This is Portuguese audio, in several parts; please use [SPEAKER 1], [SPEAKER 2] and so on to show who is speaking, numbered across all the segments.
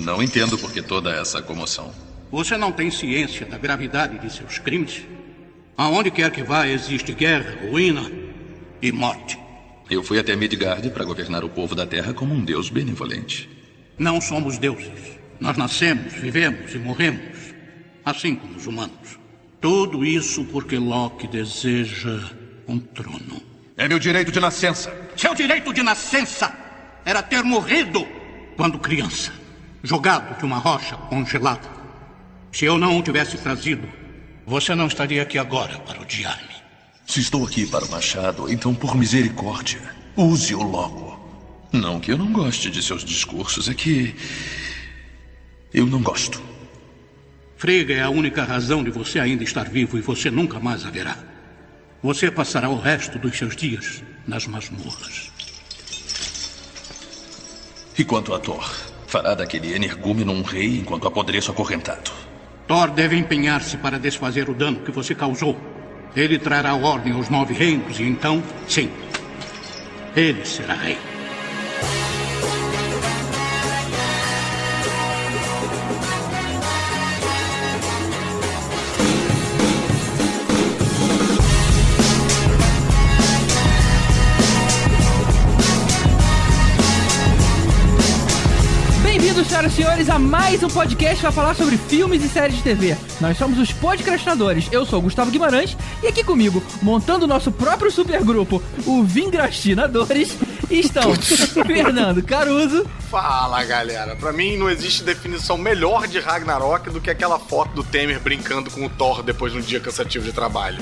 [SPEAKER 1] Não entendo por que toda essa comoção.
[SPEAKER 2] Você não tem ciência da gravidade de seus crimes? Aonde quer que vá, existe guerra, ruína e morte.
[SPEAKER 1] Eu fui até Midgard para governar o povo da Terra como um deus benevolente.
[SPEAKER 2] Não somos deuses. Nós nascemos, vivemos e morremos, assim como os humanos. Tudo isso porque Loki deseja um trono.
[SPEAKER 3] É meu direito de nascença.
[SPEAKER 2] Seu direito de nascença era ter morrido quando criança, jogado de uma rocha congelada. Se eu não o tivesse trazido, você não estaria aqui agora para odiar-me.
[SPEAKER 3] Se estou aqui para o machado, então por misericórdia, use-o logo.
[SPEAKER 1] Não que eu não goste de seus discursos, é que. Eu não gosto.
[SPEAKER 2] Frigga é a única razão de você ainda estar vivo e você nunca mais haverá. Você passará o resto dos seus dias nas masmorras.
[SPEAKER 3] E quanto a Thor? Fará daquele energúmeno um rei enquanto apodreço acorrentado.
[SPEAKER 2] Thor deve empenhar-se para desfazer o dano que você causou. Ele trará ordem aos nove reinos e então, sim, ele será rei.
[SPEAKER 4] E senhores, a mais um podcast para falar sobre filmes e séries de TV. Nós somos os podcastinadores. Eu sou o Gustavo Guimarães e aqui comigo, montando o nosso próprio supergrupo, o Vingrastinadores, estão Fernando Caruso.
[SPEAKER 5] Fala galera, pra mim não existe definição melhor de Ragnarok do que aquela foto do Temer brincando com o Thor depois de um dia cansativo de trabalho.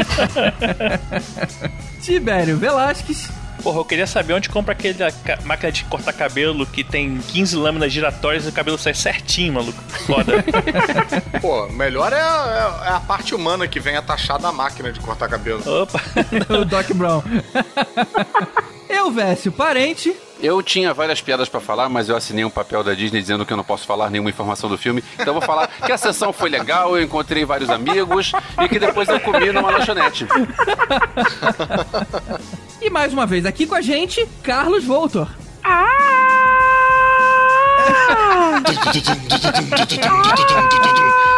[SPEAKER 4] Tibério Velasquez.
[SPEAKER 6] Porra, eu queria saber onde compra aquela máquina de cortar cabelo que tem 15 lâminas giratórias e o cabelo sai certinho, maluco. Foda.
[SPEAKER 5] Pô, melhor é a, é a parte humana que vem atachada à máquina de cortar cabelo.
[SPEAKER 6] Opa.
[SPEAKER 4] o Doc Brown. Eu, Vécio, parente.
[SPEAKER 7] Eu tinha várias piadas pra falar, mas eu assinei um papel da Disney dizendo que eu não posso falar nenhuma informação do filme. Então eu vou falar que a sessão foi legal, eu encontrei vários amigos e que depois eu comi numa lanchonete.
[SPEAKER 4] E mais uma vez aqui com a gente, Carlos Voltor.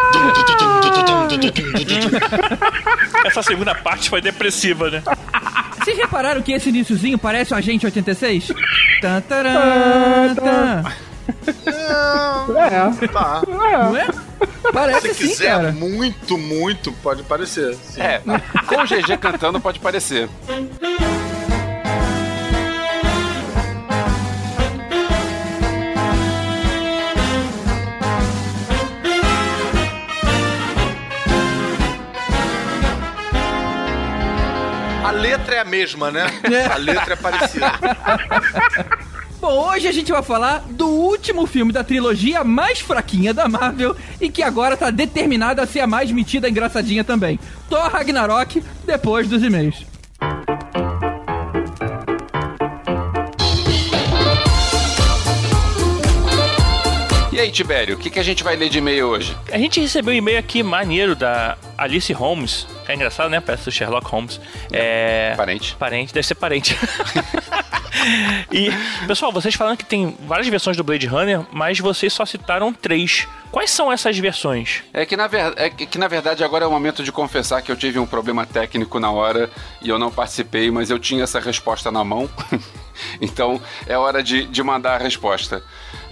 [SPEAKER 6] Essa segunda parte foi depressiva, né?
[SPEAKER 4] Vocês repararam que esse iniciozinho parece um Agente 86? Tan, taran, tan.
[SPEAKER 5] Tá.
[SPEAKER 4] Não é? Parece
[SPEAKER 5] Se
[SPEAKER 4] sim,
[SPEAKER 5] quiser
[SPEAKER 4] cara.
[SPEAKER 5] muito, muito, pode parecer. Sim.
[SPEAKER 7] É, com o GG cantando pode parecer.
[SPEAKER 5] Letra é a mesma, né? A letra é parecida.
[SPEAKER 4] Bom, hoje a gente vai falar do último filme da trilogia mais fraquinha da Marvel e que agora tá determinada a ser a mais metida e engraçadinha também. Thor Ragnarok, depois dos e-mails.
[SPEAKER 7] Aí, Tibério, o que, que a gente vai ler de e-mail hoje?
[SPEAKER 6] A gente recebeu um e-mail aqui maneiro da Alice Holmes. É engraçado, né? Parece o Sherlock Holmes. É.
[SPEAKER 7] Parente.
[SPEAKER 6] Parente, deve ser parente. e, pessoal, vocês falaram que tem várias versões do Blade Runner, mas vocês só citaram três. Quais são essas versões?
[SPEAKER 7] É que, na ver... é que, na verdade agora é o momento de confessar que eu tive um problema técnico na hora e eu não participei, mas eu tinha essa resposta na mão. então é hora de, de mandar a resposta.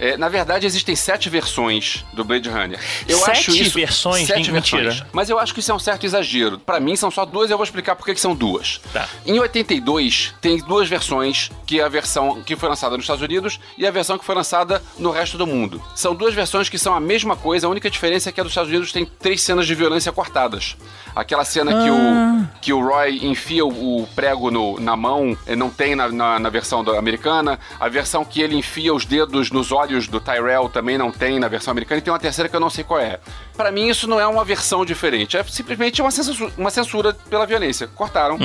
[SPEAKER 7] É, na verdade, existem sete versões do Blade Runner. Eu
[SPEAKER 6] Sete
[SPEAKER 7] acho isso,
[SPEAKER 6] versões?
[SPEAKER 7] Sete
[SPEAKER 6] Mentira.
[SPEAKER 7] versões. Mas eu acho que isso é um certo exagero. Pra mim são só duas e eu vou explicar por que são duas.
[SPEAKER 6] Tá.
[SPEAKER 7] Em 82, tem duas versões, que é a versão que foi lançada nos Estados Unidos e a versão que foi lançada no resto do mundo. São duas versões que são a mesma coisa, a única diferença é que a dos Estados Unidos tem três cenas de violência cortadas. Aquela cena que, o, que o Roy enfia o, prego no- na mão, eh, não tem na, na- na versão americana. A versão que ele enfia os dedos nos olhos do Tyrell também não tem na versão americana. E tem uma terceira que eu não sei qual é. Pra mim, isso não é uma versão diferente. É simplesmente uma censura, uma censura pela violência. Cortaram.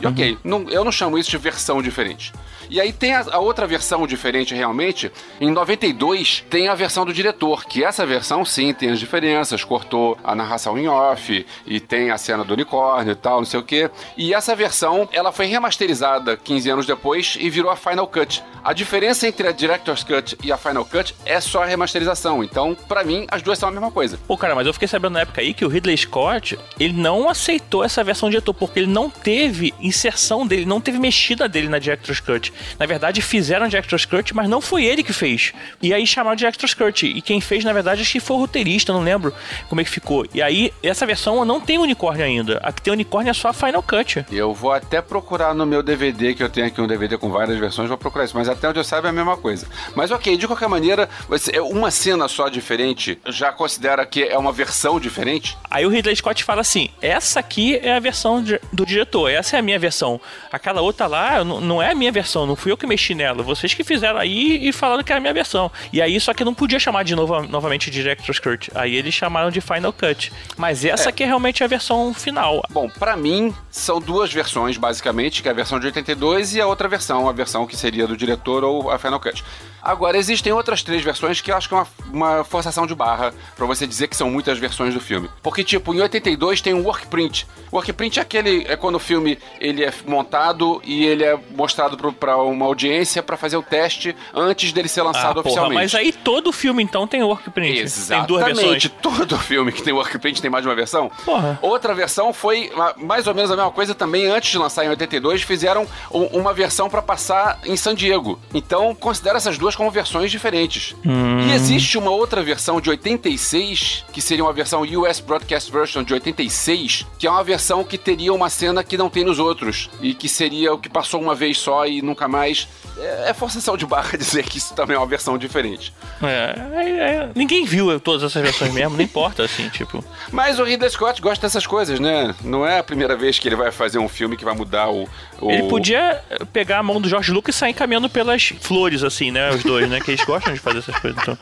[SPEAKER 7] E ok, não- eu não chamo isso de versão diferente. E aí tem a, a outra versão diferente realmente. Em 92 tem a versão do diretor, que essa versão sim tem as diferenças, cortou a narração em off e tem a cena do unicórnio e tal, não sei o quê. E essa versão, ela foi remasterizada 15 anos depois e virou a Final Cut. A diferença entre a Director's Cut e a Final Final Cut é só a remasterização. Então, pra mim, as duas são a mesma coisa.
[SPEAKER 6] Pô, cara, mas eu fiquei sabendo na época aí que o Ridley Scott, ele não aceitou essa versão de diretor, porque ele não teve inserção dele, não teve mexida dele na Director's Cut. Na verdade, fizeram a Director's Cut, mas não foi ele que fez. E aí chamaram de Director's Cut. E quem fez, na verdade, acho que foi o roteirista, não lembro como é que ficou. E aí, essa versão não tem unicórnio ainda. A que tem unicórnio é só a Final Cut.
[SPEAKER 7] Eu vou até procurar no meu DVD, que eu tenho aqui um DVD com várias versões, vou procurar isso. Mas até onde eu saiba é a mesma coisa. Mas ok, de qualquer maneira, você- uma cena só diferente já considera que é uma versão diferente?
[SPEAKER 6] Aí o Ridley Scott fala assim: essa aqui é a versão do diretor, essa é a minha versão. Aquela outra lá não, é a minha versão, não fui eu que mexi nela. Vocês que fizeram aí e falaram que era a minha versão. E aí, só que não podia chamar de novo, novamente Director's Cut. Aí eles chamaram de Final Cut. Mas essa aqui é realmente a versão final.
[SPEAKER 7] Bom, pra mim, são duas versões, basicamente, que é a versão de 82 e a outra versão, a versão que seria do diretor ou a Final Cut. Agora, existem outras três versões que eu acho que é uma, uma forçação de barra pra você dizer que são muitas versões do filme. Porque, tipo, em 82 tem um work print. O work print é aquele, é quando o filme ele é montado e ele é mostrado pro, pra uma audiência pra fazer o teste antes dele ser lançado
[SPEAKER 6] Ah, porra,
[SPEAKER 7] oficialmente.
[SPEAKER 6] mas aí todo filme então tem work print. Tem duas versões.
[SPEAKER 7] Exatamente. Todo filme que tem work print tem mais de uma versão.
[SPEAKER 6] Porra.
[SPEAKER 7] Outra versão foi ah, mais ou menos a mesma coisa também antes de lançar em 82, fizeram uma versão pra passar em San Diego. Então, considera essas duas como versões diferentes. E existe uma outra versão de 86, que seria uma versão US Broadcast Version de 86, que é uma versão que teria uma cena que não tem nos outros e que seria o que passou uma vez só e nunca mais. É, é forçação de barra dizer que isso também é uma versão diferente.
[SPEAKER 6] É, é, é, ninguém viu todas essas versões mesmo, não importa, assim, tipo.
[SPEAKER 7] Mas o Ridley Scott gosta dessas coisas, né? Não é a primeira vez que ele vai fazer um filme que vai mudar o. o-
[SPEAKER 6] Ele podia pegar a mão do George Lucas e sair caminhando pelas flores, assim, né? Os dois, né? Que eles gostam de fazer essas coisas. Então.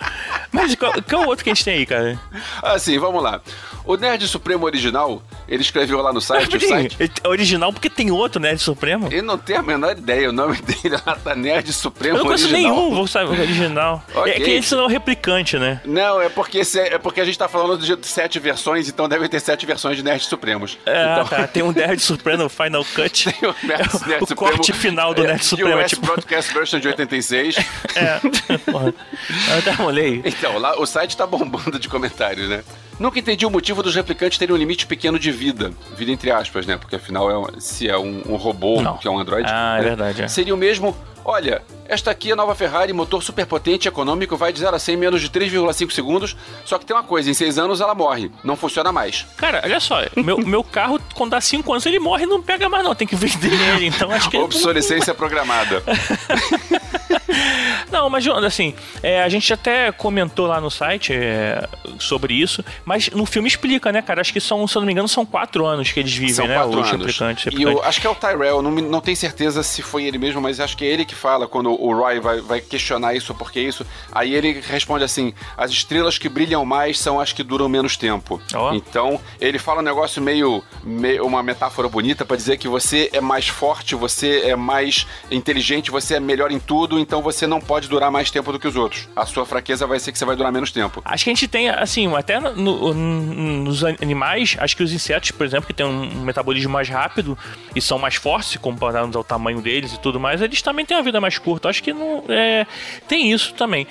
[SPEAKER 6] Mas qual, qual o outro que a gente tem aí, cara?
[SPEAKER 7] Assim, vamos lá. O Nerd Supremo original, ele escreveu lá no site, o site.
[SPEAKER 6] É original porque tem outro? De Supremo.
[SPEAKER 7] Ele não tem a menor ideia, o nome dele lá tá Nerd Supremo
[SPEAKER 6] Eu não conheço
[SPEAKER 7] original.
[SPEAKER 6] nenhum, vou saber, original.
[SPEAKER 7] Ok.
[SPEAKER 6] É que esse não é o replicante, né?
[SPEAKER 7] Não, é porque, esse é, é porque a gente tá falando de sete versões, então deve ter sete versões de Nerd Supremos.
[SPEAKER 6] Ah,
[SPEAKER 7] então,
[SPEAKER 6] tá. Tem um Nerd Supremo Final Cut.
[SPEAKER 7] tem o Nerd,
[SPEAKER 6] É o-
[SPEAKER 7] Nerd
[SPEAKER 6] o
[SPEAKER 7] Supremo.
[SPEAKER 6] corte final do Nerd Supremo,
[SPEAKER 7] US
[SPEAKER 6] tipo-
[SPEAKER 7] Broadcast Version de 86.
[SPEAKER 6] É. Porra. Eu até olhei.
[SPEAKER 7] Então, lá o site tá bombando de comentários, né? Nunca entendi o motivo dos replicantes terem um limite pequeno de vida. Vida entre aspas, né? Porque afinal, é se é um, um robô,
[SPEAKER 6] Não.
[SPEAKER 7] que é um androide.
[SPEAKER 6] Ah, é
[SPEAKER 7] né?
[SPEAKER 6] verdade, é.
[SPEAKER 7] Seria o mesmo. Olha, esta aqui é a nova Ferrari, motor super potente, econômico, vai de 0 a 100 em menos de 3,5 segundos. Só que tem uma coisa: em 6 anos ela morre. Não funciona mais.
[SPEAKER 6] Cara, olha só, meu, meu carro, quando dá 5 anos, ele morre e não pega mais, não. Tem que vender ele. Então acho que.
[SPEAKER 7] Obsolescência programada.
[SPEAKER 6] Não, mas, assim, é, a gente até comentou lá no site é, sobre isso, mas no filme explica, né, cara? Acho que são, se eu não me engano, são quatro anos que eles vivem,
[SPEAKER 7] São
[SPEAKER 6] né?
[SPEAKER 7] quatro
[SPEAKER 6] os
[SPEAKER 7] anos.
[SPEAKER 6] replicantes.
[SPEAKER 7] E
[SPEAKER 6] replicantes.
[SPEAKER 7] eu acho que é o Tyrell, não, não tenho certeza se foi ele mesmo, mas acho que é ele que fala quando o Roy vai, vai questionar isso, por que isso. Aí ele responde assim: as estrelas que brilham mais são as que duram menos tempo.
[SPEAKER 6] Ó.
[SPEAKER 7] Então, ele fala um negócio meio, meio uma metáfora bonita pra dizer que você é mais forte, você é mais inteligente, você é melhor em tudo, então você não pode durar mais tempo do que os outros. A sua fraqueza vai ser que você vai durar menos tempo.
[SPEAKER 6] Acho que a gente tem, assim, até no- no- nos animais, acho que os insetos, por exemplo, que têm um metabolismo mais rápido e são mais fortes comparados ao tamanho deles e tudo mais, eles também têm uma vida mais curta. Acho que não é, tem isso também.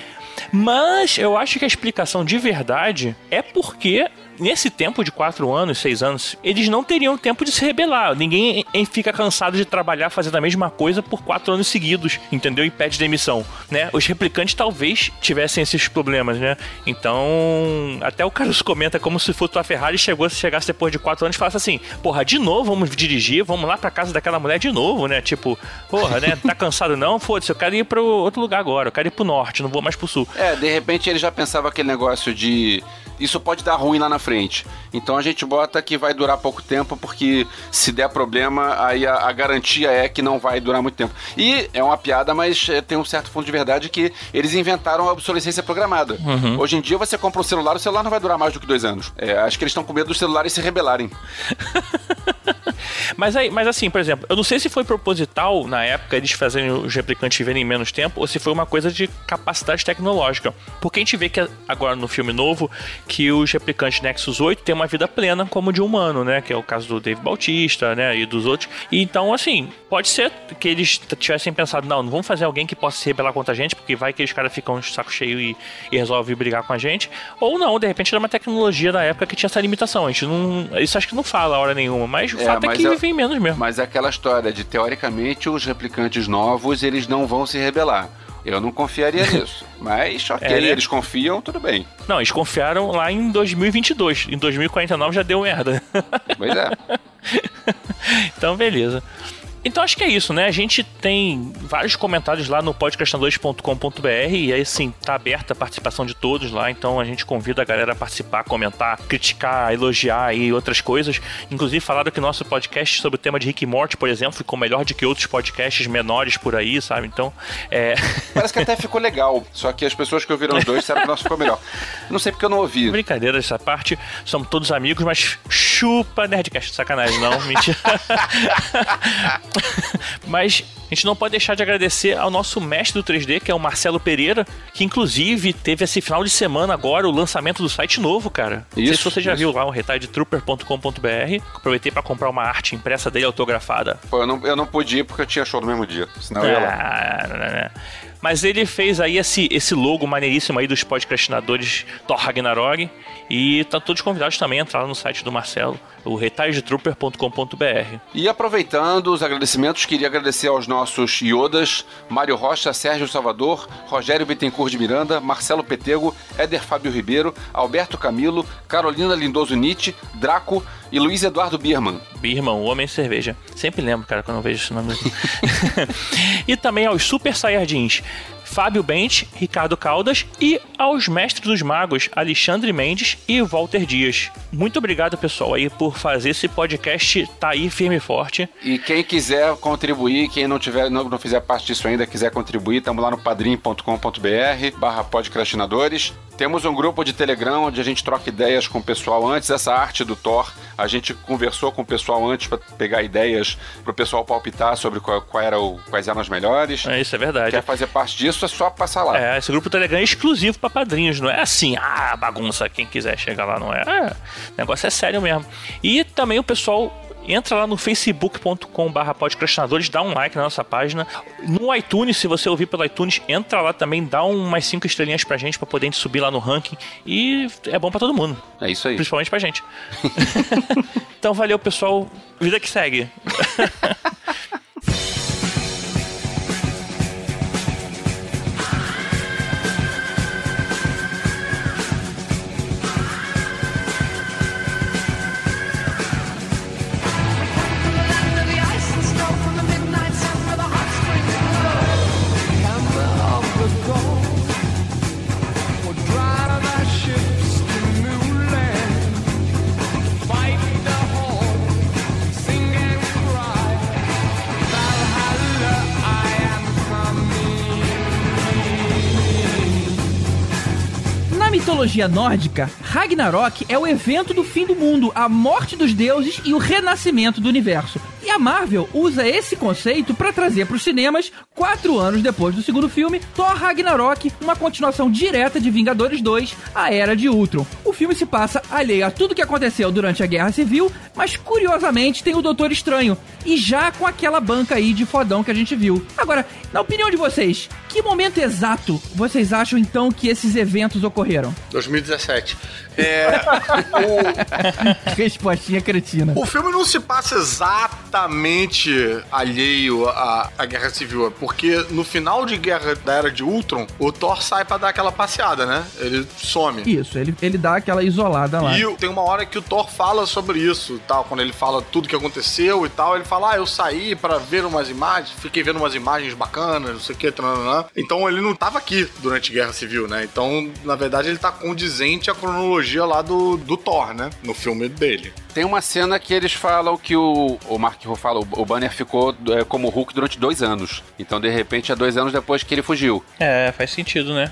[SPEAKER 6] Mas eu acho que a explicação de verdade é porque nesse tempo de 4 anos, 6 anos, eles não teriam tempo de se rebelar. Ninguém eh, fica cansado de trabalhar fazendo a mesma coisa por 4 anos seguidos, entendeu? E pede demissão, né? Os replicantes talvez tivessem esses problemas, né? Então, até o Carlos comenta como se fosse a Ferrari chegou, se chegasse depois de 4 anos e falasse assim: "Porra, de novo vamos dirigir, vamos lá pra casa daquela mulher de novo, né? Tipo, porra, né? Tá cansado não? Foda-se, eu quero ir pro outro lugar agora, eu quero ir pro norte, não vou mais pro sul".
[SPEAKER 7] É, de repente ele já pensava aquele negócio de. Isso pode dar ruim lá na frente. Então a gente bota que vai durar pouco tempo, porque se der problema, aí a, a garantia é que não vai durar muito tempo. E é uma piada, mas é, tem um certo fundo de verdade que eles inventaram a obsolescência programada. Hoje em dia você compra um celular, o celular não vai durar mais do que dois anos. É, acho que eles estão com medo dos celulares se rebelarem.
[SPEAKER 6] Mas, aí, mas assim, por exemplo, eu não sei se foi proposital na época eles fazerem os replicantes viverem menos tempo ou se foi uma coisa de capacidade tecnológica. Porque a gente vê que agora no filme novo que os replicantes Nexus 8 têm uma vida plena como de humano, né? Que é o caso do Dave Bautista, né? E dos outros. E então, assim, pode ser que eles tivessem pensado, não, não vamos fazer alguém que possa se rebelar contra a gente, porque vai que os caras ficam de saco cheio e, e resolvem brigar com a gente. Ou não, de repente era uma tecnologia da época que tinha essa limitação. A gente não. Isso acho que não fala a hora nenhuma, mas o
[SPEAKER 7] É,
[SPEAKER 6] fato é que
[SPEAKER 7] eu-
[SPEAKER 6] vivem menos mesmo.
[SPEAKER 7] Mas é aquela história de, teoricamente, os replicantes novos, eles não vão se rebelar. Eu não confiaria nisso. Mas, ok,
[SPEAKER 6] É, né?
[SPEAKER 7] eles confiam, tudo bem.
[SPEAKER 6] Não, eles confiaram lá em 2022. Em 2049 já deu merda.
[SPEAKER 7] Pois é.
[SPEAKER 6] então, beleza. Então acho que é isso, né? A gente tem vários comentários lá no podcastadores.com.br e aí sim, tá aberta a participação de todos lá, então a gente convida a galera a participar, comentar, criticar, elogiar e outras coisas. Inclusive falaram que nosso podcast sobre o tema de Rick e Morty, por exemplo, ficou melhor do que outros podcasts menores por aí, sabe? Então, é...
[SPEAKER 7] Parece que até ficou legal. Só que as pessoas que ouviram os dois disseram que o nosso ficou melhor. Não sei porque eu não ouvi.
[SPEAKER 6] Brincadeira essa parte, somos todos amigos, mas chupa Nerdcast, sacanagem, não, mentira. mas a gente não pode deixar de agradecer ao nosso mestre do 3D, que é o Marcelo Pereira, que inclusive teve esse final de semana agora o lançamento do site novo, cara. não sei se
[SPEAKER 7] Isso,
[SPEAKER 6] você já
[SPEAKER 7] isso.
[SPEAKER 6] viu lá o retiretrooper.com.br. Aproveitei pra comprar uma arte impressa dele autografada.
[SPEAKER 7] Pô, eu não, eu não pude ir porque eu tinha show no mesmo dia. Senão eu ia lá.
[SPEAKER 6] Ah, não, não, não. Mas ele fez aí esse, esse logo maneiríssimo aí dos podcastinadores Thor Ragnarok. E tá todos convidados também a entrar no site do Marcelo, o retiretrooper.com.br.
[SPEAKER 7] E aproveitando os agradecimentos, queria agradecer aos nossos Iodas, Mário Rocha, Sérgio Salvador, Rogério Bittencourt de Miranda, Marcelo Petego, Éder Fábio Ribeiro, Alberto Camilo, Carolina Lindoso Nietzsche, Draco e Luiz Eduardo Birman.
[SPEAKER 6] Birman, o Homem Cerveja. Sempre lembro, cara, quando eu vejo esse nome. e também aos Super Saiyajins. Fábio Bente, Ricardo Caldas e aos mestres dos magos Alexandre Mendes e Walter Dias. Muito obrigado, pessoal, aí por fazer esse podcast tá aí firme e forte.
[SPEAKER 7] E quem quiser contribuir, quem não tiver, não, não fizer parte disso ainda, quiser contribuir, estamos lá no padrim.com.br barra podcastinadores. Temos um grupo de Telegram onde a gente troca ideias com o pessoal antes. Essa arte do Thor, a gente conversou com o pessoal antes para pegar ideias para o pessoal palpitar sobre qual, qual era o, quais eram as melhores.
[SPEAKER 6] É, isso é verdade.
[SPEAKER 7] Quer fazer parte disso, é só passar lá.
[SPEAKER 6] É, esse grupo Telegram é exclusivo pra padrinhos, não é assim, ah, bagunça, quem quiser chegar lá, não é. É, o negócio é sério mesmo. E também o pessoal entra lá no facebook.com barra podcastinadores, dá um like na nossa página. No iTunes, se você ouvir pelo iTunes, entra lá também, dá umas cinco estrelinhas pra gente, pra poder a gente subir lá no ranking. E é bom pra todo mundo,
[SPEAKER 7] É isso aí.
[SPEAKER 6] principalmente pra gente. então valeu, pessoal. Vida que segue.
[SPEAKER 4] mitologia nórdica, Ragnarok é o evento do fim do mundo, a morte dos deuses e o renascimento do universo. E a Marvel usa esse conceito para trazer para os cinemas, quatro anos depois do segundo filme, Thor Ragnarok, uma continuação direta de Vingadores 2, A Era de Ultron. O filme se passa alheio a tudo que aconteceu durante a Guerra Civil, mas curiosamente tem o Doutor Estranho, e já com aquela banca aí de fodão que a gente viu. Agora, na opinião de vocês, que momento exato vocês acham então que esses eventos ocorreram?
[SPEAKER 5] 2017. É,
[SPEAKER 4] Respostinha cretina.
[SPEAKER 5] o, o filme não se passa exatamente alheio à, à Guerra Civil, é porque no final de Guerra da Era de Ultron, o Thor sai pra dar aquela passeada, né? Ele some.
[SPEAKER 4] Isso, ele, ele dá aquela isolada lá.
[SPEAKER 5] E tem uma hora que o Thor fala sobre isso tal, quando ele fala tudo que aconteceu e tal, ele fala, ah, eu saí pra ver umas imagens, fiquei vendo umas imagens bacanas, não sei o que. Então ele não tava aqui durante a Guerra Civil, né? Então, na verdade, ele tá condizente à cronologia lá do, do Thor, né? No filme dele.
[SPEAKER 7] Tem uma cena que eles falam que o, o Mark Ruffalo, o Banner ficou é, como Hulk durante dois anos. Então, de repente, é dois anos depois que ele fugiu.
[SPEAKER 6] É, faz sentido, né?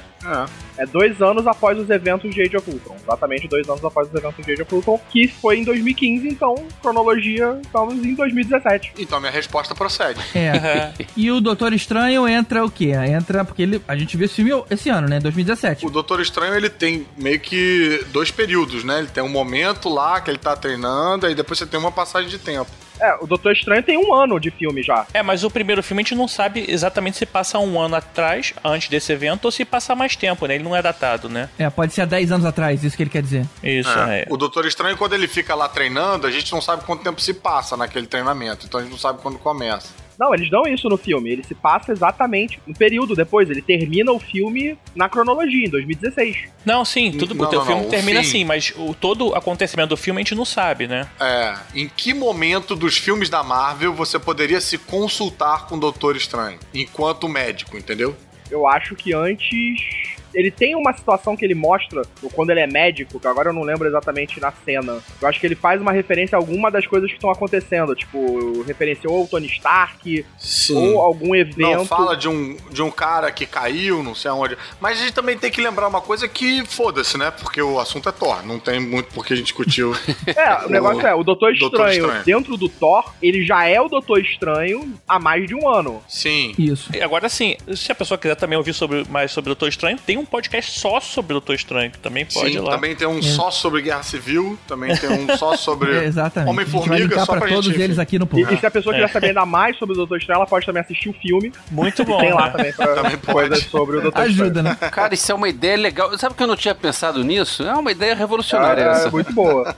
[SPEAKER 8] É dois anos após os eventos de Age of Ultron. Exatamente dois anos após os eventos de Age of Ultron, que foi em 2015, então, cronologia, estamos em 2017.
[SPEAKER 5] Então, minha resposta procede.
[SPEAKER 4] É. e o Doutor Estranho entra o quê? Entra porque ele, a gente viu esse filme esse ano, né? 2017.
[SPEAKER 5] O Doutor Estranho, ele tem meio que dois períodos, né? Ele tem um momento lá que ele tá treinando, aí depois você tem uma passagem de tempo.
[SPEAKER 8] É, o Doutor Estranho tem um ano de filme já.
[SPEAKER 6] É, mas o primeiro filme a gente não sabe exatamente se passa um ano atrás, antes desse evento, ou se passa mais tempo, né? Ele não é datado, né?
[SPEAKER 4] É, pode ser há 10 anos atrás, isso que ele quer dizer.
[SPEAKER 6] Isso,
[SPEAKER 5] É.
[SPEAKER 6] é.
[SPEAKER 5] O Doutor Estranho, quando ele fica lá treinando, a gente não sabe quanto tempo se passa naquele treinamento. Então a gente não sabe quando começa.
[SPEAKER 8] Não, eles dão isso no filme. Ele se passa exatamente um período depois. Ele termina o filme na cronologia, em 2016.
[SPEAKER 6] Não, sim, tudo
[SPEAKER 5] Não,
[SPEAKER 6] o teu
[SPEAKER 5] não,
[SPEAKER 6] filme
[SPEAKER 5] não,
[SPEAKER 6] termina
[SPEAKER 5] fim.
[SPEAKER 6] assim, mas o, todo o acontecimento do filme a gente não sabe, né?
[SPEAKER 5] É. Em que momento dos filmes da Marvel você poderia se consultar com o Doutor Estranho? Enquanto médico, entendeu?
[SPEAKER 8] Eu acho que antes. Ele tem uma situação que ele mostra quando ele é médico, que agora eu não lembro exatamente na cena. Eu acho que ele faz uma referência a alguma das coisas que estão acontecendo. Tipo, referenciou ao Tony Stark, ou algum evento.
[SPEAKER 5] Não, fala de um, de um cara que caiu, não sei aonde. Mas a gente também tem que lembrar uma coisa que foda-se, né? Porque o assunto é Thor. Não tem muito por que a gente discutiu.
[SPEAKER 8] É, o negócio é, o Doutor
[SPEAKER 5] Doutor
[SPEAKER 8] Estranho,
[SPEAKER 5] Estranho.
[SPEAKER 8] dentro do Thor, ele já é o Doutor Estranho há mais de um ano.
[SPEAKER 5] Sim.
[SPEAKER 4] Isso.
[SPEAKER 6] E Agora sim, se a pessoa quiser também ouvir sobre, mais sobre o Doutor Estranho, tem um podcast só sobre o Doutor Estranho, que também pode
[SPEAKER 5] Sim,
[SPEAKER 6] ir lá.
[SPEAKER 5] também tem um só sobre Guerra Civil, também tem um só sobre
[SPEAKER 4] É,
[SPEAKER 5] Homem-Formiga, só
[SPEAKER 4] pra
[SPEAKER 5] pra
[SPEAKER 4] todos
[SPEAKER 5] gente...
[SPEAKER 4] eles aqui no
[SPEAKER 8] E,
[SPEAKER 4] post.
[SPEAKER 8] e se a pessoa
[SPEAKER 6] É.
[SPEAKER 8] quiser saber ainda mais sobre o Doutor Estranho, ela pode também assistir o filme.
[SPEAKER 6] Muito bom.
[SPEAKER 8] tem lá
[SPEAKER 6] né?
[SPEAKER 8] também, pra
[SPEAKER 5] Também pode.
[SPEAKER 8] coisas sobre o Doutor
[SPEAKER 4] Ajuda, né?
[SPEAKER 7] Cara, isso é uma ideia legal. Sabe que eu não tinha pensado nisso? É uma ideia revolucionária
[SPEAKER 8] Estranho. É,
[SPEAKER 7] essa.
[SPEAKER 8] é muito boa.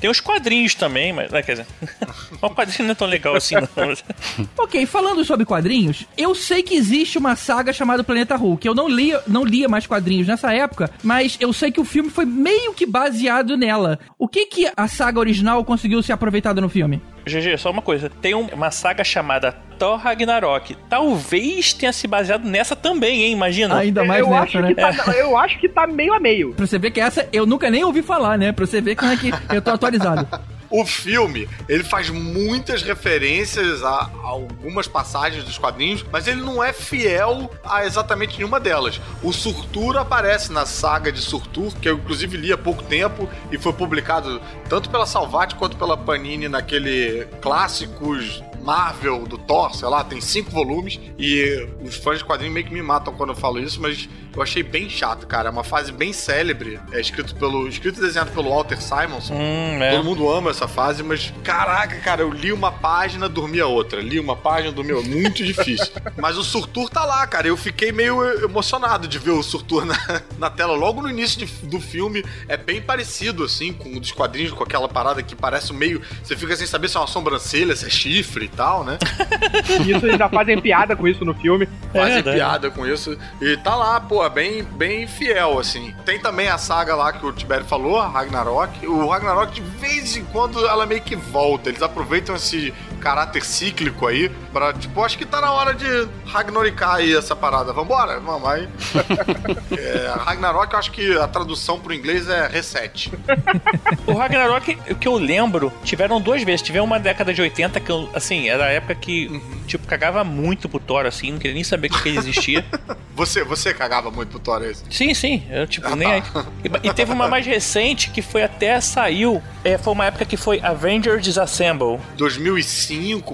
[SPEAKER 6] Tem os quadrinhos também, mas. né, quer dizer. o quadrinho não é tão legal assim, não.
[SPEAKER 4] Ok, falando sobre quadrinhos, eu sei que existe uma saga chamada Planeta Hulk. Eu não lia, não lia mais quadrinhos nessa época, mas eu sei que o filme foi meio que baseado nela. O que que a saga original conseguiu ser aproveitada no filme?
[SPEAKER 6] GG, só uma coisa. Tem um- uma saga chamada Thor Ragnarok. Talvez tenha se baseado nessa também, hein? Imagina.
[SPEAKER 4] Ainda mais
[SPEAKER 8] eu,
[SPEAKER 4] nessa,
[SPEAKER 8] acho
[SPEAKER 4] né?
[SPEAKER 8] que tá, eu acho que tá meio a meio.
[SPEAKER 4] Pra você ver que essa eu nunca nem ouvi falar, né? Pra você ver como é que eu tô atualizado.
[SPEAKER 5] O filme, ele faz muitas referências a, algumas passagens dos quadrinhos, mas ele não é fiel a exatamente nenhuma delas. O Surtur aparece na saga de Surtur, que eu inclusive li há pouco tempo e foi publicado tanto pela Salvat quanto pela Panini naquele clássicos Marvel do Thor, sei lá, tem cinco volumes e os fãs de quadrinhos meio que me matam quando eu falo isso, mas eu achei bem chato, cara. É uma fase bem célebre, é escrito pelo escrito e desenhado pelo Walter Simonson.
[SPEAKER 6] Hum, é.
[SPEAKER 5] Todo mundo ama essa fase, mas caraca, cara, eu li uma página, dormia outra. Li uma página, dormia outra. Muito difícil. Mas o Surtur tá lá, cara. Eu fiquei meio emocionado de ver o Surtur na, na tela. Logo no início de- do filme, é bem parecido, assim, com o dos quadrinhos, com aquela parada que parece meio. Você fica sem saber se é uma sobrancelha, se é chifre tal, né?
[SPEAKER 8] Isso eles já fazem piada com isso no filme.
[SPEAKER 5] Fazem
[SPEAKER 6] verdade.
[SPEAKER 5] piada com isso. E tá lá, pô, bem, bem fiel, assim. Tem também a saga lá que o Tibério falou, a Ragnarok. O Ragnarok, de vez em quando, ela meio que volta. Eles aproveitam esse caráter cíclico aí pra, tipo, acho que tá na hora de Ragnoricar aí essa parada. Vambora? Vamos aí. é, Ragnarok, eu acho que a tradução pro inglês é reset.
[SPEAKER 6] O Ragnarok, o que eu lembro, tiveram duas vezes. Tiveram uma década de 80 que eu, assim, era a época que, tipo, cagava muito pro Thor, assim, não queria nem saber que ele existia.
[SPEAKER 5] Você, você cagava muito pro Thor esse.
[SPEAKER 6] Sim, sim, eu, tipo,
[SPEAKER 5] Ah,
[SPEAKER 6] nem
[SPEAKER 5] tá.
[SPEAKER 6] E, e teve uma mais recente que foi até saiu. É, foi uma época que foi Avengers Disassemble.
[SPEAKER 5] 2005,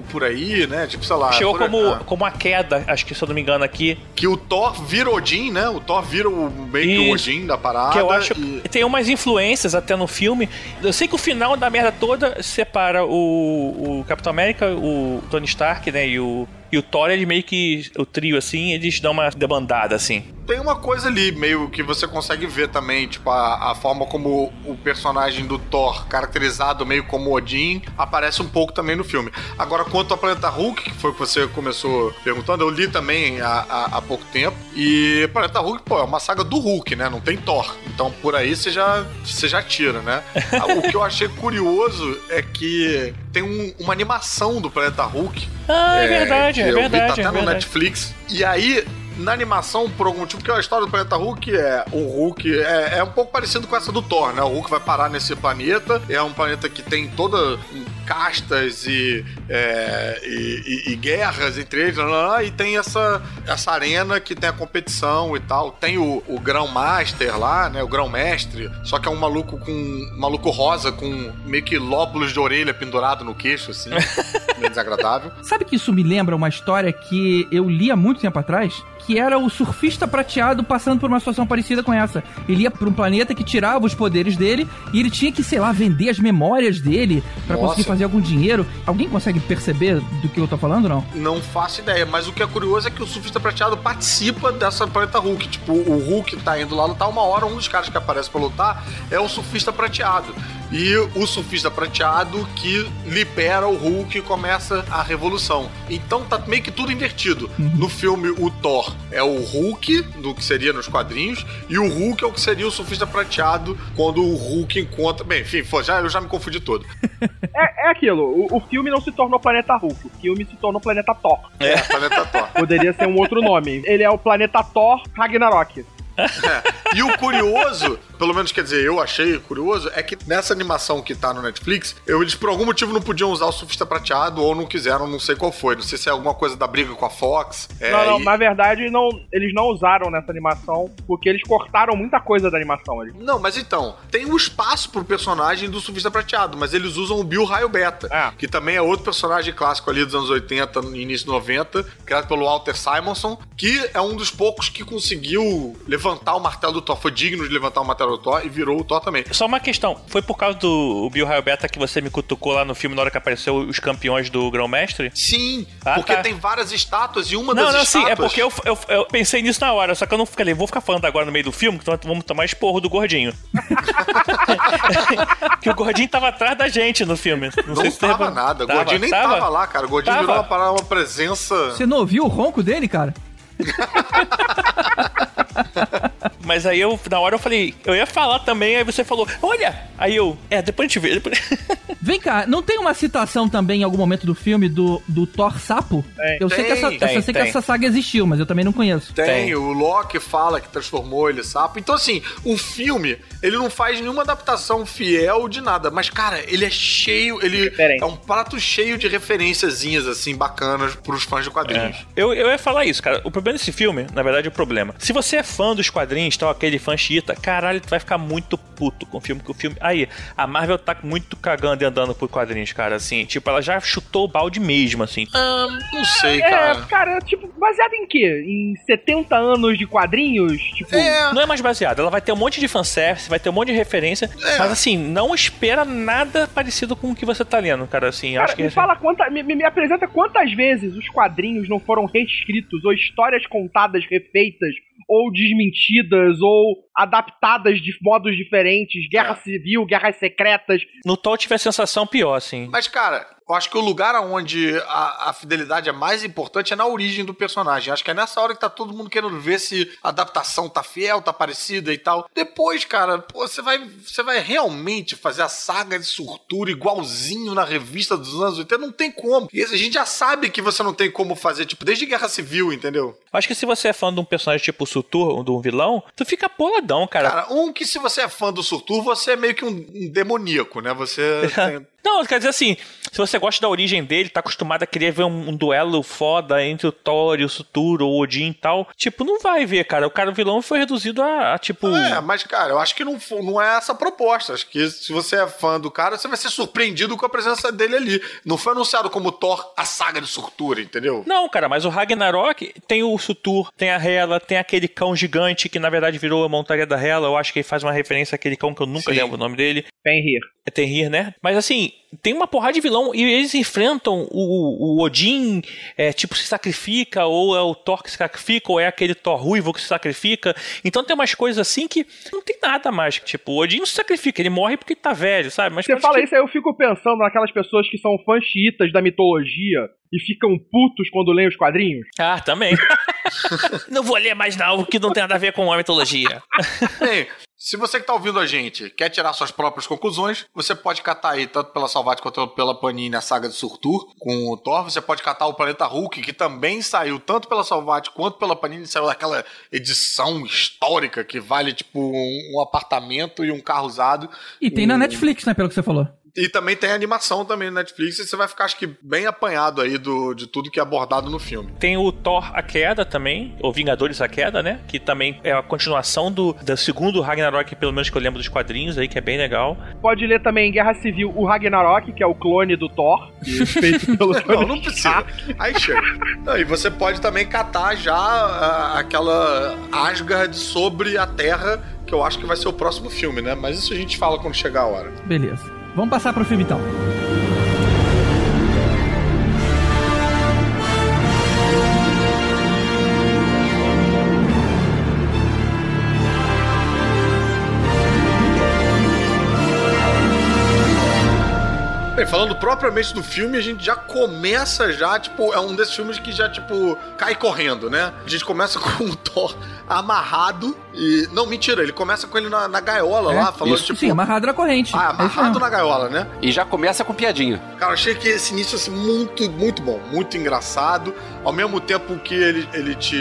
[SPEAKER 5] por aí, né? Tipo, sei lá.
[SPEAKER 6] Chegou como,
[SPEAKER 5] ah.
[SPEAKER 6] como a queda, acho que se eu não me engano aqui.
[SPEAKER 5] Que o Thor vira Odin, né? O Thor vira o, meio que o. Odin da parada.
[SPEAKER 6] Que eu acho
[SPEAKER 5] e-
[SPEAKER 6] que tem umas influências até no filme. Eu sei que o final da merda toda separa o, o Capitão América, o Tony Stark, né? E o, e o Thor, ele meio que. O trio, assim, eles dão uma debandada, assim.
[SPEAKER 5] Tem uma coisa ali, meio que você consegue ver também, tipo, a, a forma como o personagem do Thor, caracterizado meio como Odin, aparece um pouco também no filme. Agora, quanto ao Planeta Hulk, que foi o que você começou perguntando, eu li também há, há, há pouco tempo. E Planeta Hulk, pô, é uma saga do Hulk, né? Não tem Thor. Então, por aí você já, você já tira, né? o que eu achei curioso é que tem um- uma animação do Planeta Hulk
[SPEAKER 6] Ah, é,
[SPEAKER 5] é,
[SPEAKER 6] verdade, é
[SPEAKER 5] eu vi,
[SPEAKER 6] verdade.
[SPEAKER 5] tá até
[SPEAKER 6] é
[SPEAKER 5] no
[SPEAKER 6] verdade.
[SPEAKER 5] Netflix. E aí, na animação, por algum motivo, porque a história do planeta Hulk é o Hulk é, é um pouco parecido com essa do Thor, né? O Hulk vai parar nesse planeta, é um planeta que tem toda castas e, é, e, e, e, guerras entre eles, e tem essa, essa arena que tem a competição e tal. Tem o, o Grão Master lá, né? O Grão Mestre, só que é um maluco com. Um maluco rosa com meio que lóbulos de orelha pendurado no queixo, assim. meio desagradável.
[SPEAKER 4] Sabe que isso me lembra uma história que eu li há muito tempo atrás? que era o surfista prateado passando por uma situação parecida com essa. Ele ia para um planeta que tirava os poderes dele e ele tinha que, sei lá, vender as memórias dele para conseguir fazer algum dinheiro. Alguém consegue perceber do que eu tô falando, não?
[SPEAKER 5] Não faço ideia, mas o que é curioso é que o surfista prateado participa dessa planeta Hulk. Tipo, o Hulk tá indo lá lutar uma hora, um dos caras que aparece para lutar é o surfista prateado e o surfista prateado que libera o Hulk e começa a revolução. Então tá meio que tudo invertido. Uhum. No filme, o Thor é o Hulk, do que seria nos quadrinhos, e o Hulk é o que seria o surfista prateado quando o Hulk encontra. Bem, enfim, já, eu já me confundi todo.
[SPEAKER 8] é, é aquilo, o, o, filme não se tornou Planeta Hulk, o filme se tornou Planeta Thor.
[SPEAKER 5] É, Planeta Thor.
[SPEAKER 8] Poderia ser um outro nome. Ele é o Planeta Thor Ragnarok.
[SPEAKER 5] É. E o curioso pelo menos quer dizer, eu achei curioso, é que nessa animação que tá no Netflix, eles por algum motivo não podiam usar o surfista prateado ou não quiseram, não sei qual foi. Não sei se é alguma coisa da briga com a Fox.
[SPEAKER 8] É, não, não, e... na verdade não, eles não usaram nessa animação porque eles cortaram muita coisa da animação. ali.
[SPEAKER 5] Não, mas então, tem um espaço pro personagem do surfista prateado, mas eles usam o Bill Raio Beta, é. que também é outro personagem clássico ali dos anos 80 início 90, criado pelo Walter Simonson, que é um dos poucos que conseguiu levantar o martelo do Thor, foi digno de levantar o martelo o Thor e virou o Thor também.
[SPEAKER 6] Só uma questão, foi por causa do Bill Raio Beta que você me cutucou lá no filme na hora que apareceu os campeões do Grão-Mestre?
[SPEAKER 5] Sim, ah, porque tá. tem várias estátuas e uma não, das não, estátuas...
[SPEAKER 6] Não, sim, é porque eu, eu, eu, pensei nisso na hora, só que eu não falei, vou ficar falando agora no meio do filme, então vamos tomar esporro do gordinho. que o gordinho tava atrás da gente no filme.
[SPEAKER 5] Não, não sei se tava nada, o gordinho nem tava? tava? lá, cara. O gordinho tava. virou uma, uma presença...
[SPEAKER 4] Você não ouviu o ronco dele, cara?
[SPEAKER 6] Mas aí eu, na hora eu falei, eu ia falar também, aí você falou, olha! Aí eu, é, depois a gente vê. Depois...
[SPEAKER 4] Vem cá, não tem uma citação também em algum momento do filme do, do Thor Sapo?
[SPEAKER 5] Tem,
[SPEAKER 4] eu
[SPEAKER 5] tem,
[SPEAKER 4] sei, que essa, tem, eu sei que essa saga existiu, mas eu também não conheço.
[SPEAKER 5] Tem, tem, o Loki fala que transformou ele sapo. Então, assim, o filme, ele não faz nenhuma adaptação fiel de nada, mas, cara, ele é cheio, ele é um prato cheio de referenciazinhas, assim, bacanas pros fãs de quadrinhos.
[SPEAKER 6] É. Eu, eu ia falar isso, cara. O problema desse filme, na verdade, é o problema. Se você é fã dos quadrinhos, tal, aquele fã chita, caralho, tu vai ficar muito puto com o filme, que o filme. Aí, a Marvel tá muito cagando e andando por quadrinhos, cara, assim. Tipo, ela já chutou o balde mesmo, assim.
[SPEAKER 5] Ah, não sei, é, cara.
[SPEAKER 8] É, cara, tipo, baseado em quê? Em 70 anos de quadrinhos? Tipo...
[SPEAKER 6] É. Não é mais baseado. Ela vai ter um monte de fanservice, vai ter um monte de referência. É. Mas, assim, não espera nada parecido com o que você tá lendo, cara, assim.
[SPEAKER 8] Cara,
[SPEAKER 6] acho que
[SPEAKER 8] me fala quanta, me, me apresenta quantas vezes os quadrinhos não foram reescritos ou histórias contadas, refeitas ou desmentidas, ou adaptadas de modos diferentes, guerra é. civil, guerras secretas.
[SPEAKER 6] No Thor tive a sensação pior, assim.
[SPEAKER 5] Mas, cara, eu acho que o lugar onde a, a, fidelidade é mais importante é na origem do personagem. Acho que é nessa hora que tá todo mundo querendo ver se a adaptação tá fiel, tá parecida e tal. Depois, cara, pô, você vai, você vai realmente fazer a saga de Surtura igualzinho na revista dos anos 80? Não tem como. E a gente já sabe que você não tem como fazer, tipo, desde Guerra Civil, entendeu?
[SPEAKER 6] Acho que se você é fã de um personagem tipo Surtur, de um vilão, tu fica boladão, cara.
[SPEAKER 5] Cara, um que se você é fã do Surtur, você é meio que um, um demoníaco, né? Você tem
[SPEAKER 6] não, quer dizer assim, se você gosta da origem dele, tá acostumado a querer ver um, um duelo foda entre o Thor e o Suturo, o Odin e tal, tipo, não vai ver, cara. O cara o vilão foi reduzido a, a, tipo.
[SPEAKER 5] É, mas, cara, eu acho que não, não é essa a proposta. Acho que se você é fã do cara, você vai ser surpreendido com a presença dele ali. Não foi anunciado como Thor a saga de Surtura, entendeu?
[SPEAKER 6] Não, cara, mas o Ragnarok tem o Sutur, tem a Hela, tem aquele cão gigante que na verdade virou a montaria da Hela. Eu acho que ele faz uma referência àquele cão que eu nunca Sim. lembro o nome dele.
[SPEAKER 8] Fenrir.
[SPEAKER 6] É Fenrir, né? Mas assim, tem uma porrada de vilão e eles enfrentam o, o Odin, é, tipo, se sacrifica, ou é o Thor que se sacrifica, ou é aquele Thor ruivo que se sacrifica. Então tem umas coisas assim que não tem nada mais. Tipo, o Odin não se sacrifica, ele morre porque tá velho, sabe?
[SPEAKER 8] Mas Você fala que... isso aí, eu fico pensando naquelas pessoas que são fãs chiitas da mitologia e ficam putos quando leem os quadrinhos.
[SPEAKER 6] Ah, também. não vou ler mais não, que não tem nada a ver com a mitologia.
[SPEAKER 5] Se você que tá ouvindo a gente quer tirar suas próprias conclusões, você pode catar aí, tanto pela Salvat quanto pela Panini, a saga de Surtur com o Thor. Você pode catar o Planeta Hulk, que também saiu tanto pela Salvat quanto pela Panini. Saiu aquela edição histórica que vale tipo um, um apartamento e um carro usado.
[SPEAKER 4] E tem na Netflix, né, pelo que você falou.
[SPEAKER 5] E também tem animação também no Netflix e você vai ficar, acho que, bem apanhado aí do, de tudo que é abordado no filme.
[SPEAKER 6] Tem o Thor A Queda também, ou Vingadores A Queda, né? Que também é a continuação do, do segundo Ragnarok, pelo menos que eu lembro dos quadrinhos aí, que é bem legal.
[SPEAKER 8] Pode ler também em Guerra Civil o Ragnarok, que é o clone do Thor, feito pelo
[SPEAKER 5] Não, não precisa. Aí chega. Não, e você pode também catar já ah, aquela Asgard sobre a Terra, que eu acho que vai ser o próximo filme, né? Mas isso a gente fala quando chegar a hora.
[SPEAKER 4] Beleza. Vamos passar pro filme então.
[SPEAKER 5] Bem, falando propriamente do filme, a gente já começa já, tipo, é um desses filmes que já, tipo, cai correndo, né? A gente começa com o Thor amarrado e... Não, mentira, ele começa com ele na, na gaiola
[SPEAKER 4] É,
[SPEAKER 5] lá, falando,
[SPEAKER 4] isso,
[SPEAKER 5] tipo...
[SPEAKER 4] sim, amarrado na corrente.
[SPEAKER 5] Ah,
[SPEAKER 4] É
[SPEAKER 5] amarrado
[SPEAKER 4] mesmo.
[SPEAKER 5] na gaiola, né?
[SPEAKER 7] E já começa com piadinha.
[SPEAKER 5] Cara, achei que esse início, assim, muito, muito bom, muito engraçado. Ao mesmo tempo que ele, ele te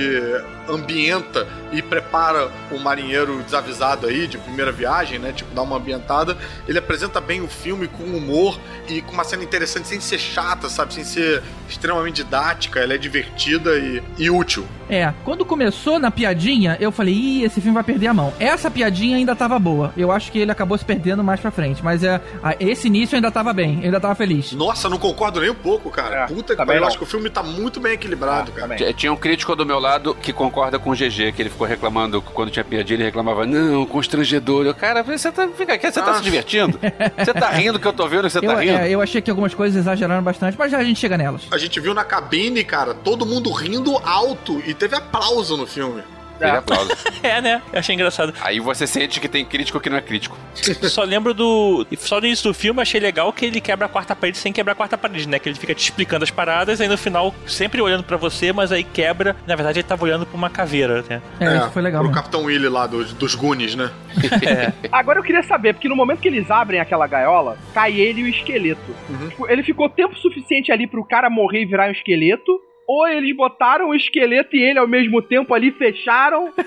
[SPEAKER 5] ambienta e prepara o marinheiro desavisado aí, de primeira viagem, né? Tipo, dá uma ambientada. Ele apresenta bem o filme com humor e com uma cena interessante, sem ser chata, sabe? Sem ser extremamente didática. Ela é divertida e, e útil.
[SPEAKER 4] É, quando começou na piadinha, eu falei, ih, esse filme vai perder a mão. Essa piadinha ainda tava boa. Eu acho que ele acabou se perdendo mais pra frente. Mas é, esse início ainda tava bem, eu ainda tava feliz.
[SPEAKER 5] Nossa, não concordo nem um pouco, cara.
[SPEAKER 8] É,
[SPEAKER 5] Puta que
[SPEAKER 8] também
[SPEAKER 5] pariu. Eu acho que o filme tá muito bem equilibrado, cara.
[SPEAKER 8] também.
[SPEAKER 7] T- Tinha um crítico do meu lado que concorda com o GG, que ele ficou reclamando quando tinha piadinha, ele reclamava, não, constrangedor. Eu, cara, você tá, fica aqui, você tá
[SPEAKER 5] Ah.
[SPEAKER 7] se divertindo? Você tá rindo que eu tô vendo que você
[SPEAKER 4] Eu,
[SPEAKER 7] tá rindo?
[SPEAKER 4] é, eu achei que algumas coisas exageraram bastante, mas já a gente chega nelas.
[SPEAKER 5] A gente viu na cabine, cara, todo mundo rindo alto e teve aplauso no filme.
[SPEAKER 7] Ele aplauso.
[SPEAKER 6] É, né? Eu achei engraçado.
[SPEAKER 7] Aí você sente que tem crítico que não é crítico.
[SPEAKER 6] Só lembro do. Só no início do filme achei legal que ele quebra a quarta parede sem quebrar a quarta parede, né? Que ele fica te explicando as paradas, aí no final, sempre olhando pra você, mas aí quebra. Na verdade, ele tava olhando pra uma caveira, né?
[SPEAKER 4] É, isso foi legal
[SPEAKER 5] Pro
[SPEAKER 4] mesmo.
[SPEAKER 5] Capitão Willy lá dos, dos Goonies, né?
[SPEAKER 8] Agora eu queria saber, porque no momento que eles abrem aquela gaiola, cai ele e o esqueleto. Tipo, ele ficou tempo suficiente ali pro cara morrer e virar um esqueleto? Ou eles botaram o esqueleto e ele ao mesmo tempo ali, fecharam.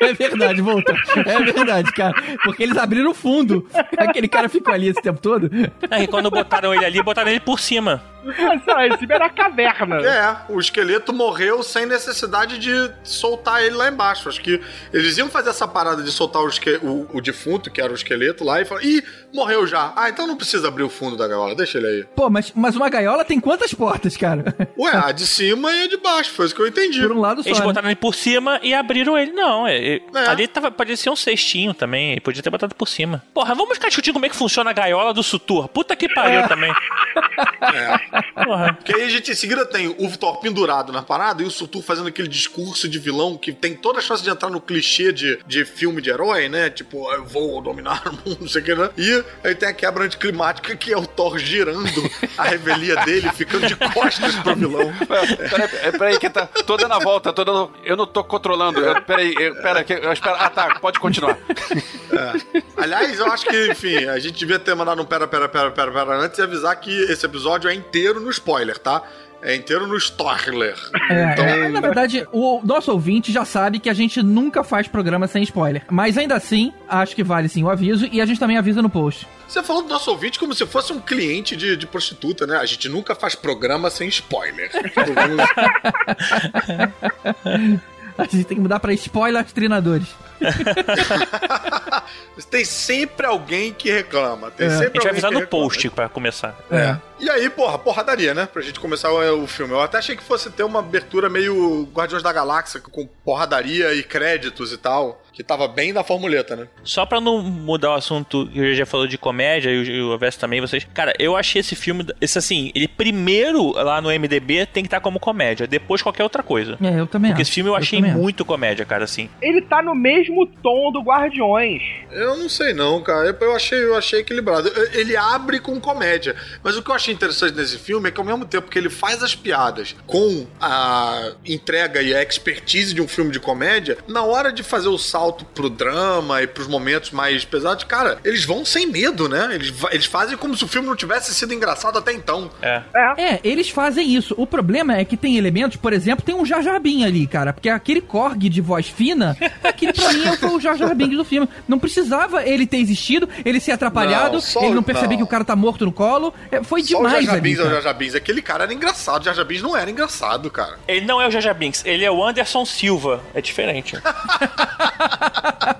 [SPEAKER 4] É verdade, voltou. É verdade, cara. Porque eles abriram o fundo. Aquele cara ficou ali esse tempo todo.
[SPEAKER 6] Aí quando botaram ele ali, botaram ele por cima.
[SPEAKER 8] Sei esse era a caverna.
[SPEAKER 5] É, o esqueleto morreu sem necessidade de soltar ele lá embaixo. Acho que eles iam fazer essa parada de soltar o, esque- o- o defunto, que era o esqueleto, lá e falar: ih, morreu já. Ah, então não precisa abrir o fundo da gaiola, deixa ele aí.
[SPEAKER 4] Pô, mas, mas uma gaiola tem quantas portas, cara?
[SPEAKER 5] Ué, a de cima e a de baixo, foi isso que eu entendi.
[SPEAKER 4] Por um lado só.
[SPEAKER 6] Eles
[SPEAKER 4] né?
[SPEAKER 6] botaram ele por cima e abriram ele. Não, é, é-
[SPEAKER 5] É.
[SPEAKER 6] ali tava, parecia um cestinho também. Podia ter botado por cima. Porra, vamos ficar discutindo como é que funciona a gaiola do Sutur. Puta que pariu também. Porra.
[SPEAKER 5] Porque aí a gente em seguida tem o Thor pendurado na parada e o Sutur fazendo aquele discurso de vilão que tem toda a chance de entrar no clichê de, de filme de herói, né? Tipo, eu vou dominar o mundo, não sei o que, né? E aí tem a quebra anticlimática que é o Thor girando a revelia dele, ficando de costas pro vilão.
[SPEAKER 7] Peraí, é, peraí, que tá tô dando a volta, tô dando. Eu não tô controlando. Eu, peraí, eu, pera, que eu espero. Ah, tá, pode continuar.
[SPEAKER 5] Aliás, eu acho que, enfim, a gente devia ter mandado um pera, pera, pera, pera, pera antes e avisar que esse episódio é inteiro no spoiler, tá? É inteiro no spoiler.
[SPEAKER 4] É,
[SPEAKER 5] Então-
[SPEAKER 4] é, na verdade, o nosso ouvinte já sabe que a gente nunca faz programa sem spoiler. Mas ainda assim, acho que vale sim o aviso e a gente também avisa no post.
[SPEAKER 5] Você falou do nosso ouvinte como se fosse um cliente de, de prostituta, né? A gente nunca faz programa sem spoiler.
[SPEAKER 4] A gente tem que mudar pra spoilers treinadores.
[SPEAKER 5] Tem sempre alguém que reclama. Tem
[SPEAKER 4] É.
[SPEAKER 5] sempre
[SPEAKER 6] A gente vai avisar no post pra começar.
[SPEAKER 4] É.
[SPEAKER 5] E aí, porra, porradaria, né? Pra gente começar o, o filme. Eu até achei que fosse ter uma abertura meio Guardiões da Galáxia, com porradaria e créditos e tal. Que tava bem da formuleta, né?
[SPEAKER 6] Só pra não mudar o assunto, que eu já falou de comédia e o- Avesso também, vocês. Cara, eu achei esse filme. Esse assim, ele primeiro lá no MDB tem que estar como comédia, depois qualquer outra coisa.
[SPEAKER 4] É, eu também
[SPEAKER 6] Porque
[SPEAKER 4] acho.
[SPEAKER 6] esse filme eu achei
[SPEAKER 4] acho.
[SPEAKER 6] muito comédia, cara, assim.
[SPEAKER 8] Ele tá no mesmo tom do Guardiões.
[SPEAKER 5] Eu não sei não, cara. Eu- Eu achei, eu achei equilibrado. Ele abre com comédia. Mas o que eu achei interessante nesse filme é que ao mesmo tempo que ele faz as piadas com a entrega e a expertise de um filme de comédia, na hora de fazer o salto pro drama e pros momentos mais pesados, cara, eles vão sem medo, né? Eles, eles fazem como se o filme não tivesse sido engraçado até então.
[SPEAKER 6] É.
[SPEAKER 4] É, eles fazem isso. O problema é que tem elementos, por exemplo, tem um Jar Jar Binks ali, cara, porque aquele Korg de voz fina, aquele pra mim foi o Jar Jar Binks do filme. Não precisava ele ter existido, ele ser atrapalhado,
[SPEAKER 5] Não, só-
[SPEAKER 4] ele não perceber
[SPEAKER 5] não.
[SPEAKER 4] que o cara tá morto no colo. É, Foi
[SPEAKER 5] Só o
[SPEAKER 4] demais
[SPEAKER 5] Jar Binks é o. Jar Jar Binks. Aquele cara era engraçado. O Jar Jar Binks não era engraçado, cara.
[SPEAKER 6] Ele não é o Jaja Binks, ele é o Anderson Silva. É diferente.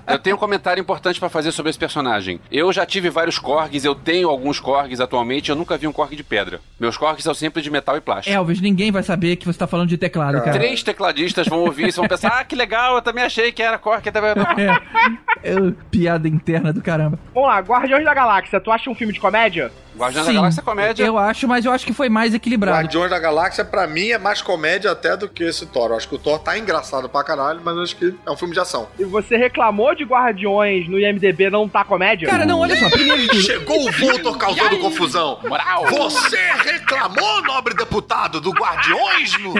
[SPEAKER 7] Eu tenho um comentário importante pra fazer sobre esse personagem. Eu já tive vários Korgs, eu tenho alguns Korgs atualmente, eu nunca vi um Korg de pedra. Meus Korgs são sempre de metal e plástico.
[SPEAKER 4] Elvis, ninguém vai saber que você tá falando de teclado, cara.
[SPEAKER 7] Três tecladistas vão ouvir isso e vão pensar: ah, que legal, eu também achei que era Korg. também-
[SPEAKER 4] É, é, piada interna do caramba.
[SPEAKER 8] Vamos lá, Guardiões da Galáxia, tu acha um filme de comédia?
[SPEAKER 7] Guardiões da Galáxia é comédia.
[SPEAKER 4] Eu acho, mas eu acho que foi mais equilibrado.
[SPEAKER 5] Guardiões da Galáxia, pra mim, é mais comédia até do que esse Thor. Eu acho que o Thor tá engraçado pra caralho, mas eu acho que é um filme de ação.
[SPEAKER 8] E você reclamou de Guardiões no IMDB não tá comédia?
[SPEAKER 4] Cara, não, olha só.
[SPEAKER 5] Chegou o Voltor causando confusão.
[SPEAKER 7] Moral.
[SPEAKER 5] Você reclamou, nobre deputado, do Guardiões no,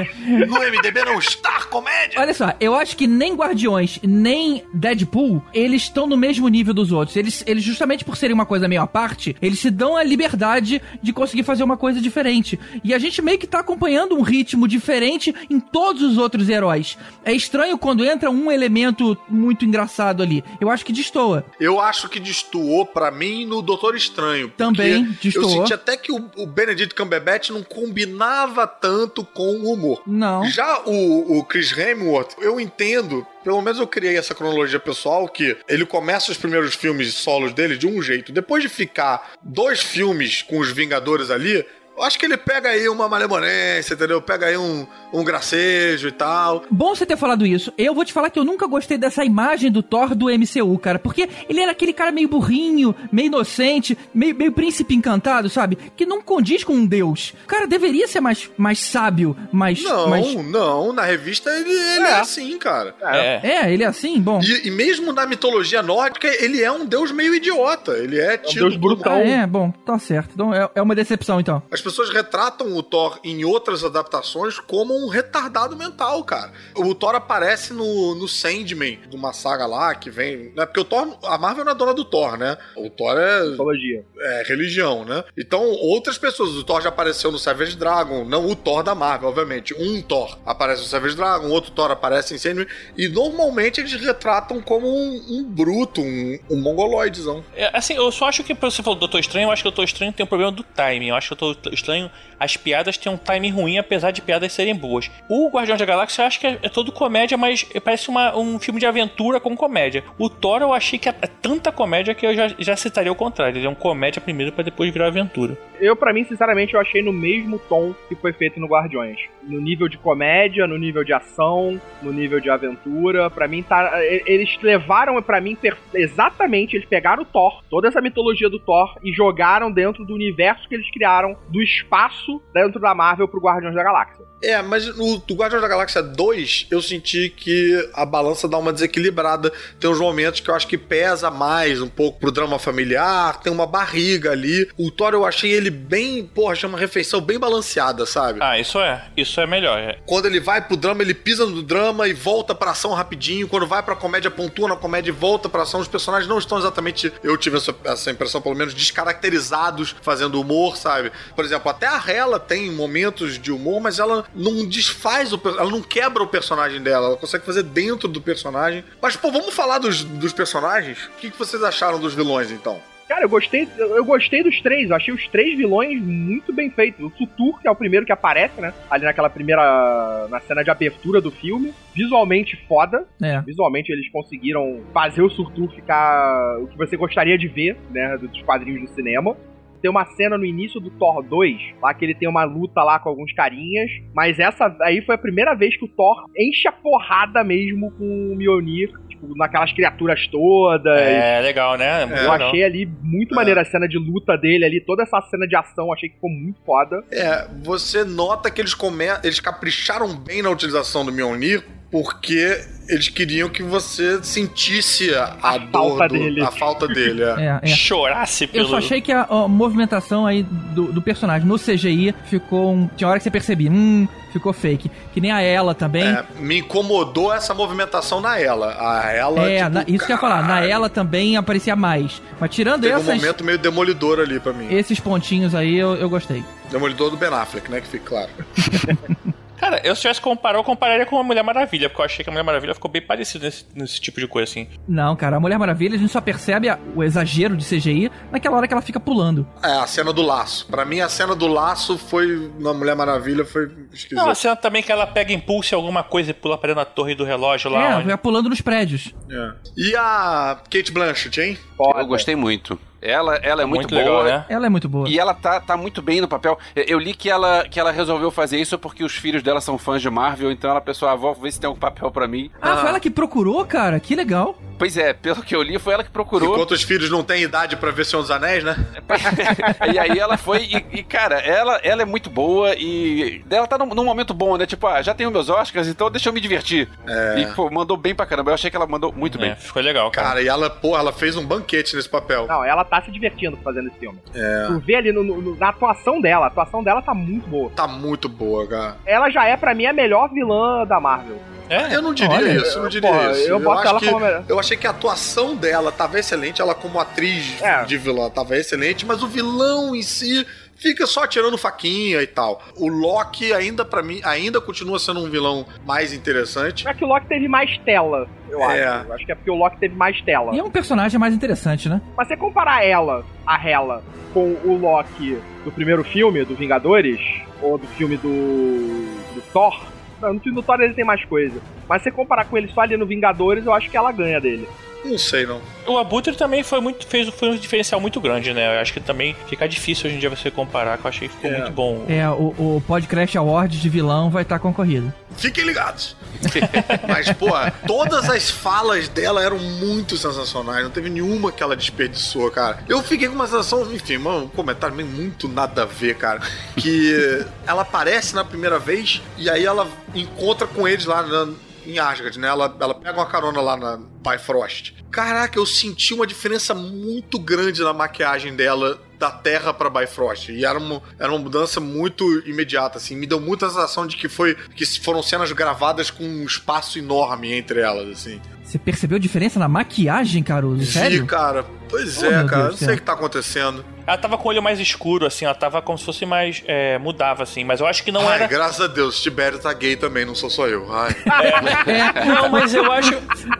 [SPEAKER 5] no MDB não estar comédia?
[SPEAKER 4] Olha só, eu acho que nem Guardiões, nem Deadpool, eles estão no mesmo nível dos outros. Eles, eles justamente por serem uma coisa meio à parte, eles se dão a liberdade de conseguir fazer uma coisa diferente. E a gente meio que tá acompanhando um ritmo diferente em todos os outros heróis. É estranho quando entra um elemento muito engraçado ali. Eu acho que destoa.
[SPEAKER 5] Eu acho que destoou pra mim no Doutor Estranho.
[SPEAKER 4] Também
[SPEAKER 5] Eu
[SPEAKER 4] destoou.
[SPEAKER 5] senti até que o, o Benedict Cumberbatch não combinava tanto com o humor.
[SPEAKER 4] Não.
[SPEAKER 5] Já o, o Chris Hemsworth, eu entendo, pelo menos eu criei essa cronologia pessoal, que ele começa os primeiros filmes solos dele de um jeito. Depois de ficar dois filmes com os Vingadores ali, eu acho que ele pega aí uma malemolência, entendeu? Pega aí um, um gracejo e tal.
[SPEAKER 4] Bom você ter falado isso. Eu vou te falar que eu nunca gostei dessa imagem do Thor do MCU, cara. Porque ele era aquele cara meio burrinho, meio inocente, meio, meio príncipe encantado, sabe? Que não condiz com um deus. O cara deveria ser mais, mais sábio, mais.
[SPEAKER 5] Não,
[SPEAKER 4] mais...
[SPEAKER 5] não, na revista ele, ele é. assim, cara.
[SPEAKER 6] É.
[SPEAKER 4] É, ele é assim? Bom.
[SPEAKER 5] E, e mesmo na mitologia nórdica, ele é um deus meio idiota. Ele é tido
[SPEAKER 8] deus
[SPEAKER 5] como-
[SPEAKER 8] brutão.
[SPEAKER 4] Ah, é, bom, tá certo. Então é, é uma decepção, então.
[SPEAKER 5] As pessoas retratam o Thor em outras adaptações como um retardado mental, cara. O Thor aparece no, no Sandman, de uma saga lá que vem. Né? Porque o Thor, a Marvel não é dona do Thor, né? O Thor é,
[SPEAKER 8] Mitologia.
[SPEAKER 5] é religião, né? Então, outras pessoas. O Thor já apareceu no Savage Dragon, não o Thor da Marvel, obviamente. Um Thor aparece no Savage Dragon, outro Thor aparece em Sandman. E normalmente eles retratam como um, um bruto, um, um mongoloidezão.
[SPEAKER 6] É, assim, eu só acho que, você falou do Doutor Estranho, eu acho que o Doutor Estranho tem um problema do timing. Eu acho que o Doutor Estranho, as piadas têm um timing ruim, apesar de piadas serem boas. O Guardião da Galáxia eu acho que é, é todo comédia, mas parece uma- um filme de aventura com comédia. O Thor eu achei que é, é tanta comédia que eu já, já citaria o contrário. Ele é um comédia primeiro pra depois virar aventura.
[SPEAKER 8] Eu, pra mim, sinceramente, eu achei no mesmo tom que foi feito no Guardiões. No nível de comédia, no nível de ação, no nível de aventura. Pra mim, tá. Eles levaram, pra mim, exatamente. Eles pegaram o Thor, toda essa mitologia do Thor, e jogaram dentro do universo que eles criaram, do espaço dentro da Marvel pro Guardiões da Galáxia.
[SPEAKER 5] É, mas no do Guardiões da Galáxia 2, eu senti que a balança dá uma desequilibrada. Tem uns momentos que eu acho que pesa mais um pouco pro drama familiar, tem uma barriga ali. O Thor eu achei ele bem, porra, achei uma refeição bem balanceada, sabe?
[SPEAKER 6] Ah, isso é. Isso é melhor. é.
[SPEAKER 5] Quando ele vai pro drama, ele pisa no drama e volta pra ação rapidinho. Quando vai pra comédia, pontua na comédia e volta pra ação. Os personagens não estão exatamente, eu tive essa, essa impressão, pelo menos, descaracterizados fazendo humor, sabe? Por exemplo, até a Hela tem momentos de humor, mas ela não desfaz o ela não quebra o personagem dela, ela consegue fazer dentro do personagem. Mas, pô, vamos falar dos, dos personagens? O que, que vocês acharam dos vilões, então?
[SPEAKER 8] Cara, eu gostei, eu gostei dos três. Eu achei os três vilões muito bem feitos. O Sutur, que é o primeiro que aparece, né? Ali naquela primeira. na cena de abertura do filme. Visualmente foda.
[SPEAKER 4] É.
[SPEAKER 8] Visualmente eles conseguiram fazer o Surtur ficar o que você gostaria de ver, né? Dos quadrinhos do cinema. Tem uma cena no início do Thor 2, lá que ele tem uma luta lá com alguns carinhas, mas essa aí foi a primeira vez que o Thor enche a porrada mesmo com o Mjolnir, tipo, naquelas criaturas todas.
[SPEAKER 6] É legal, né? Muito
[SPEAKER 8] Eu achei ali muito maneira a cena de luta dele ali, toda essa cena de ação, achei que ficou muito foda.
[SPEAKER 5] É, você nota que eles come... eles capricharam bem na utilização do Mjolnir porque eles queriam que você sentisse a, a,
[SPEAKER 8] falta
[SPEAKER 5] do-
[SPEAKER 8] dele.
[SPEAKER 5] a falta dele. é.
[SPEAKER 4] É, é.
[SPEAKER 6] Chorasse pelo...
[SPEAKER 4] Eu só achei que a, a movimentação aí do, do personagem no CGI ficou. Um, tinha hora que você percebia, hum, ficou fake. Que nem a ela também.
[SPEAKER 5] É, me incomodou essa movimentação na ela. A ela.
[SPEAKER 4] É,
[SPEAKER 5] tipo,
[SPEAKER 4] na- isso que eu ia falar. Na ela também aparecia mais. Mas tirando
[SPEAKER 5] Teve um
[SPEAKER 4] essas,
[SPEAKER 5] momento meio demolidor ali pra mim.
[SPEAKER 4] esses pontinhos aí, eu, eu gostei.
[SPEAKER 5] Demolidor do Ben Affleck, né? Que fique claro.
[SPEAKER 6] Cara, eu se tivesse que comparar, eu compararia com a Mulher Maravilha, porque eu achei que a Mulher Maravilha ficou bem parecida nesse, nesse tipo de coisa, assim.
[SPEAKER 4] Não, cara, a Mulher Maravilha, a gente só percebe a- o exagero de CGI naquela hora que ela fica pulando.
[SPEAKER 5] É, a cena do laço. Pra mim, a cena do laço foi. Na Mulher Maravilha foi esquisito.
[SPEAKER 6] Não, a cena também que ela pega impulso em alguma coisa e pula pra dentro da torre do relógio lá.
[SPEAKER 4] é,
[SPEAKER 6] onde-
[SPEAKER 4] vai pulando nos prédios.
[SPEAKER 5] É. E a Kate Blanchett, hein?
[SPEAKER 8] Foda.
[SPEAKER 7] Eu gostei muito. Ela, ela é muito,
[SPEAKER 6] Muito
[SPEAKER 7] boa.
[SPEAKER 6] legal, né?
[SPEAKER 4] Ela é muito boa.
[SPEAKER 7] E ela tá, tá muito bem no papel. Eu- li que ela, que ela resolveu fazer isso porque os filhos dela são fãs de Marvel, então ela pensou, ah, vou ver se tem algum papel pra mim.
[SPEAKER 4] Ah, foi ela que procurou, cara? Que legal.
[SPEAKER 7] Pois é, pelo que eu li, foi ela que procurou.
[SPEAKER 5] Enquanto os filhos não têm idade pra ver Senhor dos Anéis, né?
[SPEAKER 7] e aí ela foi, e, e, cara, ela, ela é muito boa e ela tá num, num momento bom, né? Tipo, ah, já tenho meus Oscars, então deixa eu me divertir. E, pô, mandou bem pra caramba. Eu achei que ela mandou muito
[SPEAKER 6] É,
[SPEAKER 7] bem.
[SPEAKER 6] ficou legal, cara.
[SPEAKER 5] Cara, e ela, pô, ela fez um banquete nesse papel.
[SPEAKER 8] Não, ela tá se divertindo fazendo esse filme.
[SPEAKER 5] É.
[SPEAKER 8] Tu vê ali no- no- na atuação dela, a atuação dela tá muito boa.
[SPEAKER 5] Tá muito boa, cara.
[SPEAKER 8] Ela já é, pra mim, a melhor vilã da Marvel.
[SPEAKER 6] É,
[SPEAKER 5] Eu não diria
[SPEAKER 4] Olha,
[SPEAKER 5] isso, eu não diria
[SPEAKER 8] pô,
[SPEAKER 5] isso.
[SPEAKER 8] eu boto
[SPEAKER 5] acho
[SPEAKER 8] ela
[SPEAKER 5] que,
[SPEAKER 8] como a melhor.
[SPEAKER 5] eu achei que a atuação dela tava excelente, ela como atriz
[SPEAKER 8] É.
[SPEAKER 5] de vilã tava excelente, mas o vilão em si fica só tirando faquinha e tal. O Loki ainda pra mim ainda continua sendo um vilão mais interessante.
[SPEAKER 8] É que o Loki teve mais tela, eu
[SPEAKER 5] É.
[SPEAKER 8] acho. Acho que é porque o Loki teve mais tela.
[SPEAKER 4] E é um personagem mais interessante, né?
[SPEAKER 8] Mas você comparar ela, a Hela, com o Loki do primeiro filme, do Vingadores, ou do filme do, do Thor, não, no filme do Thor ele tem mais coisa. Mas se você comparar com ele só ali no Vingadores, eu acho que ela ganha dele.
[SPEAKER 5] Não sei não.
[SPEAKER 6] O Abutre também foi muito fez foi um diferencial muito grande, né? Eu acho que também fica difícil hoje em dia você comparar, que eu achei que ficou
[SPEAKER 5] É.
[SPEAKER 6] muito bom.
[SPEAKER 4] É, o, o Podcast Award de vilão vai estar concorrido.
[SPEAKER 5] Fiquem ligados. Mas, pô, todas as falas dela eram muito sensacionais. Não teve nenhuma que ela desperdiçou, cara. Eu fiquei com uma sensação, enfim, mano, um comentário meio muito nada a ver, cara. Que ela aparece na primeira vez e aí ela encontra com eles lá na- em Asgard, né? Ela, ela pega uma carona lá na Bifrost. Caraca, eu senti uma diferença muito grande na maquiagem dela da Terra pra Bifrost. E era uma, era uma mudança muito imediata, assim. Me deu muita sensação de que foi que foram cenas gravadas com um espaço enorme entre elas, assim.
[SPEAKER 4] Você percebeu diferença na maquiagem, Caruso? Sério?
[SPEAKER 5] Vi, cara. Pois
[SPEAKER 4] Oh,
[SPEAKER 5] é, cara. Não sei o que tá acontecendo.
[SPEAKER 6] Ela tava com o olho mais escuro, assim, ela tava como se fosse mais. é, mudava, assim, mas eu acho que não
[SPEAKER 5] Ai,
[SPEAKER 6] era.
[SPEAKER 5] graças a Deus, Tibério tá gay também, não sou só eu. Ai.
[SPEAKER 4] É,
[SPEAKER 6] Não, mas eu acho.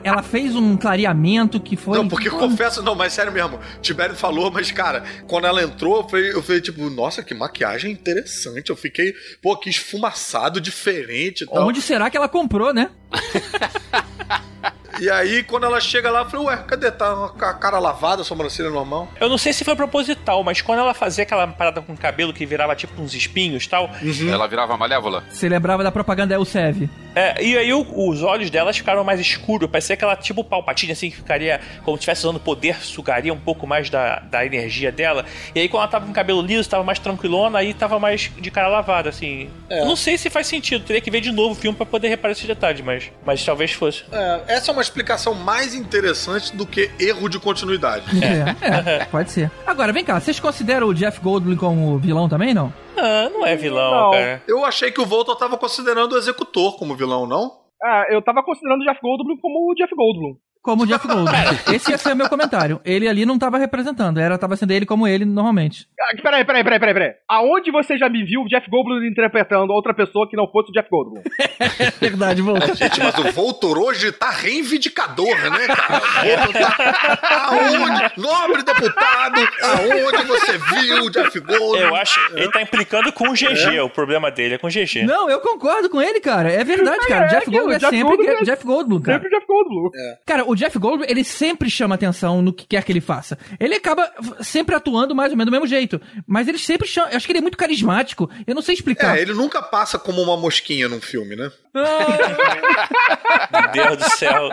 [SPEAKER 4] ela fez um clareamento que foi.
[SPEAKER 5] Não, porque eu confesso, não, mas sério mesmo. Tibério falou, mas, cara, quando ela entrou, eu falei, eu falei, tipo, nossa, que maquiagem interessante. Eu fiquei, pô, que esfumaçado, diferente e tal.
[SPEAKER 4] Onde será que ela comprou, né?
[SPEAKER 5] E aí, quando ela chega lá, eu falei, ué, cadê? Tá com a cara lavada, a sobrancelha normal?
[SPEAKER 6] Eu não sei se foi proposital, mas quando ela fazia aquela parada com o cabelo que virava tipo uns espinhos e tal.
[SPEAKER 7] Ela virava malévola.
[SPEAKER 4] Você lembrava da propaganda Elsev.
[SPEAKER 6] É, e aí o- os olhos delas ficaram mais escuros, parecia que ela, tipo palpatinha, assim, que ficaria como se estivesse usando poder, sugaria um pouco mais da, da energia dela. E aí quando ela tava com o cabelo liso, tava mais tranquilona, aí tava mais de cara lavada, assim. Eu não sei se faz sentido, teria que ver de novo o filme pra poder reparar esses detalhes, mas, mas talvez fosse.
[SPEAKER 5] É, essa é uma explicação mais interessante do que erro de continuidade.
[SPEAKER 4] É, é, pode ser. Agora, vem cá, vocês consideram o Jeff Goldblum como vilão também, não?
[SPEAKER 6] Ah, não é vilão,
[SPEAKER 8] Não.
[SPEAKER 6] cara.
[SPEAKER 5] Eu achei que o Voltor tava considerando o executor como vilão, não?
[SPEAKER 8] Ah, eu tava considerando o Jeff Goldblum como o Jeff Goldblum.
[SPEAKER 4] Como o Jeff Goldblum. Esse ia ser o meu comentário. Ele ali não tava representando, era tava sendo ele como ele normalmente.
[SPEAKER 8] Ah, peraí, peraí, peraí, peraí, peraí. Aonde você já me viu o Jeff Goldblum interpretando outra pessoa que não fosse o Jeff Goldblum?
[SPEAKER 4] Verdade, volta.
[SPEAKER 5] Gente, mas o Voltor hoje tá reivindicador, né, cara? O Voltor tá... Aonde? Nobre deputado, aonde você viu o Jeff Goldblum?
[SPEAKER 6] Eu acho. Ele tá implicando com o GG, o problema dele é com o GG.
[SPEAKER 4] Não, eu concordo com ele, cara. É verdade, cara.
[SPEAKER 8] É,
[SPEAKER 4] Jeff Goldblum é
[SPEAKER 8] Jeff
[SPEAKER 4] sempre
[SPEAKER 8] Goldblum é-
[SPEAKER 4] Jeff Goldblum, cara.
[SPEAKER 8] Sempre o Jeff Goldblum.
[SPEAKER 4] Cara, o Jeff Goldblum, ele sempre chama atenção no que quer que ele faça. Ele acaba sempre atuando mais ou menos do mesmo jeito. Mas ele sempre chama. Eu acho que ele é muito carismático. Eu não sei explicar.
[SPEAKER 5] É, ele nunca passa como uma mosquinha num filme, né?
[SPEAKER 6] Meu Deus do céu.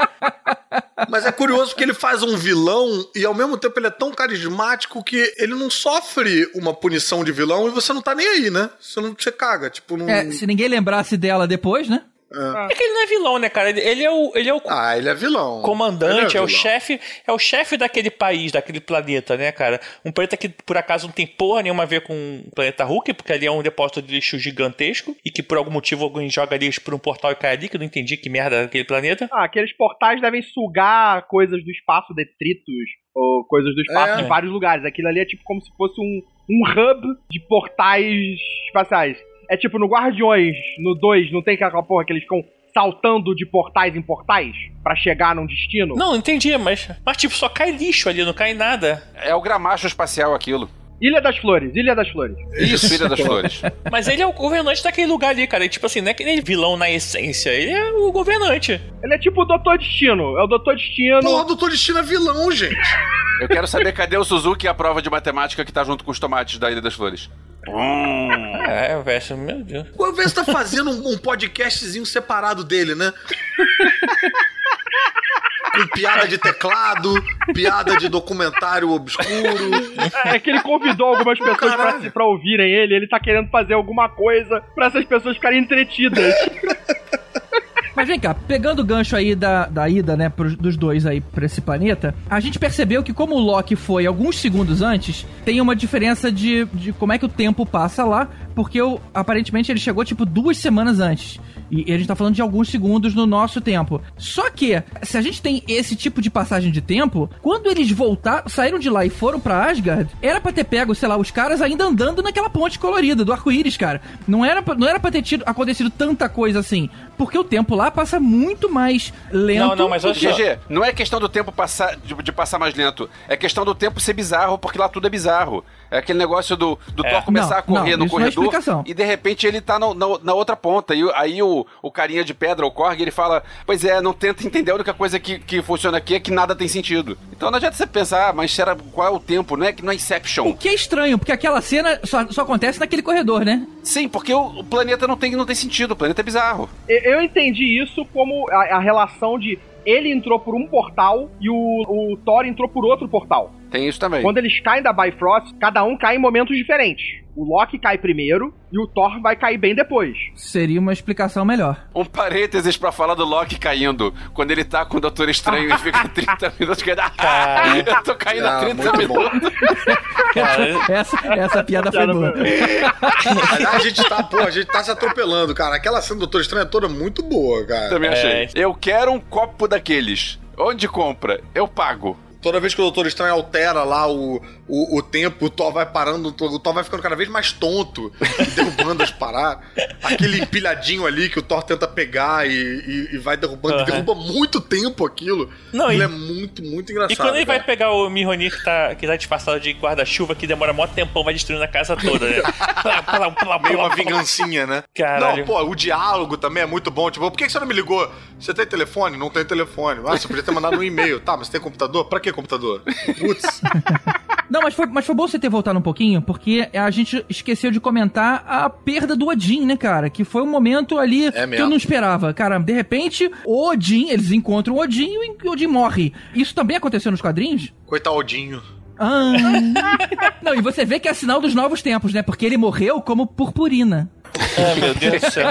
[SPEAKER 5] Mas é curioso que ele faz um vilão e ao mesmo tempo ele é tão carismático que ele não sofre uma punição de vilão e você não tá nem aí, né? Você não você caga, tipo, não.
[SPEAKER 4] É, se ninguém lembrasse dela depois, né?
[SPEAKER 6] É que ele não é vilão, né, cara? Ele, ele é o. Ele é o
[SPEAKER 5] Ah, ele é vilão.
[SPEAKER 6] comandante,
[SPEAKER 5] Ele
[SPEAKER 6] é, o chefe, é o chefe daquele país, daquele planeta, né, cara? Um planeta que por acaso não tem porra nenhuma a ver com o planeta Hulk, porque ali é um depósito de lixo gigantesco e que por algum motivo alguém joga lixo por um portal e cai ali, que eu não entendi que merda é aquele planeta.
[SPEAKER 8] Ah, aqueles portais devem sugar coisas do espaço, detritos, ou coisas do espaço
[SPEAKER 5] É.
[SPEAKER 8] de vários lugares. Aquilo ali é tipo como se fosse um, um hub de portais espaciais. É tipo no Guardiões, no 2, não tem aquela porra que eles ficam saltando de portais em portais pra chegar num destino?
[SPEAKER 6] Não, entendi, mas, mas tipo, só cai lixo ali, não cai nada.
[SPEAKER 7] É o gramacho espacial aquilo.
[SPEAKER 8] Ilha das Flores, Ilha das Flores.
[SPEAKER 7] Isso, Filha das Flores.
[SPEAKER 6] Mas ele é o governante daquele lugar ali, cara. E, tipo assim, não é que ele é vilão na essência, ele é o governante.
[SPEAKER 8] Ele é tipo o Doutor Destino. É o Doutor Destino.
[SPEAKER 5] Porra, Doutor Destino é vilão, gente.
[SPEAKER 7] Eu quero saber cadê o Suzuki e a prova de matemática que tá junto com os tomates da Ilha das Flores.
[SPEAKER 6] É, velho, meu Deus.
[SPEAKER 5] O Vez tá fazendo um, um podcastzinho separado dele, né? Com piada de teclado, piada de documentário obscuro.
[SPEAKER 8] É que ele convidou algumas pessoas pra, pra ouvirem ele. Ele tá querendo fazer alguma coisa pra essas pessoas ficarem entretidas.
[SPEAKER 4] Mas vem cá, pegando o gancho aí da, da ida, né, pros- dos dois aí pra esse planeta, a gente percebeu que como o Loki foi alguns segundos antes, tem uma diferença de, de como é que o tempo passa lá, porque o- aparentemente ele chegou tipo duas semanas antes. E, e a gente tá falando de alguns segundos no nosso tempo. Só que, se a gente tem esse tipo de passagem de tempo, quando eles voltaram, saíram de lá e foram pra Asgard, era pra ter pego, sei lá, os caras ainda andando naquela ponte colorida do arco-íris, cara. Não era, pra- não era pra ter tido, acontecido tanta coisa assim. Porque o tempo lá passa muito mais lento.
[SPEAKER 6] Não, não, mas olha só.
[SPEAKER 7] GG, não é questão do tempo passar, de, de passar mais lento. É questão do tempo ser bizarro, porque lá tudo é bizarro. É aquele negócio do, do
[SPEAKER 6] É.
[SPEAKER 7] Thor começar
[SPEAKER 4] Não,
[SPEAKER 7] a correr
[SPEAKER 4] não,
[SPEAKER 7] no
[SPEAKER 4] é
[SPEAKER 7] corredor
[SPEAKER 4] explicação.
[SPEAKER 7] e de repente ele tá no- na, na outra ponta. E aí o, o carinha de pedra, o Korg, ele fala: Pois é, não tenta entender a única coisa que, que funciona aqui é que nada tem sentido. Então não adianta você pensar, ah, mas será, qual é o tempo? Não é, que- não é Inception.
[SPEAKER 4] O que é estranho, porque aquela cena só, só acontece naquele corredor, né?
[SPEAKER 7] Sim, porque o, o planeta não tem, não tem sentido, o planeta é bizarro.
[SPEAKER 8] E- Eu entendi isso como a, a relação de ele entrou por um portal e o, o Thor entrou por outro portal.
[SPEAKER 7] Tem isso também.
[SPEAKER 8] Quando eles caem da Bifrost, cada um cai em momentos diferentes. O Loki cai primeiro e o Thor vai cair bem depois.
[SPEAKER 4] Seria uma explicação melhor.
[SPEAKER 7] Um parênteses pra falar do Loki caindo. Quando ele tá com o Doutor Estranho e fica 30 minutos que ah, eu tô caindo há
[SPEAKER 5] Ah,
[SPEAKER 7] 30
[SPEAKER 5] muito bom.
[SPEAKER 7] minutos.
[SPEAKER 6] Cara,
[SPEAKER 4] Essa, essa piada foi boa.
[SPEAKER 5] A gente tá, pô, a gente tá se atropelando, cara. Aquela cena do Doutor Estranho é toda muito boa, cara.
[SPEAKER 7] Também
[SPEAKER 6] É.
[SPEAKER 7] achei. Eu quero um copo daqueles. Onde compra? Eu pago.
[SPEAKER 5] Toda vez que o Doutor Estranho altera lá o, o, o tempo, o Thor vai parando, o Thor vai ficando cada vez mais tonto, derrubando as paradas. Aquele empilhadinho ali que o Thor tenta pegar e, e- e vai derrubando,
[SPEAKER 6] Aham.
[SPEAKER 5] derruba muito tempo aquilo.
[SPEAKER 6] Não,
[SPEAKER 5] Ele
[SPEAKER 6] e-
[SPEAKER 5] é muito, muito engraçado.
[SPEAKER 6] E quando ele vai
[SPEAKER 5] cara.
[SPEAKER 6] pegar o Mihonir que tá, que tá disfarçado de guarda-chuva, que demora mó tempão, vai destruindo a casa toda, né? Plá, plá, plá,
[SPEAKER 5] Meio
[SPEAKER 6] plá,
[SPEAKER 5] uma
[SPEAKER 6] plá.
[SPEAKER 5] vingancinha, né?
[SPEAKER 6] Caralho.
[SPEAKER 5] Não, pô, o diálogo também é muito bom. Tipo, por que que você não me ligou? Você tem telefone? Não tem telefone. Ah, você podia ter mandado um e-mail. Tá, mas você tem computador? Pra que computador? Putz.
[SPEAKER 4] Não, mas foi, mas foi bom você ter voltado um pouquinho, porque a gente esqueceu de comentar a perda do Odin, né, cara? Que foi um momento ali que
[SPEAKER 5] É mesmo.
[SPEAKER 4] eu não esperava. Cara, de repente, o Odin, eles encontram o Odin e o Odin morre. Isso também aconteceu nos quadrinhos?
[SPEAKER 5] Coitadinho.
[SPEAKER 4] Ah. não, e você vê que é sinal dos novos tempos, né? Porque ele morreu como purpurina.
[SPEAKER 6] Ai, meu Deus do céu.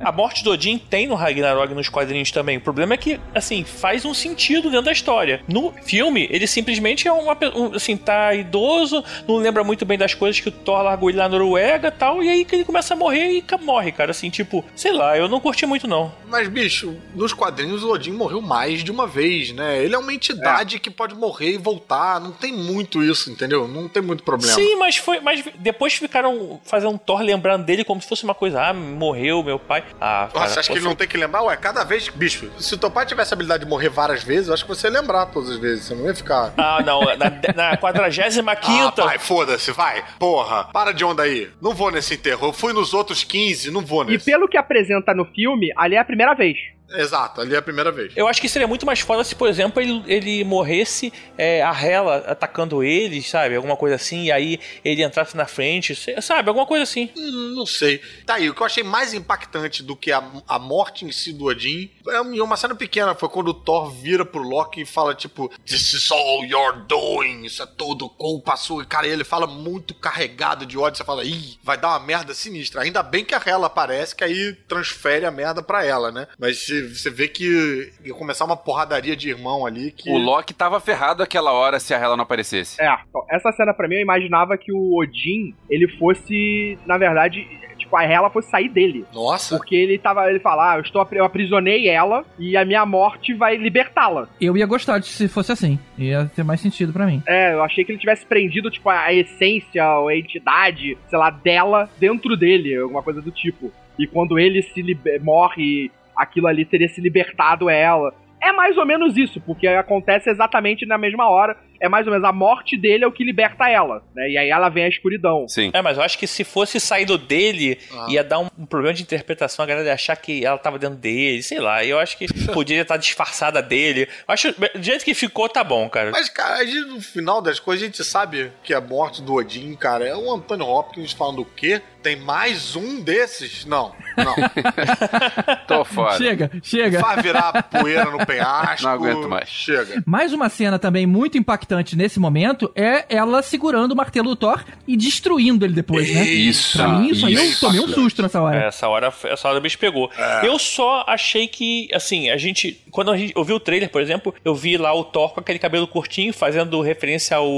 [SPEAKER 6] A morte do Odin tem no Ragnarok nos quadrinhos também. O problema é que, assim, faz um sentido dentro da história. No filme, ele simplesmente é uma um, assim, tá idoso, não lembra muito bem das coisas que o Thor largou ele lá na Noruega e tal, e aí que ele começa a morrer e morre, cara. Assim, tipo, sei lá, eu não curti muito, não.
[SPEAKER 5] Mas, bicho, nos quadrinhos o Odin morreu mais de uma vez, né? Ele é uma entidade que pode morrer e voltar. Não tem muito isso, entendeu? Não tem muito problema.
[SPEAKER 6] Sim, mas foi. Mas depois ficaram fazendo um Thor lembrando dele como se fosse uma coisa, ah, morreu meu pai. Ah, cara,
[SPEAKER 5] Nossa, acha que ele não tem que lembrar? Ué, cada vez, bicho, se o teu pai tivesse a habilidade de morrer várias vezes, eu acho que você ia lembrar todas as vezes. Você não ia ficar.
[SPEAKER 6] Ah, não, na, na 45
[SPEAKER 5] Ah,
[SPEAKER 6] quinta.
[SPEAKER 5] pai, foda-se, vai. Porra, para de onda aí. Não vou nesse enterro. Eu fui nos outros 15, não vou
[SPEAKER 8] E
[SPEAKER 5] nesse.
[SPEAKER 8] pelo que apresenta no filme, ali é a primeira vez.
[SPEAKER 5] Exato, ali é a primeira vez.
[SPEAKER 6] Eu acho que seria muito mais foda se, por exemplo, ele, ele morresse é, a Hela atacando ele, sabe? Alguma coisa assim, e aí ele entrasse na frente, sabe? Alguma coisa assim.
[SPEAKER 5] Hum, não sei. Tá aí, o que eu achei mais impactante do que a, a morte em si do Odin é uma cena pequena, foi quando o Thor vira pro Loki e fala, tipo, This is all your doing, isso é tudo culpa sua. E, cara, ele fala muito carregado de ódio, você fala, ih, vai dar uma merda sinistra. Ainda bem que a Hela aparece, que aí transfere a merda pra ela, né? Mas você vê que ia começar uma porradaria de irmão ali que.
[SPEAKER 7] O Loki tava ferrado aquela hora se a Hela não aparecesse.
[SPEAKER 8] É, então, essa cena pra mim eu imaginava que o Odin, ele fosse, na verdade, tipo, a Hela fosse sair dele.
[SPEAKER 5] Nossa.
[SPEAKER 8] Porque ele tava, ele fala, ah, eu estou, eu aprisionei ela e a minha morte vai libertá-la.
[SPEAKER 4] Eu ia gostar de se fosse assim. Ia ter mais sentido para mim.
[SPEAKER 8] É, eu achei que ele tivesse prendido, tipo, a essência, a entidade, sei lá, dela dentro dele, alguma coisa do tipo. E quando ele se morre aquilo ali teria se libertado ela. É mais ou menos isso, porque acontece exatamente na mesma hora é mais ou menos a morte dele é o que liberta ela, né? E aí ela vem a escuridão.
[SPEAKER 6] Sim. É, mas eu acho que se fosse saído dele, ah. ia dar um, um, problema de interpretação, a galera ia achar que ela tava dentro dele, sei lá. Eu acho que poderia estar disfarçada dele. Eu acho, do jeito que ficou, tá bom, cara.
[SPEAKER 5] Mas, cara, a gente, no final das coisas, a gente sabe que a morte do Odin, cara, é o Antônio Hopkins falando o quê? Tem mais um desses? Não, não.
[SPEAKER 7] Tô fora.
[SPEAKER 4] Chega, chega.
[SPEAKER 5] Vai virar poeira no penhasco.
[SPEAKER 7] Não aguento mais.
[SPEAKER 5] Chega.
[SPEAKER 4] Mais uma cena também muito impactante impactante nesse momento é ela segurando o martelo do Thor e destruindo ele depois, né?
[SPEAKER 7] Isso.
[SPEAKER 4] Pra mim, isso, aí eu tomei um susto nessa hora.
[SPEAKER 6] É, essa hora, essa hora me pegou. É. Eu só achei que, assim, a gente. Quando a gente, eu vi o trailer, por exemplo, eu vi lá o Thor com aquele cabelo curtinho, fazendo referência ao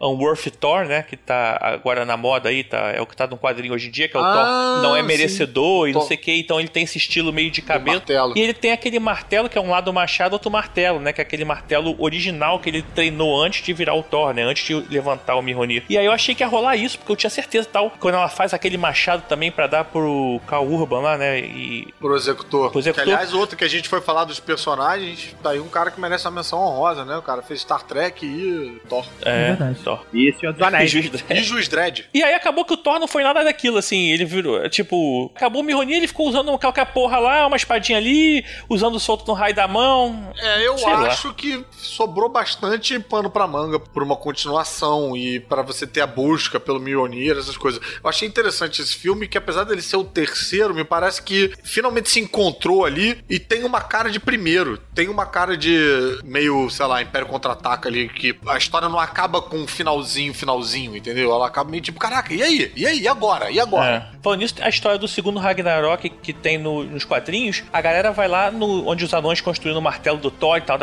[SPEAKER 6] Unworthy Thor, né? Que tá agora na moda aí, tá, é o que tá no quadrinho hoje em dia, que é o ah, Thor não é merecedor sim. e não sei o que, então ele tem esse estilo meio de cabelo. E ele tem aquele martelo que é um lado machado, outro martelo, né? Que é aquele martelo original que ele treinou antes de virar o Thor, né? Antes de levantar o Mihonir. E aí eu achei que ia rolar isso, porque eu tinha certeza tal. Quando ela faz aquele machado também para dar pro Cal Urban lá, né? E.
[SPEAKER 5] Pro executor. Pro executor. Que, aliás, outro que a gente foi falar dos personagens, tá aí um cara que merece uma menção honrosa, né? O cara fez Star Trek e Thor.
[SPEAKER 6] É, é verdade. Thor.
[SPEAKER 8] E Senhor dos Anéis.
[SPEAKER 5] e Juiz Dredd.
[SPEAKER 6] E aí acabou que o Thor não foi nada daquilo, assim. Ele virou, tipo, acabou o Mihonir, ele ficou usando qualquer porra lá, uma espadinha ali, usando o solto no raio da mão.
[SPEAKER 5] É, eu Sei acho lá. que sobrou bastante pano pra manga por uma continuação e para você ter a busca pelo Mjolnir, essas coisas. Eu achei interessante esse filme que apesar dele ser o terceiro, me parece que finalmente se encontrou ali e tem uma cara de primeiro, tem uma cara de meio, sei lá, Império Contra-Ataca ali, que a história não acaba com um finalzinho, finalzinho, entendeu? Ela acaba meio tipo, caraca, e aí? E aí? E agora? E agora?
[SPEAKER 6] É. Falando nisso, a história do segundo Ragnarok que tem no, nos quadrinhos, a galera vai lá no, onde os anões construíram o martelo do Thor e tal,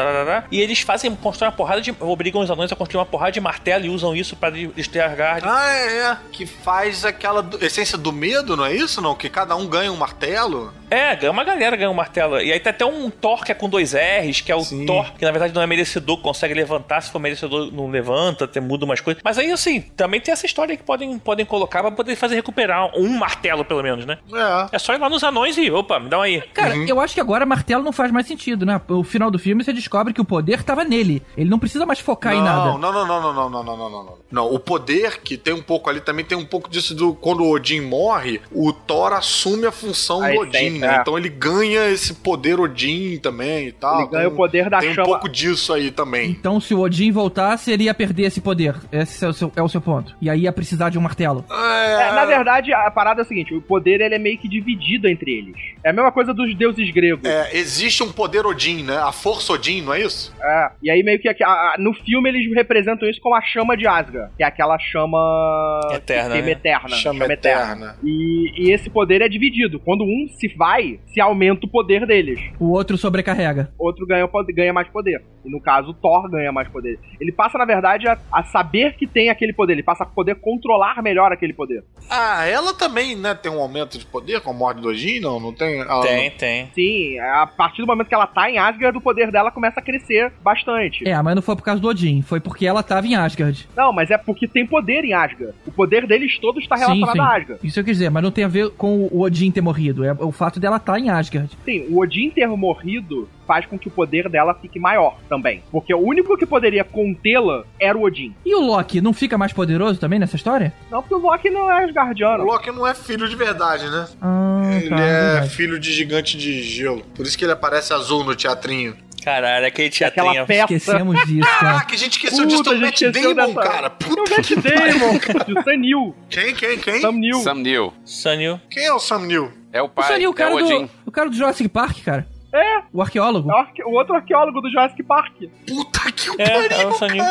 [SPEAKER 6] e eles fazem, constroem uma porrada de. obrigam os anões a construir uma porrada de martelo e usam isso para destruir Asgard.
[SPEAKER 5] Ah, é, é. Que faz aquela do... essência do medo, não é isso? Não? Que cada um ganha um martelo?
[SPEAKER 6] É, uma galera ganha um martelo. E aí tem até um Thor que é com dois R's, que é o Sim. Thor, que na verdade não é merecedor, consegue levantar, se for merecedor não levanta, até muda umas coisas. Mas aí, assim, também tem essa história que podem, podem colocar pra poder fazer recuperar um martelo, pelo menos, né? É. É só ir lá nos anões e, opa, me dá um aí.
[SPEAKER 4] Cara, uhum. eu acho que agora martelo não faz mais sentido, né? O final do filme você descobre que o poder tava nele. Ele não precisa mais focar
[SPEAKER 5] não,
[SPEAKER 4] em nada.
[SPEAKER 5] Não, não, não, não, não, não, não, não, não, não. Não, o poder que tem um pouco ali também tem um pouco disso do quando o Odin morre, o Thor assume a função Aí do Odin, tem, né? É. Então ele ganha esse poder Odin também e tal.
[SPEAKER 8] Ele ganha o poder da
[SPEAKER 5] tem
[SPEAKER 8] chama.
[SPEAKER 5] Tem um pouco disso aí também.
[SPEAKER 4] Então se o Odin voltasse, ele ia perder esse poder. Esse é o seu, é o seu ponto. E aí ia precisar de um martelo.
[SPEAKER 8] É... É, na verdade, a parada é a seguinte, o poder ele é meio que dividido entre eles. É a mesma coisa dos deuses gregos.
[SPEAKER 5] É, existe um poder Odin, né? A força Odin, não é isso?
[SPEAKER 8] É. E aí meio que a, a, no filme eles representam isso como a chama de Asgard, que é aquela chama
[SPEAKER 6] eterna, né?
[SPEAKER 8] eterna,
[SPEAKER 5] chama, chama eterna. eterna.
[SPEAKER 8] E, e, esse poder é dividido. Quando um se vai, se aumenta o poder deles.
[SPEAKER 4] O outro sobrecarrega.
[SPEAKER 8] O outro ganha, ganha mais poder. E no caso, o Thor ganha mais poder. Ele passa, na verdade, a, a saber que tem aquele poder. Ele passa a poder controlar melhor aquele poder.
[SPEAKER 5] Ah, ela também, né, tem um aumento de poder com a morte do Odin, não? Não tem? Ela...
[SPEAKER 6] Tem, tem.
[SPEAKER 8] Sim, a partir do momento que ela tá em Asgard, o poder dela começa a crescer bastante.
[SPEAKER 4] É, mas não foi por causa do Odin, foi porque ela tava em Asgard.
[SPEAKER 8] Não, mas é porque tem poder em Asgard. O poder deles todos está relacionado sim, sim. a Asgard.
[SPEAKER 4] Isso eu quis dizer, mas não tem a ver com o Odin ter morrido. É o fato dela estar tá em Asgard.
[SPEAKER 8] Sim, o Odin ter morrido faz com que o poder dela fique maior também. Porque o único que poderia contê-la era o Odin.
[SPEAKER 4] E o Loki não fica mais poderoso também nessa história?
[SPEAKER 8] Não, porque o Loki não é Asgardiano.
[SPEAKER 5] O Loki não é filho de verdade, né?
[SPEAKER 4] Ah,
[SPEAKER 5] Ele
[SPEAKER 4] tá,
[SPEAKER 5] é
[SPEAKER 4] verdade.
[SPEAKER 5] filho de gigante de gelo. Por isso que ele aparece azul no teatrinho.
[SPEAKER 6] Caralho, aquele
[SPEAKER 8] Aquela
[SPEAKER 6] teatrinho.
[SPEAKER 8] peça.
[SPEAKER 4] Esquecemos disso, cara.
[SPEAKER 5] Caraca, a gente esqueceu disso
[SPEAKER 8] Puta, a
[SPEAKER 5] do
[SPEAKER 8] gente
[SPEAKER 5] Matt
[SPEAKER 8] esqueceu
[SPEAKER 5] Damon,
[SPEAKER 8] dessa-
[SPEAKER 5] cara.
[SPEAKER 8] É o
[SPEAKER 5] Puta
[SPEAKER 8] Matt
[SPEAKER 5] que
[SPEAKER 8] Damon, o Sam Neill.
[SPEAKER 5] Quem, quem, quem?
[SPEAKER 8] Sam Neill.
[SPEAKER 7] Sam Neill.
[SPEAKER 6] Sunil.
[SPEAKER 5] Quem é o Sam Neill?
[SPEAKER 7] É o
[SPEAKER 4] O
[SPEAKER 7] pai,
[SPEAKER 4] Sonny, o
[SPEAKER 7] é
[SPEAKER 4] cara
[SPEAKER 7] o Odin.
[SPEAKER 4] do. O cara do Jurassic Park, cara.
[SPEAKER 8] É,
[SPEAKER 4] O arqueólogo.
[SPEAKER 8] é o, arque- o outro arqueólogo do Jurassic Park.
[SPEAKER 5] Puta que
[SPEAKER 6] É, é
[SPEAKER 5] pariu,
[SPEAKER 6] o Sunil.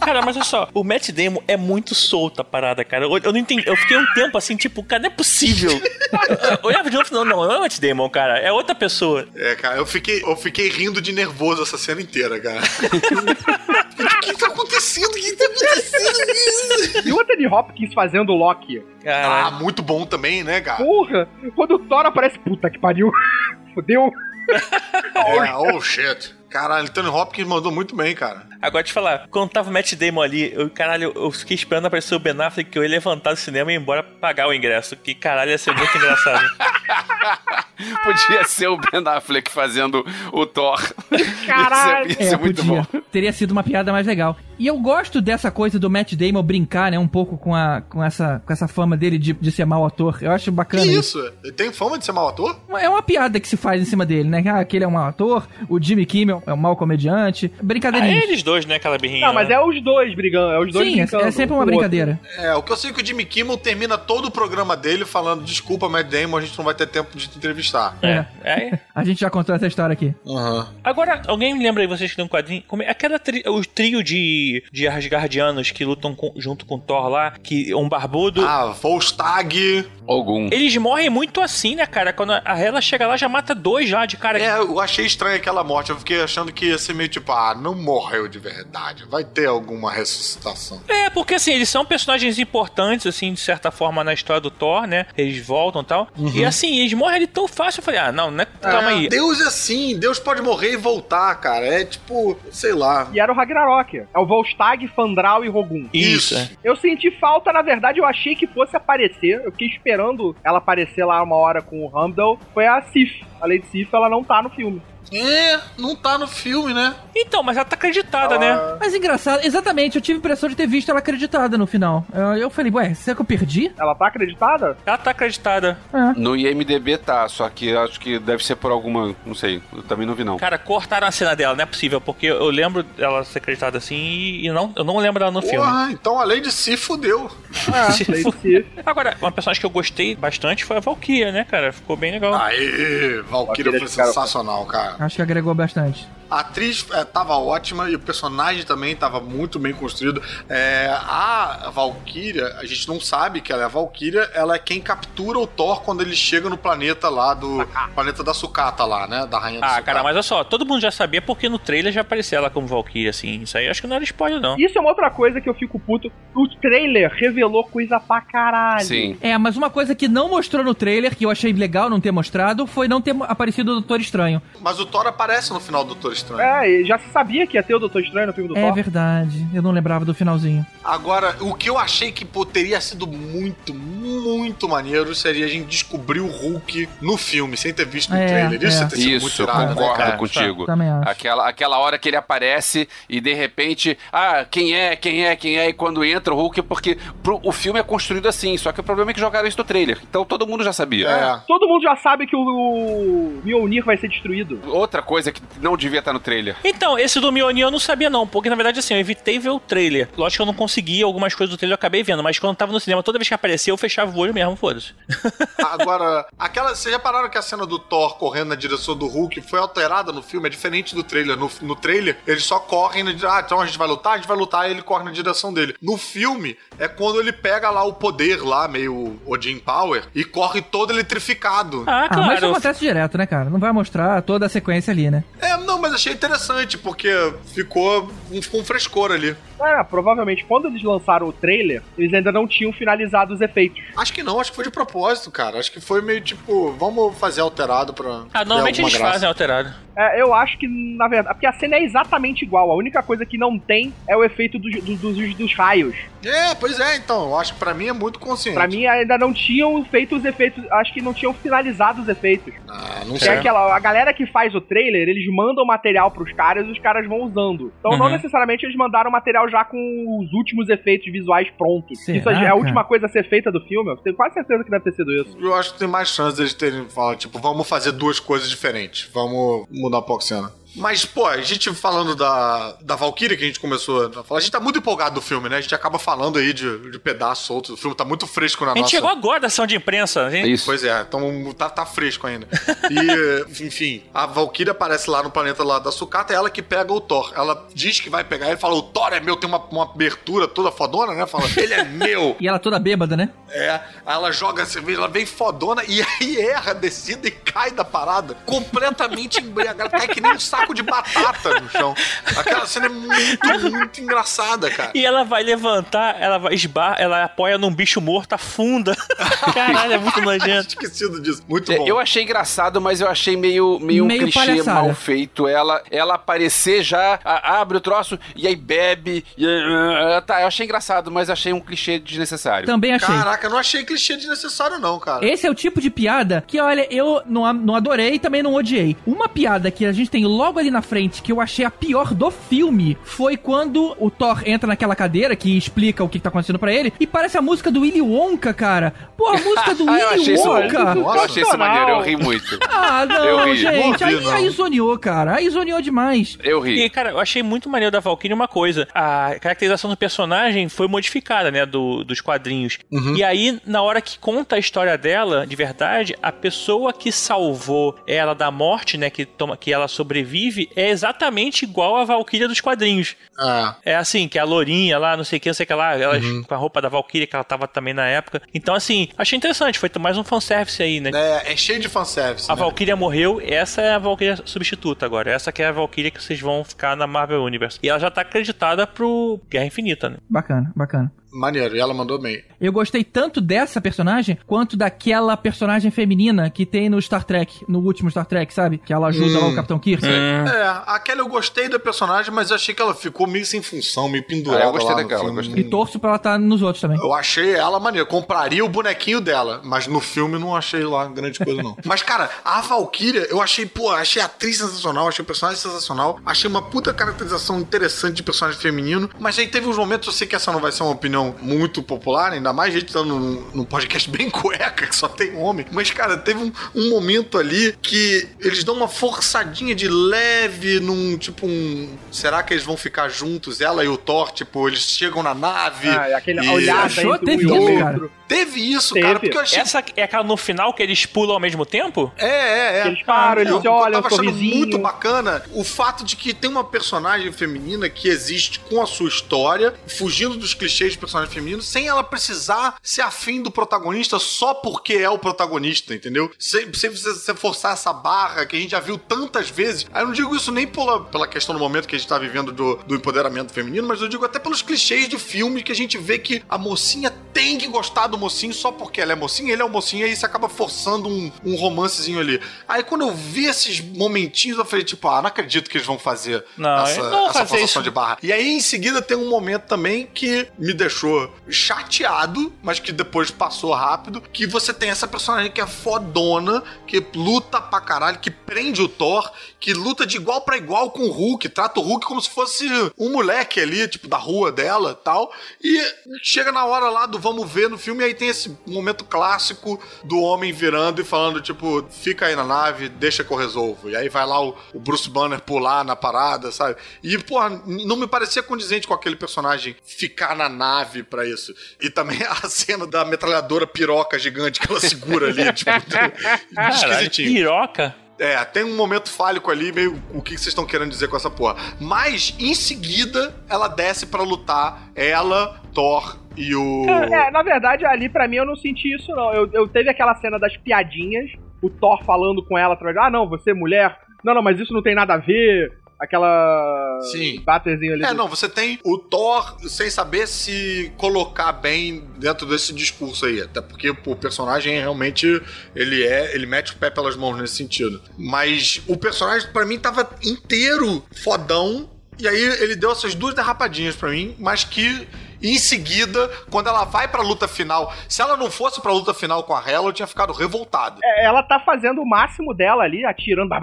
[SPEAKER 6] Cara, mas olha só, o Matt Damon é muito solto a parada, cara. Eu, eu não entendi. Eu fiquei um tempo assim, tipo, cara, não é possível. Eu, olhava de novo, não, não, não é o Matt Damon, cara. É outra pessoa.
[SPEAKER 5] É, cara, eu fiquei, eu fiquei rindo de nervoso essa cena inteira, cara. o que tá acontecendo? O que tá acontecendo?
[SPEAKER 8] E o Anthony Hopkins fazendo o Loki.
[SPEAKER 5] ah,
[SPEAKER 6] Cara,
[SPEAKER 5] muito bom também, né, cara?
[SPEAKER 8] Porra, quando o Thor aparece, puta que pariu. Fudeu.
[SPEAKER 5] É, oh shit. Caralho, Anthony Hopkins mandou muito bem, cara.
[SPEAKER 6] agora te falar, quando tava o Matt Damon ali, eu, caralho, eu fiquei esperando aparecer o Ben Affleck que eu ia levantar do cinema e ir embora pagar o ingresso. Que caralho ia ser muito engraçado.
[SPEAKER 7] Podia ser o Ben Affleck fazendo o Thor.
[SPEAKER 8] Caralho.
[SPEAKER 7] Isso é, isso é muito
[SPEAKER 4] podia.
[SPEAKER 7] bom.
[SPEAKER 4] Teria sido uma piada mais legal. E eu gosto dessa coisa do Matt Damon brincar, né, um pouco com, a, com, essa, com essa fama dele de, de ser mau ator. Eu acho
[SPEAKER 5] Que
[SPEAKER 4] bacana
[SPEAKER 5] isso? Ele tem fama de ser mau ator?
[SPEAKER 4] É uma piada que se faz em cima dele, né? Ah, aquele é um mau ator, o Jimmy Kimmel é um mau comediante.
[SPEAKER 6] Ah,
[SPEAKER 4] Brincadeirinha.
[SPEAKER 6] eles dois, né, aquela birrinha.
[SPEAKER 8] Não, mas
[SPEAKER 6] né?
[SPEAKER 8] é os dois brigando, é os dois
[SPEAKER 4] Sim, é,
[SPEAKER 8] brincando.
[SPEAKER 4] é sempre
[SPEAKER 8] um
[SPEAKER 4] uma
[SPEAKER 8] outro.
[SPEAKER 4] brincadeira.
[SPEAKER 5] É, o que eu sei é que o Jimmy Kimmel termina todo o programa dele falando: desculpa, Matt Damon, a gente não vai ter tempo de te entrevistar.
[SPEAKER 6] É. é.
[SPEAKER 4] A gente já contou essa história aqui.
[SPEAKER 5] Aham.
[SPEAKER 6] Agora, alguém me lembra aí, vocês que tem um quadrinho? Como é, aquela tri, o trio de, de Asgardianos que lutam com- junto com Thor lá, que um barbudo.
[SPEAKER 5] Ah, Volstag.
[SPEAKER 7] Algum.
[SPEAKER 6] Eles morrem muito assim, né, cara? Quando a Hela chega lá, já mata dois já de cara.
[SPEAKER 5] É, eu achei estranha aquela morte. Eu fiquei achando que ia ser meio tipo, ah, não morreu de verdade. Vai ter alguma ressuscitação.
[SPEAKER 6] É, porque assim, eles são personagens importantes, assim, de certa forma, na história do Thor, né? Eles voltam e tal. E assim, eles morrem ali tão fácil. Eu falei, ah, não, né? Calma
[SPEAKER 5] É,
[SPEAKER 6] aí.
[SPEAKER 5] Deus é assim, Deus pode morrer e voltar, cara. É tipo, sei lá.
[SPEAKER 8] E era o Ragnarok. É o Volstag, Fandral e Rogum.
[SPEAKER 6] Isso.
[SPEAKER 5] Isso.
[SPEAKER 6] é.
[SPEAKER 8] Eu senti falta, na verdade, eu achei que fosse aparecer. Eu fiquei esperando ela aparecer lá uma hora com o Humble. Foi a Sif. A Lady Sif, ela não tá no filme.
[SPEAKER 5] É, não tá no filme, né?
[SPEAKER 6] Então, mas ela tá acreditada, né?
[SPEAKER 4] Mas engraçado, exatamente, eu tive a impressão de ter visto ela acreditada no final. Eu, eu falei, ué, será que eu perdi?
[SPEAKER 8] Ela tá acreditada?
[SPEAKER 6] Ela tá acreditada.
[SPEAKER 7] No IMDB tá, só que acho que deve ser por alguma. Não sei, eu também não vi não.
[SPEAKER 6] Cara, cortaram a cena dela, não é possível, porque eu lembro dela ser acreditada assim e, e não, eu não lembro dela no filme.
[SPEAKER 5] Porra, então a Lady se fudeu.
[SPEAKER 8] É,
[SPEAKER 6] Se
[SPEAKER 8] Sif.
[SPEAKER 6] Agora, uma personagem que eu gostei bastante foi a Valkyria, né, cara? Ficou bem legal.
[SPEAKER 5] Aê, Valkyria foi
[SPEAKER 8] Cara,
[SPEAKER 5] sensacional, cara.
[SPEAKER 4] Acho que agregou bastante.
[SPEAKER 5] A atriz é, tava ótima e o personagem também tava muito bem construído. É, a Valkyria, a gente não sabe que ela é a Valkyria, ela é quem captura o Thor quando ele chega no planeta lá do. planeta da sucata lá, né? Da rainha da
[SPEAKER 6] Ah,
[SPEAKER 5] sucata.
[SPEAKER 6] cara, mas olha só, todo mundo já sabia porque no trailer já apareceu ela como Valkyria, assim. Isso aí eu acho que não era spoiler, não.
[SPEAKER 8] Isso é uma outra coisa que eu fico puto. O trailer revelou coisa pra caralho.
[SPEAKER 7] Sim.
[SPEAKER 4] É, mas uma coisa que não mostrou no trailer, que eu achei legal não ter mostrado, foi não ter aparecido o Doutor Estranho.
[SPEAKER 5] Mas o Thor aparece no final do Doutor Estranho.
[SPEAKER 8] É, e já se sabia que ia ter o Doutor Estranho no filme do
[SPEAKER 4] É
[SPEAKER 8] Thor.
[SPEAKER 4] verdade, eu não lembrava do finalzinho.
[SPEAKER 5] Agora, o que eu achei que pô, teria sido muito, muito maneiro seria a gente descobrir o Hulk no filme, sem ter visto no
[SPEAKER 4] É,
[SPEAKER 5] trailer. Isso
[SPEAKER 4] é.
[SPEAKER 5] ter sido
[SPEAKER 7] Isso,
[SPEAKER 5] muito
[SPEAKER 7] eu
[SPEAKER 5] irado, né,
[SPEAKER 7] concordo
[SPEAKER 5] cara?
[SPEAKER 7] contigo.
[SPEAKER 4] Também acho.
[SPEAKER 7] Aquela, aquela hora que ele aparece e de repente, ah, quem é, quem é, quem é, e quando entra o Hulk, porque pro- o filme é construído assim, só que o problema é que jogaram isso no trailer, então todo mundo já sabia.
[SPEAKER 5] É.
[SPEAKER 8] Todo mundo já sabe que o, o Mjolnir vai ser destruído.
[SPEAKER 7] Outra coisa que não devia estar no trailer.
[SPEAKER 6] Então, esse do Mjolnir eu não sabia não, porque na verdade assim, eu evitei ver o trailer. Lógico que eu não consegui algumas coisas do trailer, eu acabei vendo, mas quando eu tava no cinema, toda vez que aparecia, eu fechava o olho mesmo, foda-se.
[SPEAKER 5] Agora, aquela. Vocês já pararam que a cena do Thor correndo na direção do Hulk foi alterada no filme? É diferente do trailer. No, no trailer, eles só correm na direção. Ah, então a gente vai lutar? A gente vai lutar e ele corre na direção dele. No filme, é quando ele pega lá o poder lá, meio Odin Power, e corre todo eletrificado.
[SPEAKER 6] Ah,
[SPEAKER 4] Ah, mas isso
[SPEAKER 6] claro.
[SPEAKER 4] acontece direto, né, cara? Não vai mostrar toda a sequência ali, né?
[SPEAKER 5] É, não, mas achei interessante, porque ficou um, um frescor ali.
[SPEAKER 8] É, provavelmente quando eles lançaram o trailer, eles ainda não tinham finalizado os efeitos.
[SPEAKER 5] Acho que não, acho que foi de propósito, cara. Acho que foi meio tipo, vamos fazer alterado pra.
[SPEAKER 6] Ah, normalmente eles
[SPEAKER 5] graça.
[SPEAKER 6] fazem alterado.
[SPEAKER 8] É, eu acho que, na verdade, porque a cena é exatamente igual. A única coisa que não tem é o efeito dos, dos, dos- dos raios.
[SPEAKER 5] É, pois é, então. Eu acho que pra mim é muito consciente.
[SPEAKER 8] Pra mim ainda não tinham feito os efeitos, acho que não tinham finalizado os efeitos.
[SPEAKER 5] Ah, não
[SPEAKER 8] Que
[SPEAKER 5] sei.
[SPEAKER 8] é aquela, a galera que faz o trailer, eles mandam material pros caras e os caras vão usando. Então não
[SPEAKER 6] Uhum.
[SPEAKER 8] necessariamente eles mandaram material já com os últimos efeitos visuais prontos.
[SPEAKER 4] Será,
[SPEAKER 8] isso é a
[SPEAKER 4] cara?
[SPEAKER 8] última coisa a ser feita do filme. Eu tenho quase certeza que deve ter sido isso.
[SPEAKER 5] Eu acho que tem mais chance deles terem falado, tipo, vamos fazer duas coisas diferentes. Vamos mudar um pouco a cena. Mas, pô, a gente falando da, da Valkyria que a gente começou a falar, a gente tá muito empolgado do filme, né? A gente acaba falando aí de, de pedaços soltos. O filme tá muito fresco na
[SPEAKER 6] A gente
[SPEAKER 5] nossa...
[SPEAKER 6] chegou agora da ação de imprensa. Gente...
[SPEAKER 7] Isso.
[SPEAKER 5] Pois é, então tá, tá fresco ainda. E, enfim, a Valkyria aparece lá no planeta lá da Sucata, é ela que pega o Thor. Ela diz que vai pegar ele, fala, o Thor é meu, tem uma, uma abertura toda fodona, né? Fala, ele é meu.
[SPEAKER 4] E ela toda bêbada, né?
[SPEAKER 5] É, aí ela joga a cerveja, ela vem fodona e aí erra a descida e cai da parada, completamente embriagada, cai que nem um saco de batata no chão. Aquela cena é muito, muito engraçada, cara.
[SPEAKER 6] E ela vai levantar, ela vai esbar, ela apoia num bicho morto, afunda. Caralho, é muito nojento.
[SPEAKER 5] Esquecido disso. Muito
[SPEAKER 7] É,
[SPEAKER 5] bom.
[SPEAKER 7] Eu achei engraçado, mas eu achei meio, meio,
[SPEAKER 4] Meio
[SPEAKER 7] um clichê
[SPEAKER 4] palhaçada.
[SPEAKER 7] mal feito. Ela, ela aparecer já, a- abre o troço e aí bebe. E, ah, tá, eu achei engraçado, mas achei um clichê desnecessário.
[SPEAKER 4] Também achei.
[SPEAKER 5] Caraca, eu não achei clichê desnecessário, não, cara.
[SPEAKER 4] Esse é o tipo de piada que, olha, eu não, não adorei e também não odiei. Uma piada que a gente tem logo ali na frente, que eu achei a pior do filme, foi quando o Thor entra naquela cadeira que explica o que, que tá acontecendo pra ele e parece a música do Willy Wonka, cara. Pô, a música do
[SPEAKER 7] Ah, eu achei
[SPEAKER 4] Willy
[SPEAKER 7] isso,
[SPEAKER 4] Wonka.
[SPEAKER 7] eu achei isso maneiro, eu ri muito.
[SPEAKER 4] Ah,
[SPEAKER 7] Eu
[SPEAKER 4] não,
[SPEAKER 7] ri.
[SPEAKER 4] gente. Aí,
[SPEAKER 5] não.
[SPEAKER 4] aí zoneou, cara. Aí zoneou demais.
[SPEAKER 7] Eu ri.
[SPEAKER 6] E, cara, eu achei muito maneiro da Valkyrie uma coisa. A caracterização do personagem foi modificada, né? Do, dos quadrinhos. E aí, na hora que conta a história dela, de verdade, a pessoa que salvou ela da morte, né? Que, toma, que ela sobrevive, é exatamente igual a Valkyria dos quadrinhos.
[SPEAKER 5] Ah,
[SPEAKER 6] É assim, que a Lourinha lá, não sei o que, não sei o que lá, ela com a roupa da Valkyria, que ela tava também na época. Então, assim, achei interessante, foi mais um fanservice aí, né?
[SPEAKER 5] é, é cheio de fanservice.
[SPEAKER 6] A
[SPEAKER 5] né?
[SPEAKER 6] Valkyria morreu, essa é a Valkyria substituta agora. Essa que é a Valkyria que vocês vão ficar na Marvel Universe. E ela já tá acreditada pro Guerra Infinita, né?
[SPEAKER 4] Bacana, bacana.
[SPEAKER 5] Maneiro, e ela mandou bem.
[SPEAKER 4] Eu gostei tanto dessa personagem quanto daquela personagem feminina que tem no Star Trek, no último Star Trek, sabe? Que ela ajuda lá o Capitão Kirk.
[SPEAKER 5] É, aquela eu gostei da personagem, mas eu achei que ela ficou meio sem função, meio pendurada
[SPEAKER 7] Ah, eu gostei
[SPEAKER 5] lá no
[SPEAKER 7] daquela,
[SPEAKER 5] filme.
[SPEAKER 7] gostei.
[SPEAKER 4] E torço pra ela estar nos outros também.
[SPEAKER 5] Eu achei ela maneira. Compraria o bonequinho dela, mas no filme não achei lá grande coisa, não. mas, cara, a Valkyria, eu achei, pô, achei a atriz sensacional, achei o personagem sensacional, achei uma puta caracterização interessante de personagem feminino, mas aí teve uns momentos, eu sei que essa não vai ser uma opinião muito popular, ainda mais a gente tá num, num podcast bem cueca, que só tem homem. Mas, cara, teve um, um momento ali que eles dão uma forçadinha de leve num, tipo, um... Será que eles vão ficar juntos, ela e o Thor? Tipo, eles chegam na nave...
[SPEAKER 8] Ah, e aquele
[SPEAKER 5] e-
[SPEAKER 8] olhada
[SPEAKER 4] Achou? Teve
[SPEAKER 8] outro.
[SPEAKER 4] cara?
[SPEAKER 5] Teve isso,
[SPEAKER 8] Teve.
[SPEAKER 5] cara, porque eu achei.
[SPEAKER 6] Essa é aquela no final que eles pulam ao mesmo tempo?
[SPEAKER 5] É, é, é.
[SPEAKER 8] Eles param, eles se olham,
[SPEAKER 5] Eu tava achando
[SPEAKER 8] sorrisinho.
[SPEAKER 5] muito bacana o fato de que tem uma personagem feminina que existe com a sua história, fugindo dos clichês de personagem feminino, sem ela precisar ser afim do protagonista só porque é o protagonista, entendeu? Sem, sem você forçar essa barra que a gente já viu tantas vezes. Aí eu não digo isso nem pela, pela questão do momento que a gente tá vivendo do, do empoderamento feminino, mas eu digo até pelos clichês de filme que a gente vê que a mocinha tem que gostar do mocinho só porque ela é mocinha, ele é o mocinho, e aí você acaba forçando um, um romancezinho ali. Aí quando eu vi esses momentinhos, eu falei, tipo, ah, não acredito que eles vão fazer
[SPEAKER 6] Não,
[SPEAKER 5] essa,
[SPEAKER 6] não
[SPEAKER 5] essa
[SPEAKER 6] fazer
[SPEAKER 5] forçação
[SPEAKER 6] isso.
[SPEAKER 5] de barra. E aí, em seguida, tem um momento também que me deixou chateado, mas que depois passou rápido, que você tem essa personagem que é fodona, que luta pra caralho, que prende o Thor, que luta de igual pra igual com o Hulk, trata o Hulk como se fosse um moleque ali, tipo, da rua dela tal. E chega na hora lá do vamos ver no filme, aí tem esse momento clássico do homem virando e falando, tipo, fica aí na nave, deixa que eu resolvo. E aí vai lá o, o Bruce Banner pular na parada, sabe? E, porra, não me parecia condizente com aquele personagem ficar na nave pra isso. E também a cena da metralhadora piroca gigante que ela segura ali, tipo, esquisitinho.
[SPEAKER 6] piroca.
[SPEAKER 5] É, tem um momento fálico ali, meio o que vocês estão querendo dizer com essa porra. Mas, em seguida, ela desce pra lutar. Ela, Thor e o.
[SPEAKER 8] É, na verdade, ali pra mim eu não senti isso, não. Eu, eu teve aquela cena das piadinhas, o Thor falando com ela através. Ah, não, você é mulher. Não, não, mas isso não tem nada a ver. Aquela.
[SPEAKER 5] Sim.
[SPEAKER 8] Batterzinho ali.
[SPEAKER 5] É,
[SPEAKER 8] do-
[SPEAKER 5] não, você tem o Thor sem saber se colocar bem dentro desse discurso aí. Até porque o personagem realmente, ele é, ele mete o pé pelas mãos nesse sentido. Mas o personagem, pra mim, tava inteiro fodão. E aí ele deu essas duas derrapadinhas pra mim, mas que em seguida, quando ela vai pra luta final, se ela não fosse pra luta final com a Hela, eu tinha ficado revoltado.
[SPEAKER 8] É, ela tá fazendo o máximo dela ali, atirando.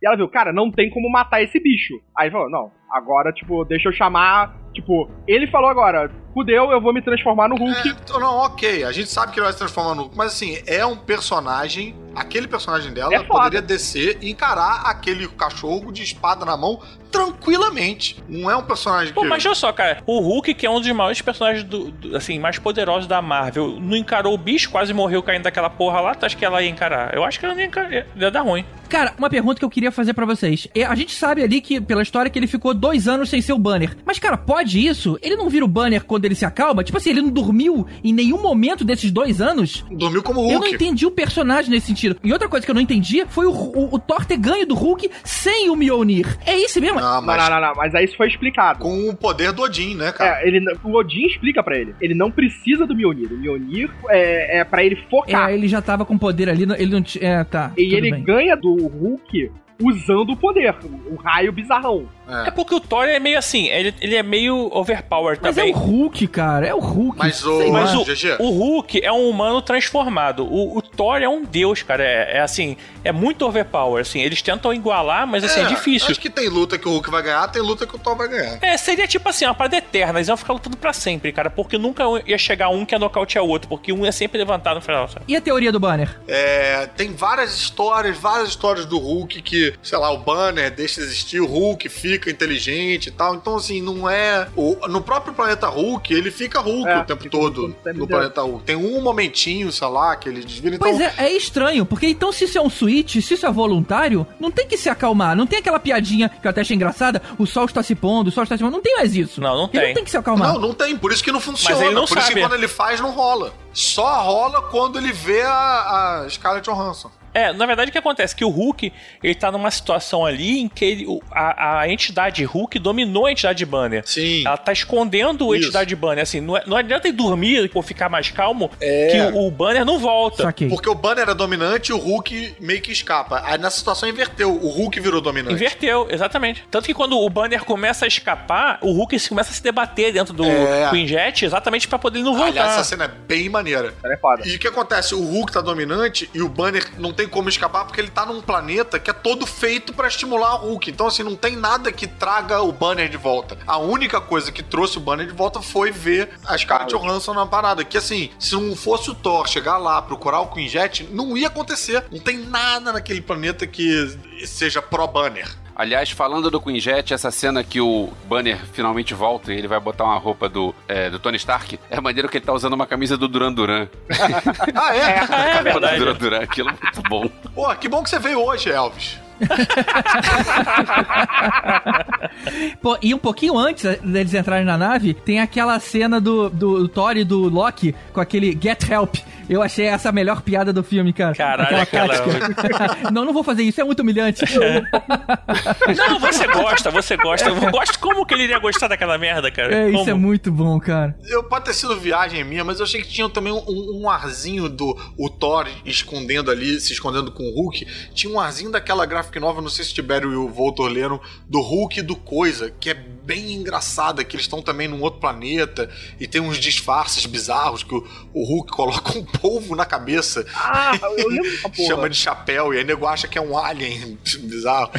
[SPEAKER 8] E ela viu, cara, não tem como matar esse bicho. Aí falou, não, agora, tipo, deixa eu chamar, Tipo, ele falou agora, fudeu, eu vou me transformar no Hulk.
[SPEAKER 5] É, não, ok, a gente sabe que ele vai se transformar no Hulk, mas assim, é um personagem, aquele personagem dela
[SPEAKER 8] É
[SPEAKER 5] poderia descer e encarar aquele cachorro de espada na mão tranquilamente. Não é um personagem
[SPEAKER 6] Pô,
[SPEAKER 5] que...
[SPEAKER 6] mas olha só, cara, o Hulk, que é um dos maiores personagens do, do- assim, mais poderosos da Marvel, não encarou o bicho, quase morreu caindo daquela porra lá, tu acha que ela ia encarar? Eu acho que ela não ia encarar, ia dar ruim.
[SPEAKER 4] Cara, uma pergunta que eu queria fazer pra vocês. É, A gente sabe ali que, pela história, que ele ficou dois anos sem ser o Banner. Mas, cara, pode isso? Ele não vira o Banner quando ele se acalma? Tipo assim, ele não dormiu em nenhum momento desses dois anos?
[SPEAKER 5] Dormiu como
[SPEAKER 4] Eu não
[SPEAKER 5] Hulk.
[SPEAKER 4] entendi o personagem nesse sentido. E outra coisa que eu não entendi foi o, o, o Thor ter ganho do Hulk sem o Mjolnir. É isso mesmo?
[SPEAKER 5] Não,
[SPEAKER 8] Não,
[SPEAKER 5] mas
[SPEAKER 8] não, não, não, mas aí isso foi explicado.
[SPEAKER 5] com o poder do Odin, né, cara?
[SPEAKER 8] É, ele, o Odin explica pra ele. Ele não precisa do Mjolnir. O Mjolnir é, é pra ele focar.
[SPEAKER 4] É, ele já tava com poder ali, ele não tinha... É, tá.
[SPEAKER 8] e ele
[SPEAKER 4] bem.
[SPEAKER 8] ganha do Hulk usando o poder, o raio bizarrão.
[SPEAKER 6] É porque o Thor é meio assim, ele, ele é meio overpowered
[SPEAKER 4] Mas
[SPEAKER 6] também.
[SPEAKER 4] é o Hulk, cara, é o Hulk.
[SPEAKER 5] Mas o-
[SPEAKER 6] Mas o,
[SPEAKER 5] GG.
[SPEAKER 6] o Hulk é um humano transformado. O, o Thor é um deus, cara. É, é assim, é muito overpower. Assim, eles tentam igualar, mas assim, é, difícil.
[SPEAKER 5] Acho que tem luta que o Hulk vai ganhar, tem luta que o Thor vai ganhar.
[SPEAKER 6] É, seria tipo assim, uma parada eterna. Eles iam ficar lutando pra sempre, cara. Porque nunca ia chegar um que ia nocautear o outro. Porque um ia sempre levantar no final, sabe?
[SPEAKER 4] E a teoria do Banner?
[SPEAKER 5] É, tem várias histórias, várias histórias do Hulk que, sei lá, o Banner deixa de existir, o Hulk fica inteligente e tal. Então, assim, não é. o- no próprio planeta Hulk, ele fica Hulk
[SPEAKER 8] É,
[SPEAKER 5] o tempo
[SPEAKER 8] fica
[SPEAKER 5] todo
[SPEAKER 8] tempo
[SPEAKER 5] no planeta Hulk. Tem um momentinho, sei lá, que ele desvira. Então,
[SPEAKER 4] Pois é, é estranho, porque então se isso é um switch, se isso é voluntário, não tem que se acalmar, não tem aquela piadinha que eu até achei engraçada, o sol está se pondo, o sol está se pondo, não tem mais isso.
[SPEAKER 6] Não, não
[SPEAKER 4] Ele
[SPEAKER 6] tem.
[SPEAKER 4] não tem que se acalmar.
[SPEAKER 5] Não, não tem, por isso que não funciona.
[SPEAKER 6] Mas ele não
[SPEAKER 5] por isso que
[SPEAKER 6] sabe.
[SPEAKER 5] quando ele faz, não rola. Só rola quando ele vê a, a Scarlett Johansson.
[SPEAKER 6] É, na verdade o que acontece? Que o Hulk, ele tá numa situação ali em que ele, a, a entidade Hulk dominou a entidade Banner.
[SPEAKER 5] Sim.
[SPEAKER 6] Ela tá escondendo a
[SPEAKER 5] Isso.
[SPEAKER 6] entidade Banner. Assim, não, é- não adianta ele dormir ou ficar mais calmo
[SPEAKER 5] É.
[SPEAKER 6] que o, o Banner não volta.
[SPEAKER 4] Saquei.
[SPEAKER 5] Porque o Banner era dominante e o Hulk meio que escapa. Aí nessa situação inverteu. O Hulk virou dominante.
[SPEAKER 6] Inverteu, exatamente. Tanto que quando o Banner começa a escapar, o Hulk se- começa a se debater dentro do
[SPEAKER 5] É.
[SPEAKER 6] Queen Jet exatamente pra poder não voltar.
[SPEAKER 5] Aliás, essa cena é bem maneira.
[SPEAKER 8] É.
[SPEAKER 5] E o que acontece? O Hulk tá dominante e o Banner não tem como escapar porque ele tá num planeta que é todo feito pra estimular o Hulk. Então, assim, não tem nada que traga o Banner de volta. A única coisa que trouxe o Banner de volta foi ver a Scarlett Johansson na parada. Que, assim, se não fosse o Thor chegar lá, procurar o Queen Jet, não ia acontecer. Não tem nada naquele planeta que seja pró-Banner.
[SPEAKER 7] Aliás, falando do Queen Jet, essa cena que o Banner finalmente volta e ele vai botar uma roupa do, é, do Tony Stark, é maneiro que ele tá usando uma camisa do Duran Duran.
[SPEAKER 5] Ah, é?
[SPEAKER 6] É, é
[SPEAKER 7] do. Duran Duran, aquilo é muito bom.
[SPEAKER 5] Pô, que bom que você veio hoje, Elvis.
[SPEAKER 4] Pô, e um pouquinho antes deles entrarem na nave, tem aquela cena do, do Thor e do Loki com aquele Get Help. Eu achei essa a melhor piada do filme, cara.
[SPEAKER 6] Caralho, aquela-
[SPEAKER 4] tática. não, não vou fazer isso, é muito humilhante.
[SPEAKER 6] Não, você gosta, você gosta. Eu gosto como que ele iria gostar daquela merda, cara.
[SPEAKER 4] É, isso
[SPEAKER 6] Como?
[SPEAKER 4] é muito bom, cara.
[SPEAKER 5] Eu, pode ter sido viagem minha, mas eu achei que tinha também um, um arzinho do o Thor escondendo ali, se escondendo com o Hulk. Tinha um arzinho daquela graphic novel, não sei se o Tibério e o Voltor leram, do Hulk e do Coisa, que é bem engraçada, que eles estão também num outro planeta e tem uns disfarces bizarros que o, o Hulk coloca um polvo na cabeça.
[SPEAKER 8] Ah, eu lembro dessa porra.
[SPEAKER 5] Chama de chapéu e aí nego acha que é um alien bizarro.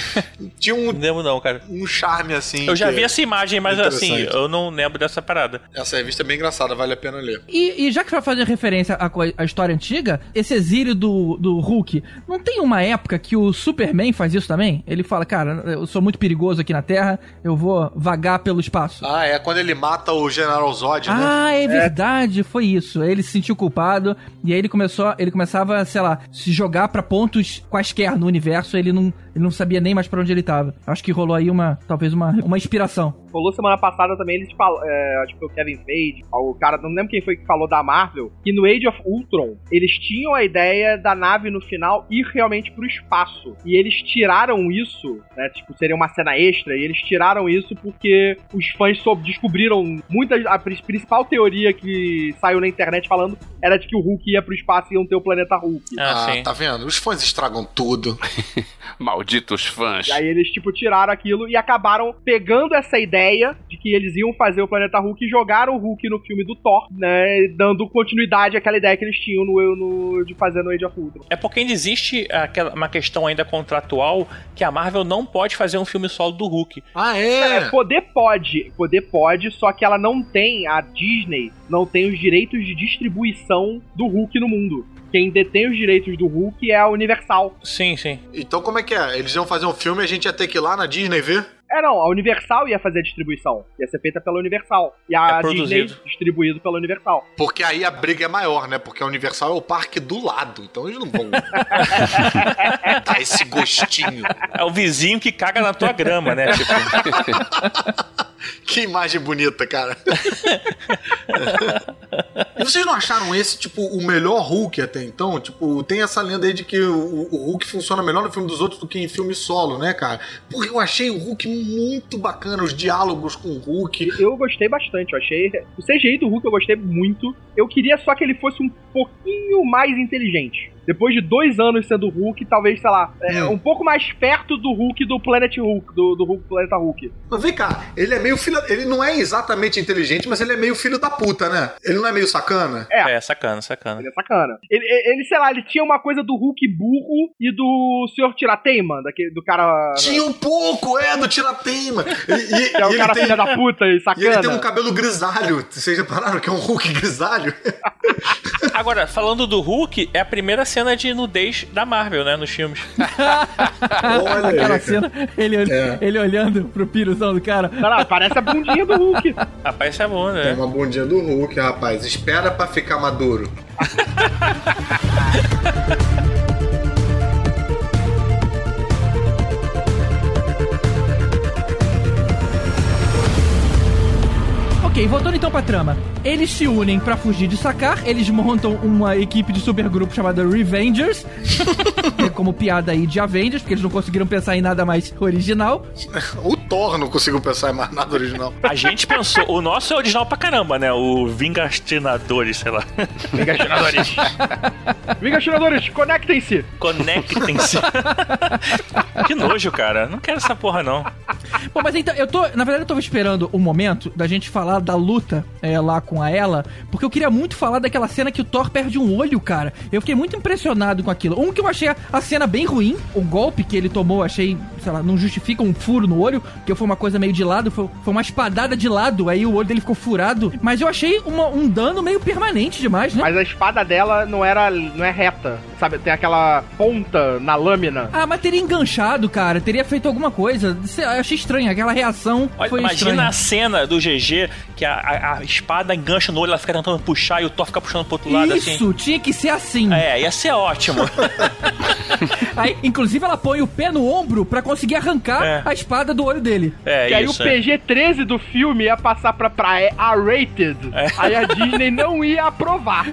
[SPEAKER 5] Tinha um,
[SPEAKER 6] Não lembro não, cara.
[SPEAKER 5] um charme assim.
[SPEAKER 6] Eu já vi
[SPEAKER 5] é
[SPEAKER 6] essa imagem, mas assim, eu não lembro dessa parada.
[SPEAKER 5] Essa revista é bem engraçada, vale a pena ler.
[SPEAKER 4] E, e já que vai fazer referência à, à história antiga, esse exílio do, do Hulk, não tem uma época que o Superman faz isso também? Ele fala, cara, eu sou muito perigoso aqui na Terra, eu vou vagar pelo espaço.
[SPEAKER 5] Ah, é quando ele mata o General Zod, né?
[SPEAKER 4] Ah, é verdade, foi isso. Ele se sentiu culpado e aí ele começou, ele começava, sei lá, se jogar pra pontos quaisquer no universo, ele não, ele não sabia nem mais pra onde ele tava. Acho que rolou aí uma, talvez uma, uma inspiração.
[SPEAKER 8] Rolou semana passada também, eles falam, é, acho que foi o Kevin Feige, o cara, não lembro quem foi que falou da Marvel, que no Age of Ultron, eles tinham a ideia da nave no final ir realmente pro espaço. E eles tiraram isso, né, tipo, seria uma cena extra, e eles tiraram isso porque os fãs soube, descobriram muitas, a prin- principal teoria que saiu na internet falando era de que o Hulk ia pro espaço e iam ter o planeta Hulk.
[SPEAKER 6] Ah,
[SPEAKER 5] Ah,
[SPEAKER 6] sim.
[SPEAKER 5] tá vendo? Os fãs estragam tudo.
[SPEAKER 7] Malditos fãs.
[SPEAKER 8] E aí eles, tipo, tiraram aquilo e acabaram pegando essa ideia de que eles iam fazer o Planeta Hulk e jogaram o Hulk no filme do Thor, né? Dando continuidade àquela ideia que eles tinham no, no de fazer no Age of Ultron.
[SPEAKER 6] É porque ainda existe aquela, uma questão ainda contratual que a Marvel não pode fazer um filme solo do Hulk.
[SPEAKER 5] Ah,
[SPEAKER 8] É,
[SPEAKER 5] é?
[SPEAKER 8] poder pode, poder pode, só que ela não tem, a Disney não tem os direitos de distribuição do Hulk no mundo. Quem detém os direitos do Hulk é a Universal.
[SPEAKER 6] Sim, sim.
[SPEAKER 5] Então como é que é? Eles iam fazer um filme e a gente ia ter que ir lá na Disney ver?
[SPEAKER 8] É, não, a Universal ia fazer a distribuição. Ia ser feita pela Universal. E a
[SPEAKER 6] É
[SPEAKER 8] Disney
[SPEAKER 6] produzido.
[SPEAKER 8] distribuído pela Universal.
[SPEAKER 5] Porque aí a briga é maior, né? Porque a Universal é o parque do lado. Então eles não vão dar esse gostinho.
[SPEAKER 6] É o vizinho que caga na tua grama, né? Tipo,
[SPEAKER 5] Que imagem bonita, cara. e vocês não acharam esse, tipo, o melhor Hulk até então? Tipo, tem essa lenda aí de que o, o Hulk funciona melhor no filme dos outros do que em filme solo, né, cara? Porque eu achei o Hulk muito bacana, os diálogos com o Hulk.
[SPEAKER 8] Eu gostei bastante, eu achei. O CGI do Hulk eu gostei muito. Eu queria só que ele fosse um pouquinho mais inteligente. Depois de dois anos sendo Hulk, talvez, sei lá, é,
[SPEAKER 5] Hum.
[SPEAKER 8] um pouco mais perto do Hulk do Planet Hulk, do, do Hulk Planeta Hulk.
[SPEAKER 5] Mas vem cá, ele é meio filho. Ele não é exatamente inteligente, mas ele é meio filho da puta, né? Ele não é meio sacana?
[SPEAKER 8] É.
[SPEAKER 6] é, sacana, sacana.
[SPEAKER 8] Ele é sacana. Ele, ele, sei lá, ele tinha uma coisa do Hulk burro e do Sr. Tirateima, daquele, do cara.
[SPEAKER 5] Tinha um pouco, é, do Tirateima. E, e-
[SPEAKER 8] Que é o
[SPEAKER 5] e
[SPEAKER 8] cara
[SPEAKER 5] tem,
[SPEAKER 8] filha da puta e
[SPEAKER 5] e
[SPEAKER 8] sacana.
[SPEAKER 5] ele tem um cabelo grisalho. Vocês repararam que é um Hulk grisalho?
[SPEAKER 6] Agora, falando do Hulk, é a primeira cena de nudez da Marvel, né? Nos filmes.
[SPEAKER 5] Olha aí,
[SPEAKER 4] Aquela
[SPEAKER 5] cara.
[SPEAKER 4] cena, ele,
[SPEAKER 5] É.
[SPEAKER 4] ele olhando pro piruzão do cara.
[SPEAKER 8] Não, não, parece a bundinha do Hulk.
[SPEAKER 6] Rapaz, isso é bom, né?
[SPEAKER 5] uma bundinha do Hulk, rapaz. Espera pra ficar maduro.
[SPEAKER 4] Ok, voltando então pra trama. Eles se unem pra fugir de Sakar, eles montam uma equipe de supergrupo chamada Revengers, é como piada aí de Avengers, porque eles não conseguiram pensar em nada mais original.
[SPEAKER 5] O Thor não conseguiu pensar em mais nada original.
[SPEAKER 6] A gente pensou, o nosso é original pra caramba, né? O Vingastinadores, sei lá.
[SPEAKER 8] Vingastinadores. Vingastinadores, conectem-se.
[SPEAKER 6] Conectem-se. que nojo, cara. Não quero essa porra, não.
[SPEAKER 4] Bom, mas então, eu tô. Na verdade, eu tava esperando o momento da gente falar da luta é, lá com a ela, porque eu queria muito falar daquela cena que o Thor perde um olho, cara. Eu fiquei muito impressionado com aquilo. Um que eu achei a, cena bem ruim, o golpe que ele tomou, achei, sei lá, não justifica um furo no olho, que foi uma coisa meio de lado, foi, foi uma espadada de lado, aí o olho dele ficou furado. Mas eu achei uma- um dano meio permanente demais, né?
[SPEAKER 8] Mas a espada dela não era. não é reta. Sabe, tem aquela ponta na lâmina.
[SPEAKER 4] Ah, mas teria enganchado, cara. Teria feito alguma coisa. Eu achei estranho. Aquela reação
[SPEAKER 6] Olha,
[SPEAKER 4] foi
[SPEAKER 6] imagina
[SPEAKER 4] estranha.
[SPEAKER 6] a cena do GG que a, a- a espada engancha no olho, ela fica tentando puxar e o Thor fica puxando pro outro lado assim.
[SPEAKER 4] Isso, tinha que ser assim.
[SPEAKER 6] É, ia ser ótimo.
[SPEAKER 4] Aí, inclusive, ela põe o pé no ombro pra conseguir arrancar
[SPEAKER 6] É.
[SPEAKER 4] a espada do olho dele.
[SPEAKER 6] É,
[SPEAKER 8] e aí
[SPEAKER 6] isso.
[SPEAKER 8] o
[SPEAKER 6] é.
[SPEAKER 8] PG-13 do filme ia passar pra, pra.
[SPEAKER 6] É.
[SPEAKER 8] Aí a Disney não ia aprovar.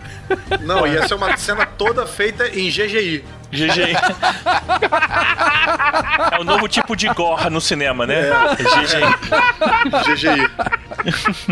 [SPEAKER 5] Não, ia ser uma cena toda feita em GGI.
[SPEAKER 6] GG. é o novo tipo de gorra no cinema, né? GG.
[SPEAKER 5] GGI.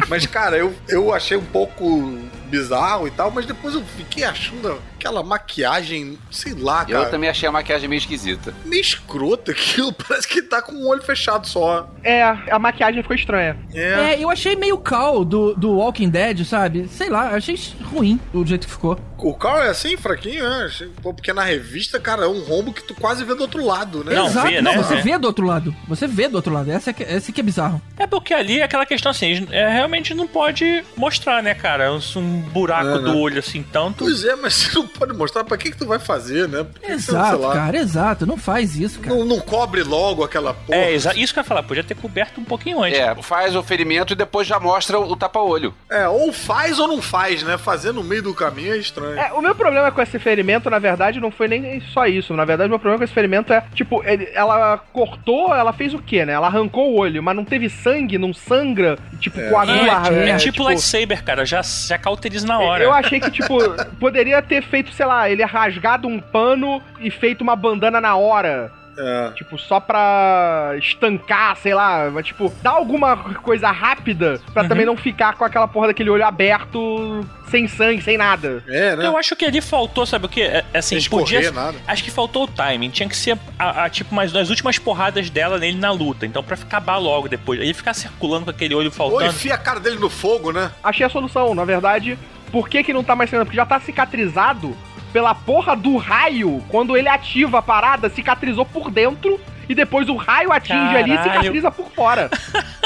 [SPEAKER 5] Mas, cara, eu, eu achei um pouco bizarro e tal, mas depois eu fiquei achando aquela maquiagem, sei lá,
[SPEAKER 7] Eu
[SPEAKER 5] cara,
[SPEAKER 7] também achei a maquiagem meio esquisita.
[SPEAKER 5] meio escrota aquilo. Parece que tá com o olho fechado só.
[SPEAKER 8] É, a maquiagem ficou estranha.
[SPEAKER 5] É.
[SPEAKER 4] É, eu achei meio cal do, do Walking Dead, sabe? Sei lá, eu achei ruim o jeito que ficou.
[SPEAKER 5] O Carl é assim, fraquinho, né? Porque na revista, cara, é um rombo que tu quase vê do outro lado, né?
[SPEAKER 6] Não,
[SPEAKER 4] Exato,
[SPEAKER 6] vê,
[SPEAKER 4] não,
[SPEAKER 6] né?
[SPEAKER 4] você
[SPEAKER 6] É.
[SPEAKER 4] vê do outro lado. Você vê do outro lado. Essa é que, esse que é bizarro.
[SPEAKER 6] É porque ali é aquela questão assim, é, realmente não pode mostrar, né, cara? Um, um buraco
[SPEAKER 5] É, né?
[SPEAKER 6] do olho assim tanto.
[SPEAKER 5] Pois é, mas você não pode mostrar pra que, que tu vai fazer, né? Por que que você, sei
[SPEAKER 4] Exato,
[SPEAKER 5] lá,
[SPEAKER 4] cara, exato. Não faz isso, cara.
[SPEAKER 5] Não, não cobre logo aquela porra.
[SPEAKER 6] É, exa- isso que eu ia falar, podia ter coberto um pouquinho antes.
[SPEAKER 7] É, faz o ferimento e depois já mostra o tapa-olho.
[SPEAKER 5] É, ou faz ou não faz, né? Fazer no meio do caminho é estranho.
[SPEAKER 8] É, o meu problema com esse ferimento, na verdade, não foi nem só isso. Na verdade, o meu problema com esse ferimento é, tipo, ele- ela cortou, ela fez o quê, né? Ela arrancou o olho, mas não teve sangue, não sangra, tipo, coagula.
[SPEAKER 6] É, é
[SPEAKER 8] né?
[SPEAKER 6] tipo lightsaber, cara, já, já cauteriza na hora.
[SPEAKER 8] Eu achei que, tipo, poderia ter feito, sei lá, ele rasgado um pano e feito uma bandana na hora.
[SPEAKER 5] É.
[SPEAKER 8] Tipo, só pra estancar, sei lá, mas, tipo, dar alguma coisa rápida pra
[SPEAKER 6] Uhum.
[SPEAKER 8] também não ficar com aquela porra daquele olho aberto, sem sangue, sem nada.
[SPEAKER 5] É, né?
[SPEAKER 6] Eu acho que ali faltou, sabe o quê? É, assim,
[SPEAKER 5] Escorrer,
[SPEAKER 6] podia.
[SPEAKER 5] nada.
[SPEAKER 6] Acho que faltou o timing. Tinha que ser, a, a, tipo, mais nas últimas porradas dela nele na luta. Então, pra acabar logo depois. Ele ficar circulando com aquele olho
[SPEAKER 5] Ou
[SPEAKER 6] faltando.
[SPEAKER 5] enfia a cara dele no fogo, né?
[SPEAKER 8] Achei a solução, na verdade. Por que que não tá mais sendo? Porque já tá cicatrizado pela porra do raio. Quando ele ativa a parada, cicatrizou por dentro e depois o raio atinge ali e
[SPEAKER 6] Caralho.
[SPEAKER 8] cicatriza por fora.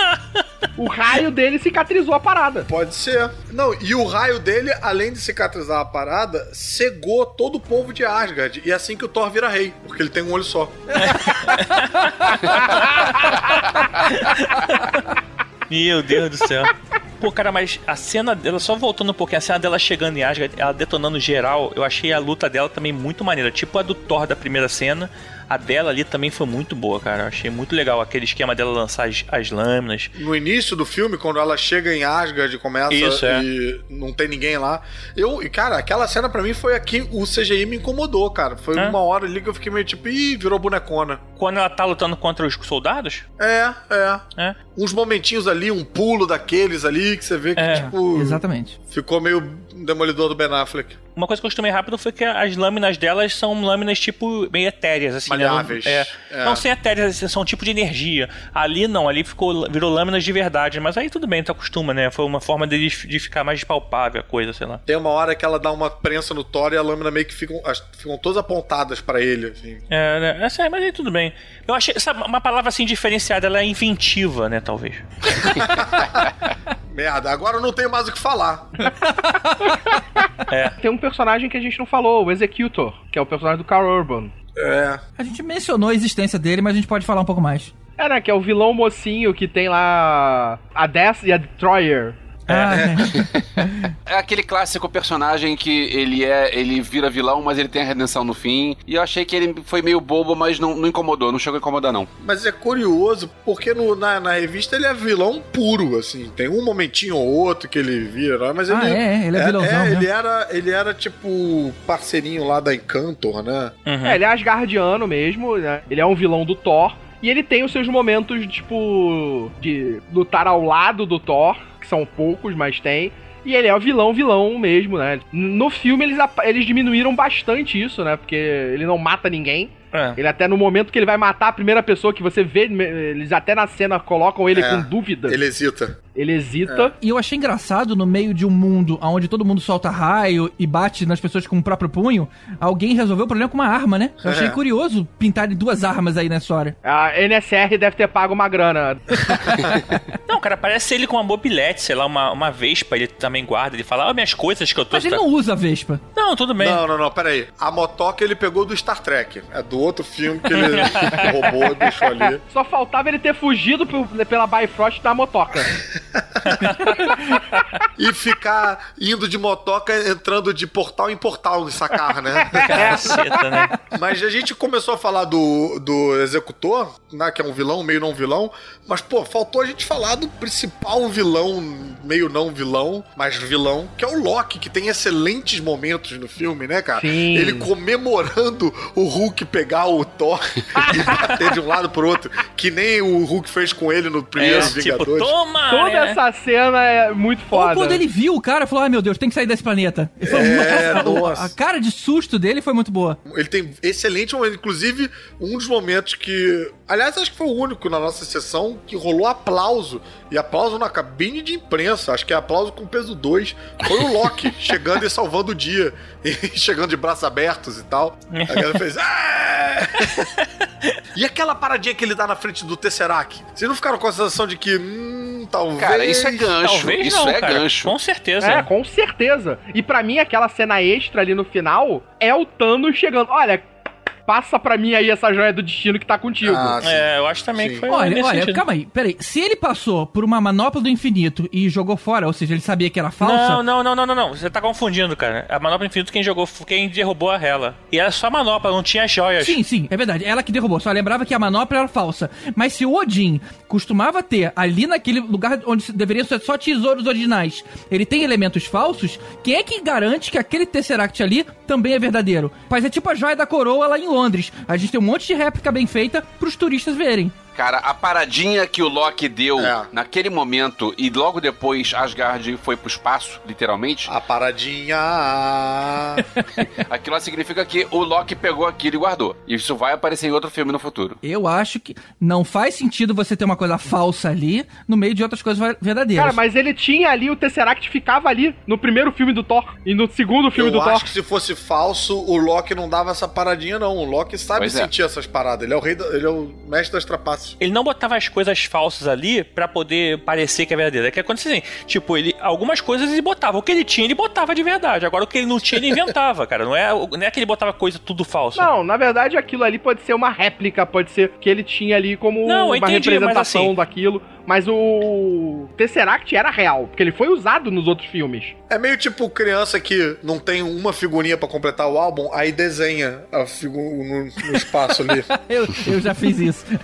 [SPEAKER 8] o raio dele cicatrizou a parada.
[SPEAKER 5] Pode ser. Não, e o raio dele, além de cicatrizar a parada, cegou todo o povo de Asgard. E é assim que o Thor vira rei, porque ele tem um olho só.
[SPEAKER 6] Meu Deus do céu. Pô, cara, mas a cena dela, só voltando um pouquinho, a cena dela chegando em Asgard, ela detonando geral, eu achei a luta dela também muito maneira. Tipo a do Thor da primeira cena, a dela ali também foi muito boa, cara. Eu achei muito legal aquele esquema dela lançar as, as lâminas.
[SPEAKER 5] No início do filme, quando ela chega em Asgard e começa
[SPEAKER 6] Isso, é.
[SPEAKER 5] e não tem ninguém lá. Eu, e cara, aquela cena pra mim foi aqui, o CGI me incomodou, cara. Foi
[SPEAKER 6] É?
[SPEAKER 5] uma hora ali que eu fiquei meio tipo, ih, virou bonecona.
[SPEAKER 6] Quando ela tá lutando contra os soldados,
[SPEAKER 5] É, é.
[SPEAKER 6] é.
[SPEAKER 5] Uns momentinhos ali, um pulo daqueles ali, que você vê que,
[SPEAKER 6] É,
[SPEAKER 5] tipo,
[SPEAKER 4] Exatamente.
[SPEAKER 5] ficou meio demolidor do Ben Affleck.
[SPEAKER 6] Uma coisa que eu gostei rápido foi que as lâminas delas são lâminas tipo meio etéreas, assim. né?
[SPEAKER 5] Maleáveis.
[SPEAKER 6] Não, é,
[SPEAKER 5] É.
[SPEAKER 6] não sem etéreas, assim, são um tipo de energia. Ali não, ali ficou, virou lâminas de verdade. Mas aí tudo bem, tu acostuma, né? Foi uma forma deles de ficar mais palpável a coisa, sei lá.
[SPEAKER 5] Tem uma hora que ela dá uma prensa no Thor e a lâmina meio que ficam, as- ficam todas apontadas pra ele, assim.
[SPEAKER 6] É, né? Essa aí, mas aí tudo bem. Eu achei, sabe, uma palavra assim diferenciada, ela é inventiva, né, talvez.
[SPEAKER 5] Merda, agora eu não tenho mais o que falar.
[SPEAKER 8] Tem um personagem que a gente não falou, o Executor, que é o personagem do Carl Urban.
[SPEAKER 5] É.
[SPEAKER 4] A gente mencionou a existência dele, mas a gente pode falar um pouco mais.
[SPEAKER 8] É, né? Que é o vilão mocinho que tem lá a Death e a Destroyer.
[SPEAKER 4] Ah,
[SPEAKER 7] É aquele clássico personagem que ele é, ele vira vilão, mas ele tem a redenção no fim. E eu achei que ele foi meio bobo, mas não, não incomodou, não chegou a incomodar, não.
[SPEAKER 5] Mas é curioso, porque no- na, na revista ele é vilão puro, assim. Tem um momentinho ou outro que ele vira, mas
[SPEAKER 4] Ah,
[SPEAKER 5] ele.
[SPEAKER 4] é? Ele é vilãozão,
[SPEAKER 5] É,
[SPEAKER 4] né?
[SPEAKER 5] ele era, ele era tipo parceirinho lá da Encantor, né?
[SPEAKER 6] Uhum.
[SPEAKER 8] É, ele é asgardiano mesmo, né? Ele é um vilão do Thor. E ele tem os seus momentos, tipo, de lutar ao lado do Thor, que são poucos, mas tem. E ele é o vilão, vilão mesmo, né? No filme eles, eles diminuíram bastante isso, né? Porque ele não mata ninguém.
[SPEAKER 6] É.
[SPEAKER 8] Ele até no momento que ele vai matar a primeira pessoa que você vê, eles até na cena colocam ele
[SPEAKER 5] É,
[SPEAKER 8] com dúvida.
[SPEAKER 5] Ele hesita.
[SPEAKER 8] Ele hesita.
[SPEAKER 4] E eu achei engraçado no meio de um mundo onde todo mundo solta raio e bate nas pessoas com o próprio punho, alguém resolveu o problema com uma arma, né? Eu achei
[SPEAKER 5] É.
[SPEAKER 4] curioso pintarem duas armas aí nessa história.
[SPEAKER 8] A NSR deve ter pago uma grana.
[SPEAKER 6] Não, cara, parece ele com uma mobilete, sei lá, uma, uma vespa, ele também guarda, ele fala, ah, minhas coisas que eu tô...
[SPEAKER 4] Mas ele não usa a Vespa.
[SPEAKER 6] Não, tudo bem.
[SPEAKER 5] Não, não, não, peraí. A motoca ele pegou do Star Trek. É do outro filme que ele roubou, deixou ali.
[SPEAKER 8] Só faltava ele ter fugido pe- pela Bifrost da motoca.
[SPEAKER 5] E ficar indo de motoca, entrando de portal em portal no sacar, né?
[SPEAKER 6] Caceta, né?
[SPEAKER 5] Mas a gente começou a falar do, do executor, né? Que é um vilão, meio não vilão. Mas, pô, faltou a gente falar do principal vilão, meio não vilão, mas vilão, que é o Loki, que tem excelentes momentos no filme, né, cara?
[SPEAKER 8] Sim.
[SPEAKER 5] Ele comemorando o Hulk pegar o Thor e bater de um lado pro outro, que nem o Hulk fez com ele no primeiro
[SPEAKER 6] É, tipo,
[SPEAKER 5] Vingadores.
[SPEAKER 6] toma! Né?
[SPEAKER 8] essa cena é muito
[SPEAKER 4] Ou
[SPEAKER 8] foda.
[SPEAKER 4] quando ele viu o cara, falou: ai meu Deus, tem que sair desse planeta. Ele falou,
[SPEAKER 5] É,
[SPEAKER 4] "Nossa". A cara de susto dele foi muito boa.
[SPEAKER 5] Ele tem excelente momento, inclusive um dos momentos que. Aliás, acho que foi o único na nossa sessão que rolou aplauso. E aplauso na cabine de imprensa. Acho que é aplauso com peso 2. Foi o Loki chegando e salvando o dia. E chegando de braços abertos e tal. A galera fez. E aquela paradinha que ele dá na frente do Tesseract? Vocês não ficaram com a sensação de que. Hum, talvez.
[SPEAKER 7] Cara, isso é gancho.
[SPEAKER 6] Talvez
[SPEAKER 7] isso
[SPEAKER 6] não,
[SPEAKER 7] é
[SPEAKER 6] cara.
[SPEAKER 7] gancho.
[SPEAKER 6] Com certeza.
[SPEAKER 8] É, com certeza. E pra mim, aquela cena extra ali no final é o Thanos chegando. Olha, passa pra mim aí essa joia do destino que tá contigo.
[SPEAKER 5] Ah.
[SPEAKER 6] É, eu acho também
[SPEAKER 5] Sim.
[SPEAKER 6] que foi
[SPEAKER 4] Olha, olha,
[SPEAKER 6] sentido.
[SPEAKER 4] calma aí, peraí. Se ele passou por uma manopla do infinito e jogou fora, ou seja, ele sabia que era falsa.
[SPEAKER 6] Não, não, não, não, não, não. Você tá confundindo, cara. A manopla infinito quem jogou, quem derrubou a Hela. E era só a manopla, não tinha as joias.
[SPEAKER 4] Sim, sim, é verdade. Ela que derrubou. Só lembrava que a manopla era falsa. Mas se o Odin costumava ter ali naquele lugar onde deveriam ser só tesouros originais, ele tem elementos falsos, quem é que garante que aquele Tesseract ali também é verdadeiro? Mas é tipo a joia da coroa lá em Londres. A gente tem um monte de réplica bem feita pros turistas verem.
[SPEAKER 7] Cara, a paradinha que o Loki deu
[SPEAKER 5] É.
[SPEAKER 7] naquele momento e logo depois Asgard foi pro espaço, literalmente,
[SPEAKER 5] A paradinha.
[SPEAKER 7] aquilo lá significa que o Loki pegou aquilo e guardou. E isso vai aparecer em outro filme no futuro.
[SPEAKER 4] Eu acho que não faz sentido você ter uma coisa falsa ali no meio de outras coisas verdadeiras.
[SPEAKER 8] Cara, mas ele tinha ali, o Tesseract ficava ali no primeiro filme do Thor e no segundo filme
[SPEAKER 5] Eu
[SPEAKER 8] do
[SPEAKER 5] acho
[SPEAKER 8] Thor.
[SPEAKER 5] que se fosse falso, o Loki não dava essa paradinha, não. O Loki sabe
[SPEAKER 7] Pois é.
[SPEAKER 5] sentir essas paradas. Ele é o rei, da- ele é o mestre das trapaças.
[SPEAKER 6] Ele não botava as coisas falsas ali pra poder parecer que é verdadeiro. É que acontece assim, tipo, ele algumas coisas ele botava. O que ele tinha, ele botava de verdade. Agora o que ele não tinha, ele inventava, cara. Não é, não é que ele botava coisa tudo falso.
[SPEAKER 8] Não, na verdade aquilo ali pode ser uma réplica, pode ser que ele tinha ali como
[SPEAKER 6] Não,
[SPEAKER 8] uma
[SPEAKER 6] entendi,
[SPEAKER 8] representação
[SPEAKER 6] assim-
[SPEAKER 8] daquilo. Mas o Tesseract era real, porque ele foi usado nos outros filmes.
[SPEAKER 5] É meio tipo criança que não tem uma figurinha pra completar o álbum, aí desenha a figura no, no espaço ali.
[SPEAKER 4] eu, eu já fiz isso.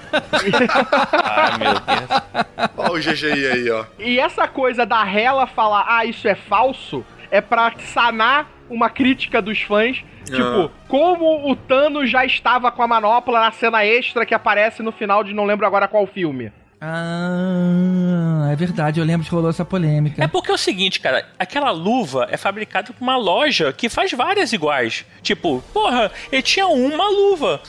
[SPEAKER 6] Ah, meu Deus.
[SPEAKER 5] Olha o GGI aí, ó.
[SPEAKER 8] E essa coisa da Hela falar, ah, isso é falso, é pra sanar uma crítica dos fãs. Tipo, como o Thanos já estava com a manopla na cena extra que aparece no final de não lembro agora qual filme.
[SPEAKER 4] Ah, é verdade, eu lembro que rolou essa polêmica.
[SPEAKER 6] É porque é o seguinte, cara, aquela luva é fabricada por uma loja que faz várias iguais. Tipo, porra, ele tinha uma luva.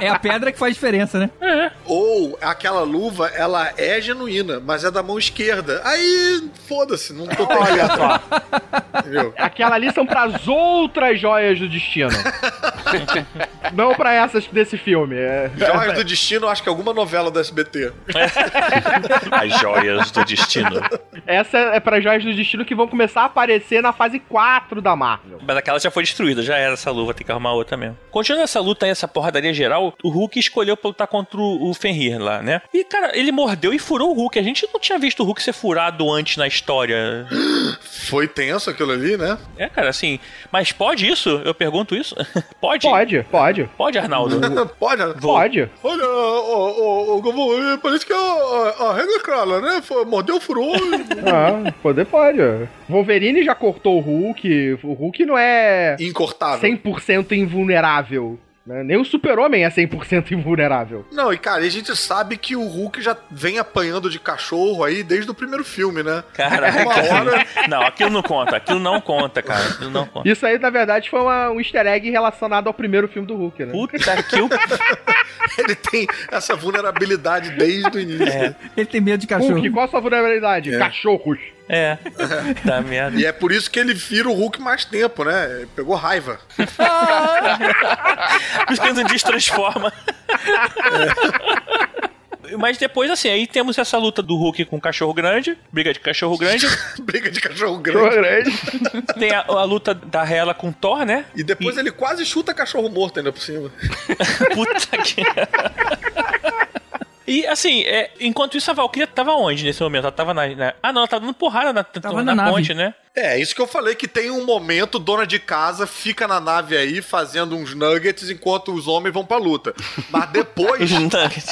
[SPEAKER 4] É a pedra que faz diferença, né?
[SPEAKER 5] Ou aquela luva, ela é genuína, mas é da mão esquerda. Aí, foda-se, não tô
[SPEAKER 8] Olha só,
[SPEAKER 5] Entendeu?
[SPEAKER 8] aquela ali são pras outras joias do destino. não pra essas desse filme. É...
[SPEAKER 5] Joias do Destino, acho que é alguma novela do SBT.
[SPEAKER 6] As joias do destino.
[SPEAKER 8] Essa é pra joias do destino que vão começar a aparecer na fase 4 da Marvel.
[SPEAKER 6] Mas aquela já foi destruída, já era essa luva, tem que arrumar outra mesmo. Continuando essa luta aí, essa porradaria geral, o Hulk escolheu pra lutar contra o o Fenrir lá, né? E, cara, ele mordeu e furou o Hulk. A gente não tinha visto o Hulk ser furado antes na história.
[SPEAKER 5] Foi tenso aquilo ali, né?
[SPEAKER 6] É, cara, assim. Mas pode isso? Eu pergunto isso? pode?
[SPEAKER 8] Pode, pode.
[SPEAKER 6] Pode, Arnaldo?
[SPEAKER 5] Pode.
[SPEAKER 8] Pode.
[SPEAKER 5] Olha, o, o, Galvão, parece que a, a, a regra é clara, né? Mordeu, furou.
[SPEAKER 8] Ah, poder pode. Wolverine já cortou o Hulk. O Hulk não é
[SPEAKER 5] Incortável.
[SPEAKER 8] 100% invulnerável. Né? Nem o super-homem é 100% invulnerável.
[SPEAKER 5] Não, e cara, a gente sabe que o Hulk já vem apanhando de cachorro aí desde o primeiro filme, né?
[SPEAKER 6] Caraca.
[SPEAKER 5] Uma hora-
[SPEAKER 6] Não, aquilo não conta. Aquilo não conta, cara. Aquilo não conta.
[SPEAKER 8] Isso aí, na verdade, foi uma- um easter egg relacionado ao primeiro filme do Hulk, né?
[SPEAKER 6] Puta que o.
[SPEAKER 5] Ele tem essa vulnerabilidade desde o início.
[SPEAKER 6] É.
[SPEAKER 4] Ele tem medo de cachorro.
[SPEAKER 8] Hulk, qual a sua vulnerabilidade?
[SPEAKER 5] É.
[SPEAKER 8] Cachorros.
[SPEAKER 6] É. Tá merda.
[SPEAKER 5] E é por isso que ele vira o Hulk mais tempo, né? Ele pegou raiva.
[SPEAKER 6] Por isso que ele não destransforma. Mas depois, assim, aí temos essa luta do Hulk com o cachorro grande, briga de cachorro grande.
[SPEAKER 5] Briga de cachorro
[SPEAKER 8] Cachorro
[SPEAKER 5] grande.
[SPEAKER 6] Tem a, a luta da Hela com o Thor, né?
[SPEAKER 5] E depois ele quase chuta cachorro morto ainda por cima.
[SPEAKER 6] Puta que. E assim, é, enquanto isso a Valkyria tava onde nesse momento? Ela tava na. na- Ah, não, ela tava dando porrada na,
[SPEAKER 4] Tava
[SPEAKER 6] na,
[SPEAKER 4] na
[SPEAKER 6] ponte, né?
[SPEAKER 5] É, isso que eu falei, que tem um momento, dona de casa fica na nave aí fazendo uns nuggets enquanto os homens vão pra luta. Mas depois,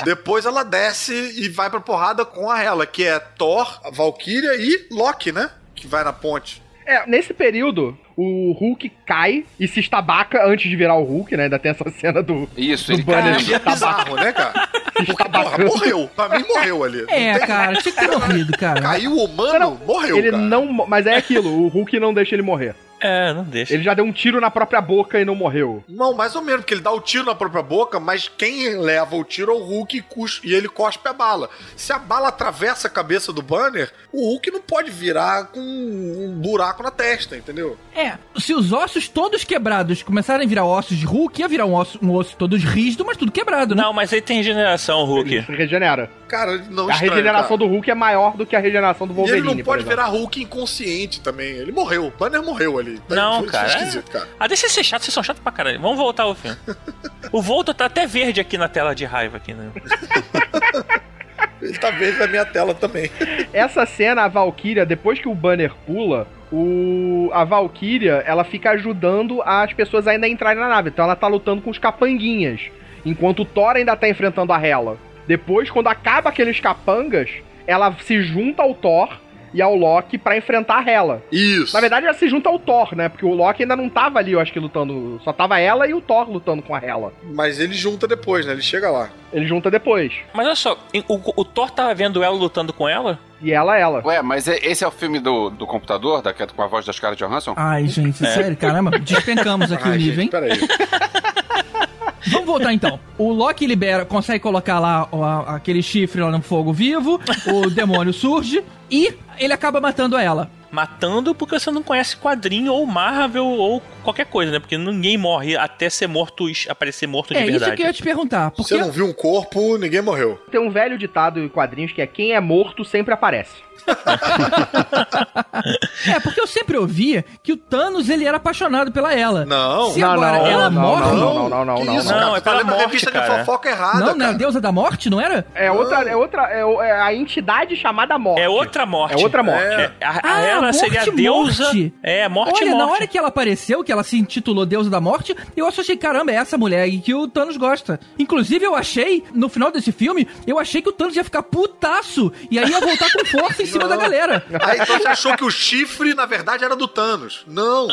[SPEAKER 5] depois ela desce e vai pra porrada com a Hela, que é Thor, a Valkyria e Loki, né? Que vai na ponte.
[SPEAKER 8] É, nesse período, o Hulk cai e se estabaca antes de virar o Hulk, né? Ainda tem essa cena do,
[SPEAKER 7] Isso,
[SPEAKER 8] do
[SPEAKER 7] ele
[SPEAKER 8] banner
[SPEAKER 7] cai.
[SPEAKER 5] É bizarro, né, cara? Porque, porra, morreu. Pra mim, morreu ali.
[SPEAKER 4] É,
[SPEAKER 5] tem-
[SPEAKER 4] cara, tinha que ter morrido, cara.
[SPEAKER 5] Caiu o humano, morreu,
[SPEAKER 8] ele
[SPEAKER 5] cara.
[SPEAKER 8] não. Mas é aquilo, o Hulk não deixa ele morrer.
[SPEAKER 6] É, não deixa.
[SPEAKER 8] Ele já deu um tiro na própria boca e não morreu.
[SPEAKER 5] Não, mais ou menos, porque ele dá o tiro na própria boca, mas quem leva o tiro é o Hulk e, cus- e ele cospe a bala. Se a bala atravessa a cabeça do banner, o Hulk não pode virar com um buraco na testa, entendeu?
[SPEAKER 4] É, se os ossos todos quebrados começarem a virar ossos de Hulk, ia virar um osso, um osso todos rígido, mas tudo quebrado, né?
[SPEAKER 6] Não, mas ele tem regeneração,
[SPEAKER 8] Ele
[SPEAKER 6] Hulk.
[SPEAKER 8] se regenera.
[SPEAKER 5] Cara, não
[SPEAKER 8] a
[SPEAKER 5] estranho,
[SPEAKER 8] regeneração
[SPEAKER 5] cara.
[SPEAKER 8] do Hulk é maior do que a regeneração do
[SPEAKER 5] E
[SPEAKER 8] Wolverine.
[SPEAKER 5] ele não pode virar Hulk inconsciente também. Ele morreu. O banner morreu ali.
[SPEAKER 6] Não,
[SPEAKER 5] Foi
[SPEAKER 6] cara. é-
[SPEAKER 5] esquisito, cara.
[SPEAKER 6] Ah, deixa de ser chato, vocês são chatos pra caralho. Vamos voltar ao filme. o Volto tá até verde aqui na tela de raiva aqui, né?
[SPEAKER 5] Ele tá verde na minha tela também.
[SPEAKER 8] Essa cena, a Valkyria, depois que o banner pula, o... a Valkyria, ela fica ajudando as pessoas ainda a entrarem na nave. Então ela tá lutando com os capanguinhas. Enquanto o Thor ainda tá enfrentando a Hela. Depois, quando acaba aqueles capangas, ela se junta ao Thor e ao Loki pra enfrentar a Hela.
[SPEAKER 5] Isso.
[SPEAKER 8] Na verdade, ela se junta ao Thor, né? Porque o Loki ainda não tava ali, eu acho que lutando. Só tava ela e o Thor lutando com a Hela.
[SPEAKER 5] Mas ele junta depois, né? Ele chega lá.
[SPEAKER 8] Ele junta depois.
[SPEAKER 6] Mas olha só, o, o Thor tava vendo ela lutando com ela?
[SPEAKER 8] E ela, ela.
[SPEAKER 7] Ué, mas é- esse é o filme do, do computador, da, com a voz da Scarlett Johansson?
[SPEAKER 4] Ai, gente, sério, caramba, despencamos aqui o
[SPEAKER 5] Ai,
[SPEAKER 4] nível, hein?
[SPEAKER 5] peraí.
[SPEAKER 4] Vamos voltar então. O Loki libera, consegue colocar lá ó, aquele chifre lá no fogo vivo, o demônio surge e ele acaba matando ela.
[SPEAKER 6] Matando porque você não conhece quadrinho ou Marvel ou qualquer coisa, né? Porque ninguém morre até ser morto, aparecer morto de
[SPEAKER 4] É isso
[SPEAKER 6] verdade.
[SPEAKER 4] que eu ia te perguntar. Porque
[SPEAKER 5] Você não viu um corpo, ninguém morreu.
[SPEAKER 8] Tem um velho ditado em quadrinhos que é quem é morto sempre aparece.
[SPEAKER 4] É, porque eu sempre ouvia que o Thanos ele era apaixonado pela ela.
[SPEAKER 5] Não.
[SPEAKER 4] Se
[SPEAKER 8] Não,
[SPEAKER 4] agora
[SPEAKER 8] não,
[SPEAKER 4] ela
[SPEAKER 8] não,
[SPEAKER 4] morre.
[SPEAKER 8] não, não, não, não,
[SPEAKER 5] Que
[SPEAKER 8] não,
[SPEAKER 5] isso,
[SPEAKER 8] não.
[SPEAKER 6] Não,
[SPEAKER 5] cara?
[SPEAKER 6] é
[SPEAKER 5] tá
[SPEAKER 6] pela
[SPEAKER 5] a
[SPEAKER 6] morte,
[SPEAKER 5] revista
[SPEAKER 6] cara.
[SPEAKER 5] de fofoca errada,
[SPEAKER 4] Não, não é a deusa da morte, não era?
[SPEAKER 8] É outra, é outra, é, é a entidade chamada morte.
[SPEAKER 6] É outra morte.
[SPEAKER 8] É outra morte.
[SPEAKER 6] É, a, a
[SPEAKER 4] Ah,
[SPEAKER 6] ela
[SPEAKER 4] morte,
[SPEAKER 6] seria a deusa.
[SPEAKER 4] morte.
[SPEAKER 6] É, morte
[SPEAKER 4] Olha,
[SPEAKER 6] morte.
[SPEAKER 4] na hora que ela apareceu, que ela se intitulou Deusa da Morte, eu associei, caramba, é essa mulher aí que o Thanos gosta. Inclusive, eu achei, no final desse filme, eu achei que o Thanos ia ficar putaço e aí ia voltar com força em cima da galera.
[SPEAKER 5] Aí então você achou que o chifre, na verdade, era do Thanos. Não.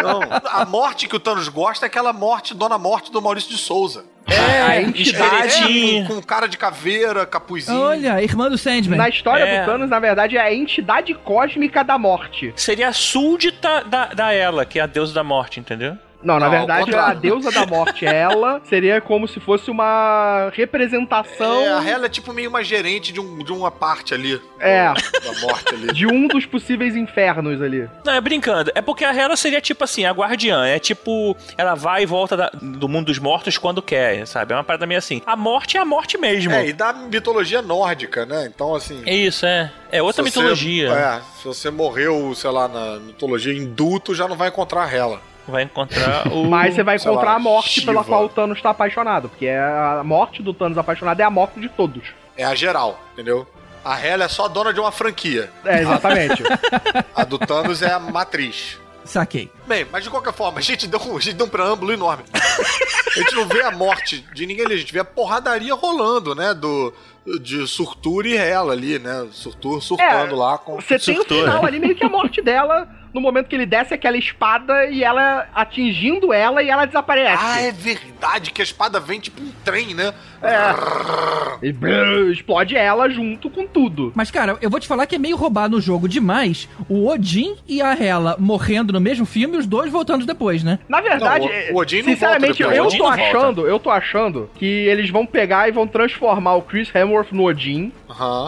[SPEAKER 5] Não. Não. A morte que o Thanos gosta é aquela morte, Dona Morte do Maurício de Souza.
[SPEAKER 8] A
[SPEAKER 6] É,
[SPEAKER 8] entidade.
[SPEAKER 6] esqueletinho.
[SPEAKER 5] com, com cara de caveira, capuzinho.
[SPEAKER 4] Olha, irmã do Sandman.
[SPEAKER 8] Na história
[SPEAKER 6] É.
[SPEAKER 8] do Thanos, na verdade, é a entidade cósmica da morte.
[SPEAKER 6] Seria a súdita da, da ela, que é a deusa da morte, entendeu?
[SPEAKER 8] Não, na
[SPEAKER 5] Não,
[SPEAKER 8] verdade, a deusa da morte, ela, seria como se fosse uma representação
[SPEAKER 5] É, a Hela é tipo meio uma gerente de, um, de uma parte ali.
[SPEAKER 8] É.
[SPEAKER 5] Da morte ali.
[SPEAKER 8] de um dos possíveis infernos ali.
[SPEAKER 6] Não, é brincando. É porque a Hela seria tipo assim, a guardiã. É tipo, ela vai e volta da- do mundo dos mortos quando quer, sabe? É uma parada meio assim. A morte é a morte mesmo.
[SPEAKER 5] É, e da mitologia nórdica, né? Então, assim.
[SPEAKER 6] É isso, é. É outra
[SPEAKER 5] se você-
[SPEAKER 6] mitologia.
[SPEAKER 5] é, se você morreu, sei lá, na mitologia hindu, tu já não vai encontrar a Hela.
[SPEAKER 6] Vai encontrar o.
[SPEAKER 8] Mas você vai encontrar
[SPEAKER 5] lá,
[SPEAKER 8] a morte
[SPEAKER 5] Shiva.
[SPEAKER 8] pela qual o Thanos tá apaixonado. Porque é a morte do Thanos apaixonado é a morte de todos.
[SPEAKER 5] É a geral, entendeu? A Hela é só dona de uma franquia.
[SPEAKER 8] É, exatamente.
[SPEAKER 5] A do Thanos é a matriz.
[SPEAKER 4] Saquei.
[SPEAKER 5] Bem, mas de qualquer forma, a gente deu a gente deu um preâmbulo enorme. A gente não vê a morte de ninguém ali, a gente vê a porradaria rolando, né? Do, de Surtur e Hela ali, né? Surtur surtando
[SPEAKER 8] É,
[SPEAKER 5] lá com.
[SPEAKER 8] Você tem o final ali, meio que a morte dela, no momento que ele desce aquela espada e ela atingindo ela e ela desaparece.
[SPEAKER 5] Ah, é verdade que a espada vem tipo um trem, né?
[SPEAKER 8] É. E brrr, explode ela junto com tudo.
[SPEAKER 4] Mas, cara, eu vou te falar que é meio roubado no jogo demais o Odin e a Hela morrendo no mesmo filme e os dois voltando depois, né?
[SPEAKER 8] Na verdade,
[SPEAKER 5] Não, o- o Odin não
[SPEAKER 8] sinceramente,
[SPEAKER 5] volta depois.
[SPEAKER 8] eu
[SPEAKER 6] O Odin
[SPEAKER 8] tô
[SPEAKER 6] não volta.
[SPEAKER 8] achando, eu tô achando que eles vão pegar e vão transformar o Chris Hemsworth no Odin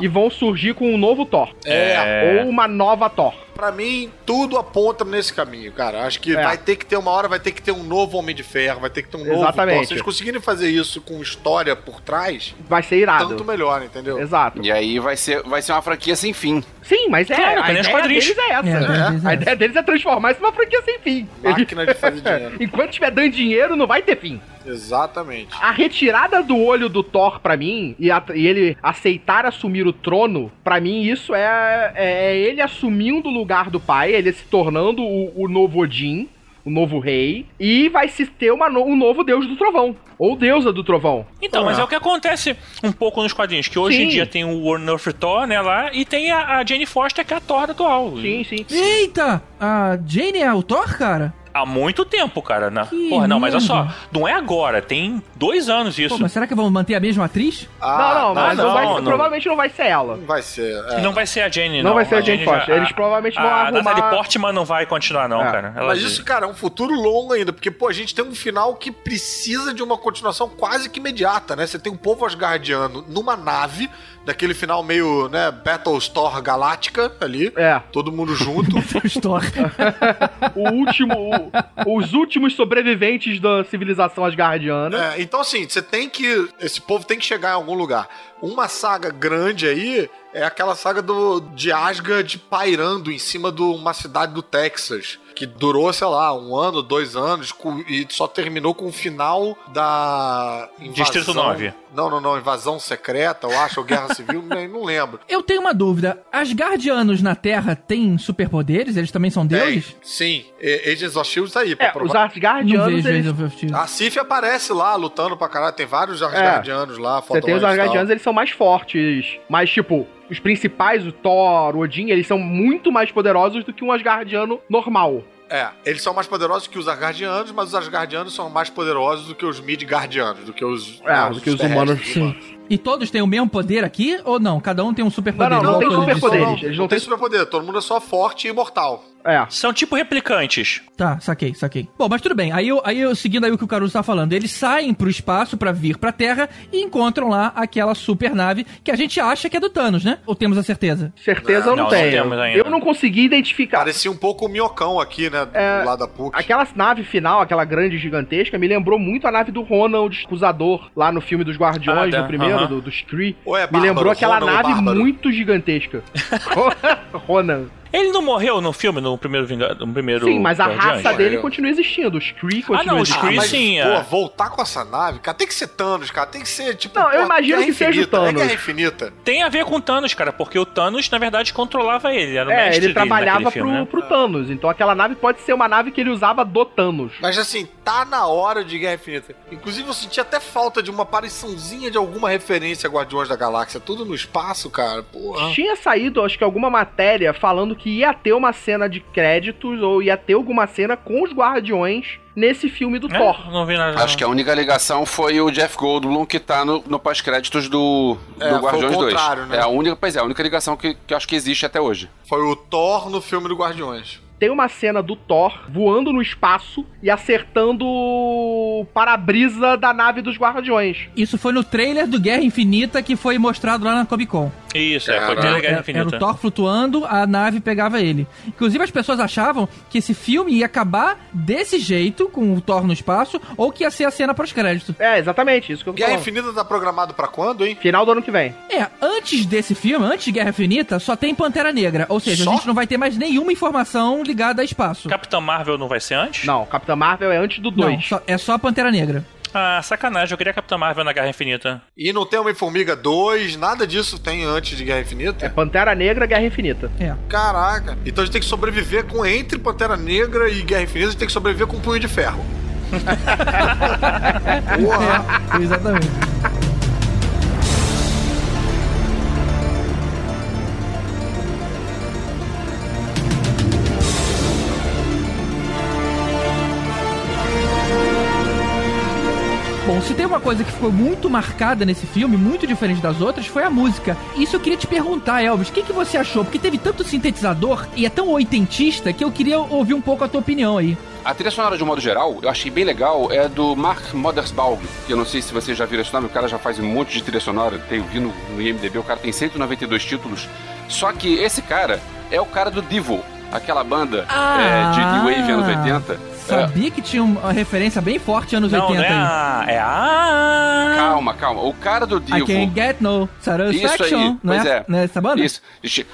[SPEAKER 8] e vão surgir com um novo Thor.
[SPEAKER 5] É.
[SPEAKER 8] Ou uma nova Thor.
[SPEAKER 5] Pra mim, tudo aponta nesse caminho, cara. Acho que
[SPEAKER 8] É.
[SPEAKER 5] vai ter que ter uma hora, vai ter que ter um novo Homem de Ferro, vai ter que ter um novo.
[SPEAKER 8] Exatamente.
[SPEAKER 5] Se eles conseguirem fazer isso com história por trás,
[SPEAKER 8] Vai ser irado.
[SPEAKER 5] tanto melhor, entendeu?
[SPEAKER 8] Exato.
[SPEAKER 7] E aí vai ser, vai ser uma franquia sem fim.
[SPEAKER 8] Sim, mas é,
[SPEAKER 6] Claro,
[SPEAKER 8] a ideia deles é essa.
[SPEAKER 4] É,
[SPEAKER 8] né?
[SPEAKER 4] é.
[SPEAKER 8] A ideia deles é transformar isso numa franquia sem fim.
[SPEAKER 5] Máquina de fazer dinheiro.
[SPEAKER 8] Enquanto estiver dando dinheiro, não vai ter fim.
[SPEAKER 5] Exatamente.
[SPEAKER 8] A retirada do olho do Thor pra mim e, a- e ele aceitar assumir o trono, pra mim isso é, é, é ele assumindo o lugar do pai, ele se tornando o, o novo Odin, o novo rei, e vai se ter uma no- um novo deus do trovão, ou deusa do trovão.
[SPEAKER 6] Então, mas é o que acontece um pouco nos quadrinhos, que hoje em
[SPEAKER 8] Sim.
[SPEAKER 6] dia tem o Warner Thor, né, lá, e tem a, a Jane Foster, que é a Thor atual.
[SPEAKER 8] Sim, sim.
[SPEAKER 4] Eita! A Jane é o Thor, cara?
[SPEAKER 6] Há muito tempo, cara. Na...
[SPEAKER 4] Que
[SPEAKER 6] Porra, não, mas olha só, não é agora, tem dois anos isso.
[SPEAKER 4] Pô, mas será que vão manter a mesma atriz?
[SPEAKER 5] Ah,
[SPEAKER 8] não, não, mas
[SPEAKER 6] não,
[SPEAKER 8] não vai
[SPEAKER 6] não.
[SPEAKER 8] provavelmente não vai ser ela.
[SPEAKER 5] Não vai ser. é.
[SPEAKER 6] Não vai ser a Jane,
[SPEAKER 8] Não
[SPEAKER 6] não.
[SPEAKER 8] vai ser a Jane
[SPEAKER 6] já-
[SPEAKER 8] Foster. Eles provavelmente vão
[SPEAKER 6] a
[SPEAKER 8] arrumar-
[SPEAKER 6] Natalie Portman não vai continuar, não,
[SPEAKER 8] É.
[SPEAKER 6] cara. Ela-
[SPEAKER 5] Mas isso, cara, é um futuro longo ainda, porque, pô, a gente tem um final que precisa de uma continuação quase que imediata, né? Você tem um povo asgardiano numa nave, daquele final meio, né, Battlestar Galáctica ali,
[SPEAKER 8] É.
[SPEAKER 5] todo mundo junto.
[SPEAKER 4] Thor.
[SPEAKER 8] O último. os últimos sobreviventes da civilização asgardiana.
[SPEAKER 5] É, então, assim, você tem que. Esse povo tem que chegar em algum lugar. Uma saga grande aí é aquela saga do, de Asgard pairando em cima de uma cidade do Texas. Que durou, sei lá, um ano, dois anos, e só terminou com o final da invasão.
[SPEAKER 6] Distrito 9.
[SPEAKER 5] Não, não, não, invasão secreta, eu acho, ou guerra civil, nem- não lembro.
[SPEAKER 4] Eu tenho uma dúvida. Asgardianos na Terra têm superpoderes? Eles também são
[SPEAKER 5] Tem,
[SPEAKER 4] deuses?
[SPEAKER 5] sim, E- Agents of Shield tá aí, pra
[SPEAKER 8] É, os
[SPEAKER 5] provar.
[SPEAKER 4] Não
[SPEAKER 8] Asgardianos, eles...
[SPEAKER 4] Age of Shield.
[SPEAKER 5] A Sif aparece lá, lutando pra caralho, tem vários Asgardianos lá,
[SPEAKER 8] Você tem os. Asgardianos, eles são mais fortes. Mas, tipo, os principais, o Thor, o Odin, eles são muito mais poderosos do que um Asgardiano normal.
[SPEAKER 5] É, eles são mais poderosos que os Asgardianos, mas os Asgardianos são mais poderosos do que os Midgardianos, do que os.
[SPEAKER 8] É,
[SPEAKER 5] né,
[SPEAKER 8] do que os humanos,
[SPEAKER 5] terrestres,
[SPEAKER 4] Sim. E todos têm o mesmo poder aqui ou não? Cada um tem um superpoder.
[SPEAKER 8] Não, não, não tem superpoderes. Eles
[SPEAKER 5] não
[SPEAKER 8] não
[SPEAKER 5] tem
[SPEAKER 8] têm-
[SPEAKER 5] superpoder, todo mundo é só forte e imortal.
[SPEAKER 8] É.
[SPEAKER 6] São tipo replicantes.
[SPEAKER 4] Tá, saquei, saquei. Bom, mas tudo bem. Aí eu, aí eu seguindo aí o que o Caruso tá falando, eles saem pro espaço pra vir pra Terra e encontram lá aquela super nave que a gente acha que é do Thanos, né? Ou temos a certeza?
[SPEAKER 8] Certeza eu não,
[SPEAKER 6] Não, não
[SPEAKER 8] tenho.
[SPEAKER 6] temos ainda.
[SPEAKER 8] eu não consegui identificar.
[SPEAKER 5] Parecia um pouco o minhocão aqui, né?
[SPEAKER 8] É,
[SPEAKER 5] do lado da PUC.
[SPEAKER 8] Aquela nave final, aquela grande gigantesca, me lembrou muito a nave do Ronald Acusador, lá no filme dos Guardiões,
[SPEAKER 6] Ah, tá.
[SPEAKER 8] do primeiro,
[SPEAKER 6] Aham.
[SPEAKER 8] do, dos Kree.
[SPEAKER 5] Ou é
[SPEAKER 8] me lembrou aquela
[SPEAKER 5] Ronald
[SPEAKER 8] nave
[SPEAKER 5] bárbaro.
[SPEAKER 8] muito gigantesca. Ronan.
[SPEAKER 6] Ele não morreu no filme, no primeiro Vingador, no primeiro
[SPEAKER 8] Sim, mas a
[SPEAKER 6] Guardiões?
[SPEAKER 8] raça dele continua existindo. Os Kree continuam
[SPEAKER 6] Ah, não, os
[SPEAKER 8] existindo.
[SPEAKER 6] Kree
[SPEAKER 5] mas,
[SPEAKER 6] sim,
[SPEAKER 5] pô,
[SPEAKER 6] é.
[SPEAKER 5] voltar com essa nave, cara, tem que ser Thanos, cara. Tem que ser, tipo.
[SPEAKER 8] Não, eu
[SPEAKER 5] pô,
[SPEAKER 8] imagino
[SPEAKER 5] Guerra
[SPEAKER 8] que seja o
[SPEAKER 5] Infinita, É
[SPEAKER 8] Thanos.
[SPEAKER 5] Guerra Infinita.
[SPEAKER 6] Tem a ver com o Thanos, cara, porque o Thanos, na verdade, controlava ele. Era o
[SPEAKER 8] É,
[SPEAKER 6] mestre
[SPEAKER 8] ele
[SPEAKER 6] dele
[SPEAKER 8] trabalhava
[SPEAKER 6] naquele filme,
[SPEAKER 8] pro,
[SPEAKER 6] né?
[SPEAKER 8] pro Thanos. Então aquela nave pode ser uma nave que ele usava do Thanos.
[SPEAKER 5] Mas assim, tá na hora de Guerra Infinita. Inclusive, eu senti até falta de uma apariçãozinha de alguma referência a Guardiões da Galáxia. Tudo no espaço, cara. Porra.
[SPEAKER 8] Tinha saído, acho que alguma matéria falando que ia ter uma cena de créditos ou ia ter alguma cena com os Guardiões nesse filme do
[SPEAKER 6] É,
[SPEAKER 8] Thor.
[SPEAKER 6] Não vi nada.
[SPEAKER 7] Acho que a única ligação foi o Jeff Goldblum que tá no, no pós-créditos do,
[SPEAKER 5] É,
[SPEAKER 7] do Guardiões
[SPEAKER 5] o
[SPEAKER 7] 2.
[SPEAKER 5] contrário, né?
[SPEAKER 7] É a única, pois é, a única ligação que, que eu acho que existe até hoje.
[SPEAKER 5] Foi o Thor no filme do Guardiões.
[SPEAKER 8] Tem uma cena do Thor voando no espaço e acertando o para-brisa da nave dos Guardiões.
[SPEAKER 4] Isso foi no trailer do Guerra Infinita que foi mostrado lá na Comic Con.
[SPEAKER 6] Isso, é, foi
[SPEAKER 5] Caraca.
[SPEAKER 6] Guerra
[SPEAKER 4] Era, era
[SPEAKER 6] Infinita.
[SPEAKER 4] o Thor flutuando, a nave pegava ele. Inclusive, as pessoas achavam que esse filme ia acabar desse jeito, com o Thor no espaço, ou que ia ser a cena pós-crédito.
[SPEAKER 8] É, exatamente, isso que eu
[SPEAKER 5] Guerra
[SPEAKER 8] falando.
[SPEAKER 5] Infinita tá programado pra quando, hein?
[SPEAKER 8] Final do ano que vem.
[SPEAKER 4] É, antes desse filme, antes de Guerra Infinita, só tem Pantera Negra. Ou seja,
[SPEAKER 5] Só?
[SPEAKER 4] a gente não vai ter mais nenhuma informação ligada a espaço.
[SPEAKER 6] Capitão Marvel não vai ser antes?
[SPEAKER 8] Não, Capitã Marvel é antes do
[SPEAKER 4] Não,
[SPEAKER 8] 2.
[SPEAKER 4] só- é só a Pantera Negra.
[SPEAKER 6] Ah, sacanagem, eu queria Capitão Marvel na Guerra Infinita.
[SPEAKER 5] E não tem Homem-Formiga 2, nada disso tem antes de Guerra Infinita?
[SPEAKER 8] É Pantera Negra, Guerra Infinita.
[SPEAKER 4] É.
[SPEAKER 5] Caraca. Então a gente tem que sobreviver com entre Pantera Negra e Guerra Infinita, a gente tem que sobreviver com um punho de ferro. Porra.
[SPEAKER 4] É, exatamente. Uma coisa que ficou muito marcada nesse filme, muito diferente das outras, foi a música. Isso eu queria te perguntar, Elvis, o que, que você achou? Porque teve tanto sintetizador e é tão oitentista que eu queria ouvir um pouco a tua opinião aí.
[SPEAKER 7] A trilha sonora, de um modo geral, eu achei bem legal, é do Mark Mothersbaugh, que eu não sei se vocês já viram esse nome, o cara já faz um monte de trilha sonora, tem vi no, no IMDB, o cara tem 192 títulos. Só que esse cara é o cara do Divo, aquela banda é, de, de Wave anos 80. É,
[SPEAKER 4] Sabia que tinha uma referência bem forte anos
[SPEAKER 6] Não,
[SPEAKER 4] 80
[SPEAKER 6] não é
[SPEAKER 4] aí.
[SPEAKER 6] a... É a...
[SPEAKER 7] calma, calma. O cara do
[SPEAKER 4] I
[SPEAKER 7] Divo.
[SPEAKER 4] can't get no satisfaction.
[SPEAKER 7] Isso aí,
[SPEAKER 4] não
[SPEAKER 7] pois
[SPEAKER 4] é?
[SPEAKER 7] é.
[SPEAKER 4] Não é essa banda?
[SPEAKER 7] Isso.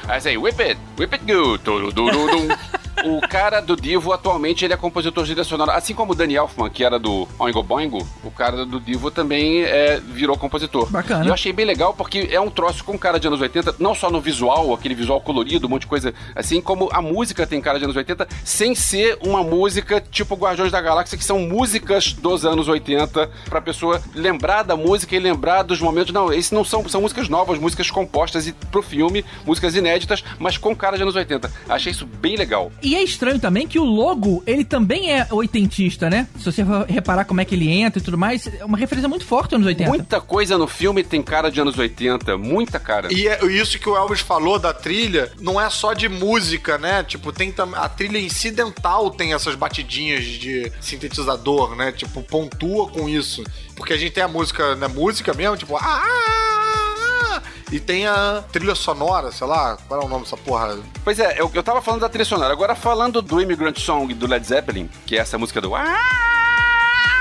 [SPEAKER 7] Aí assim, whip it, whip it good. o cara do Divo, atualmente, ele é compositor de sonora. Assim como o Danny Elfman, que era do Oingo Boingo, o cara do Divo também é, virou compositor.
[SPEAKER 4] Bacana.
[SPEAKER 7] E eu achei bem legal porque é um troço com cara de anos 80, não só no visual, aquele visual colorido, um monte de coisa assim, como a música tem cara de anos 80, sem ser uma música tipo Guardiões da Galáxia, que são músicas dos anos 80, pra pessoa lembrar da música e lembrar dos momentos. Não, esses não são, são músicas novas, músicas compostas e, pro filme, músicas inéditas, mas com cara de anos 80. Achei isso bem legal.
[SPEAKER 4] E é estranho também que o logo, ele também é oitentista, né? Se você for reparar como é que ele entra e tudo mais, é uma referência muito forte aos anos 80.
[SPEAKER 7] Muita coisa no filme tem cara de anos 80, muita cara.
[SPEAKER 5] E é isso que o Elvis falou da trilha, não é só de música, né? Tipo, tem a trilha incidental tem essas batidinhas de sintetizador, né? Tipo, pontua com isso. Porque a gente tem a música, né? Música mesmo, tipo, ah, ah, ah, ah", e tem a trilha sonora, sei lá, qual é o nome dessa porra?
[SPEAKER 7] Pois é, eu, eu tava falando da trilha sonora. Agora, falando do Immigrant Song do Led Zeppelin, que é essa música do.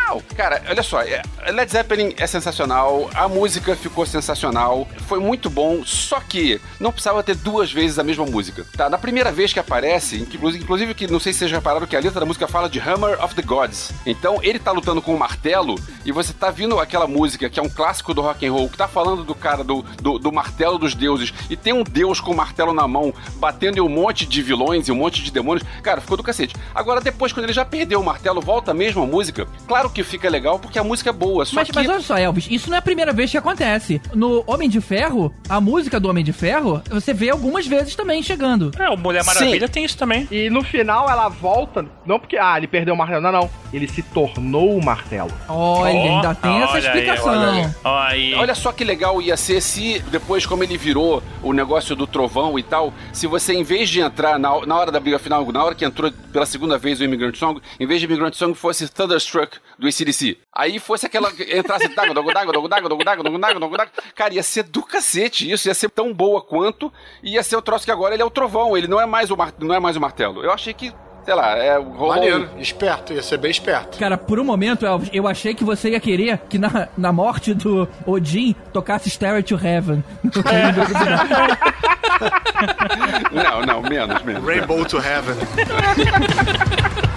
[SPEAKER 7] Legal. Cara, olha só, é, Led Zeppelin é sensacional, a música ficou sensacional, foi muito bom, só que não precisava ter duas vezes a mesma música, tá? Na primeira vez que aparece, inclusive que não sei se vocês repararam que a letra da música fala de Hammer of the Gods. Então ele tá lutando com um martelo e você tá vindo aquela música que é um clássico do rock and roll, que tá falando do cara do, do, do martelo dos deuses e tem um deus com o martelo na mão batendo em um monte de vilões e um monte de demônios. Cara, ficou do cacete. Agora depois, quando ele já perdeu o martelo, volta a música. Claro que fica legal porque a música é boa. Só
[SPEAKER 4] Mas,
[SPEAKER 7] que...
[SPEAKER 4] mas olha só, Elvis, isso não é a primeira vez que acontece. No Homem de Ferro, a música do Homem de Ferro, você vê algumas vezes também chegando.
[SPEAKER 6] É, o Mulher Maravilha tem isso também.
[SPEAKER 8] E no final ela volta, não porque, ah, ele perdeu o martelo, não, não. Ele se tornou o martelo.
[SPEAKER 4] Olha,
[SPEAKER 6] Ó,
[SPEAKER 4] ainda tem essa
[SPEAKER 6] olha aí,
[SPEAKER 4] explicação.
[SPEAKER 6] olha aí. Ó aí.
[SPEAKER 7] Olha só que legal ia ser se depois, como ele virou o negócio do trovão e tal, se você, em vez de entrar na, na hora da briga final, na hora que entrou pela segunda vez o Immigrant Song, em vez de Immigrant Song fosse Thunderstruck do ACDC. Aí fosse aquela. entrasse dago, dago, dago, dago, dago, dago, dago, dago, dago, dago, dago. Cara, ia ser do cacete isso, ia ser tão boa quanto, e ia ser o troço que agora ele é o trovão, ele não é mais o, mar, não é mais o martelo. Eu achei que. Sei lá, é. rolou-
[SPEAKER 5] Maneiro, esperto, ia ser bem esperto.
[SPEAKER 4] Cara, por um momento, Elvis, eu achei que você ia querer que na, na morte do Odin tocasse Stairway to Heaven.
[SPEAKER 7] Não, não, menos, menos.
[SPEAKER 5] Rainbow to Heaven.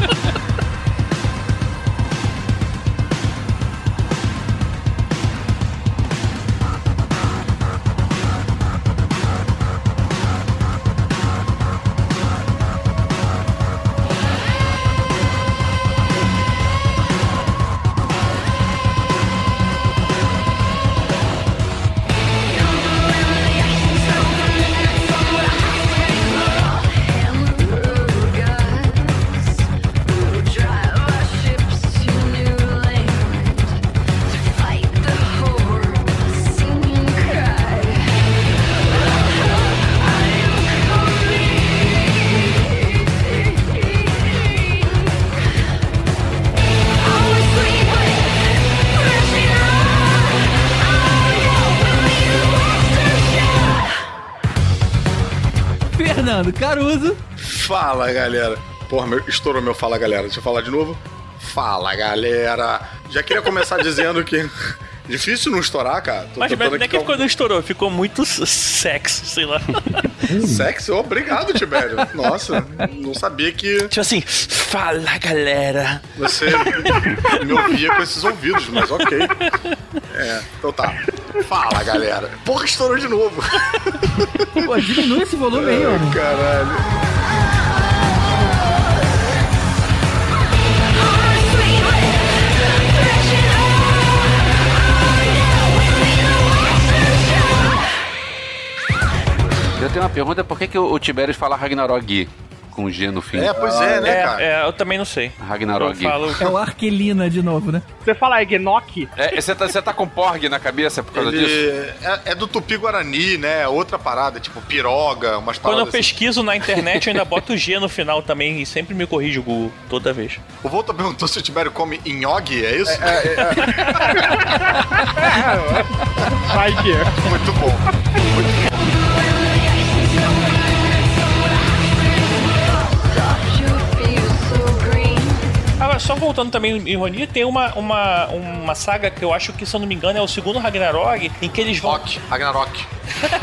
[SPEAKER 4] Fernando Caruso.
[SPEAKER 5] Fala, galera. Porra, meu, estourou meu fala, galera. Deixa eu falar de novo. Fala, galera. Já queria começar dizendo que... Difícil não estourar, cara. Tô
[SPEAKER 6] Mas, mas é que quando estourou, ficou muito sexo, sei lá.
[SPEAKER 5] Sexo? Obrigado, Tibério. Nossa, não sabia que
[SPEAKER 6] tipo assim, fala galera.
[SPEAKER 5] você me ouvia com esses ouvidos, mas ok. É, então tá. Fala, galera. Porra, estourou de novo.
[SPEAKER 4] Pô, diminui esse volume aí, homem.
[SPEAKER 5] Caralho.
[SPEAKER 7] Eu tenho uma pergunta: por que, que o Tiberius fala Ragnarok com G no fim?
[SPEAKER 5] É, pois é, né,
[SPEAKER 6] É,
[SPEAKER 5] cara?
[SPEAKER 6] é, eu também não sei. Eu
[SPEAKER 7] Ragnarok.
[SPEAKER 6] falo.
[SPEAKER 4] É o Arquelina de novo, né?
[SPEAKER 8] Você fala Egnock,
[SPEAKER 7] É, Você tá, você tá com Porg na cabeça por causa
[SPEAKER 5] Ele
[SPEAKER 7] disso?
[SPEAKER 5] é, é do Tupi-Guarani, né? Outra parada, tipo piroga, umas
[SPEAKER 6] Quando eu
[SPEAKER 5] assim.
[SPEAKER 6] pesquiso na internet, eu ainda boto G no final também e sempre me corrige o Google toda vez.
[SPEAKER 5] O Volta perguntou se o Tibério come nhogue, é isso?
[SPEAKER 8] vai que é.
[SPEAKER 5] Muito bom.
[SPEAKER 6] Agora, só voltando também em ironia, tem uma, uma, uma saga que eu acho que, se eu não me engano, é o segundo Ragnarok, em que eles vão.
[SPEAKER 5] Rock, Ragnarok.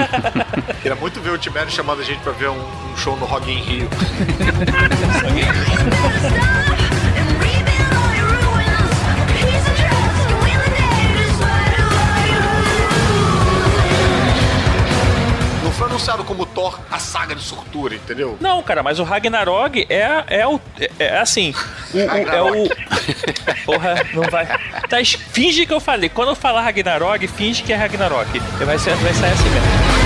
[SPEAKER 5] Queria muito ver o Tibério chamando a gente pra ver um, um show no Rock in Rio. anunciado como Thor, a saga de Surtura, entendeu?
[SPEAKER 6] Não, cara, mas o Ragnarok é, é o. É, é assim. O, o- é o. Porra, não vai. Tá, finge que eu falei. Quando eu falar Ragnarok, finge que é Ragnarok. Vai ser, vai sair assim mesmo.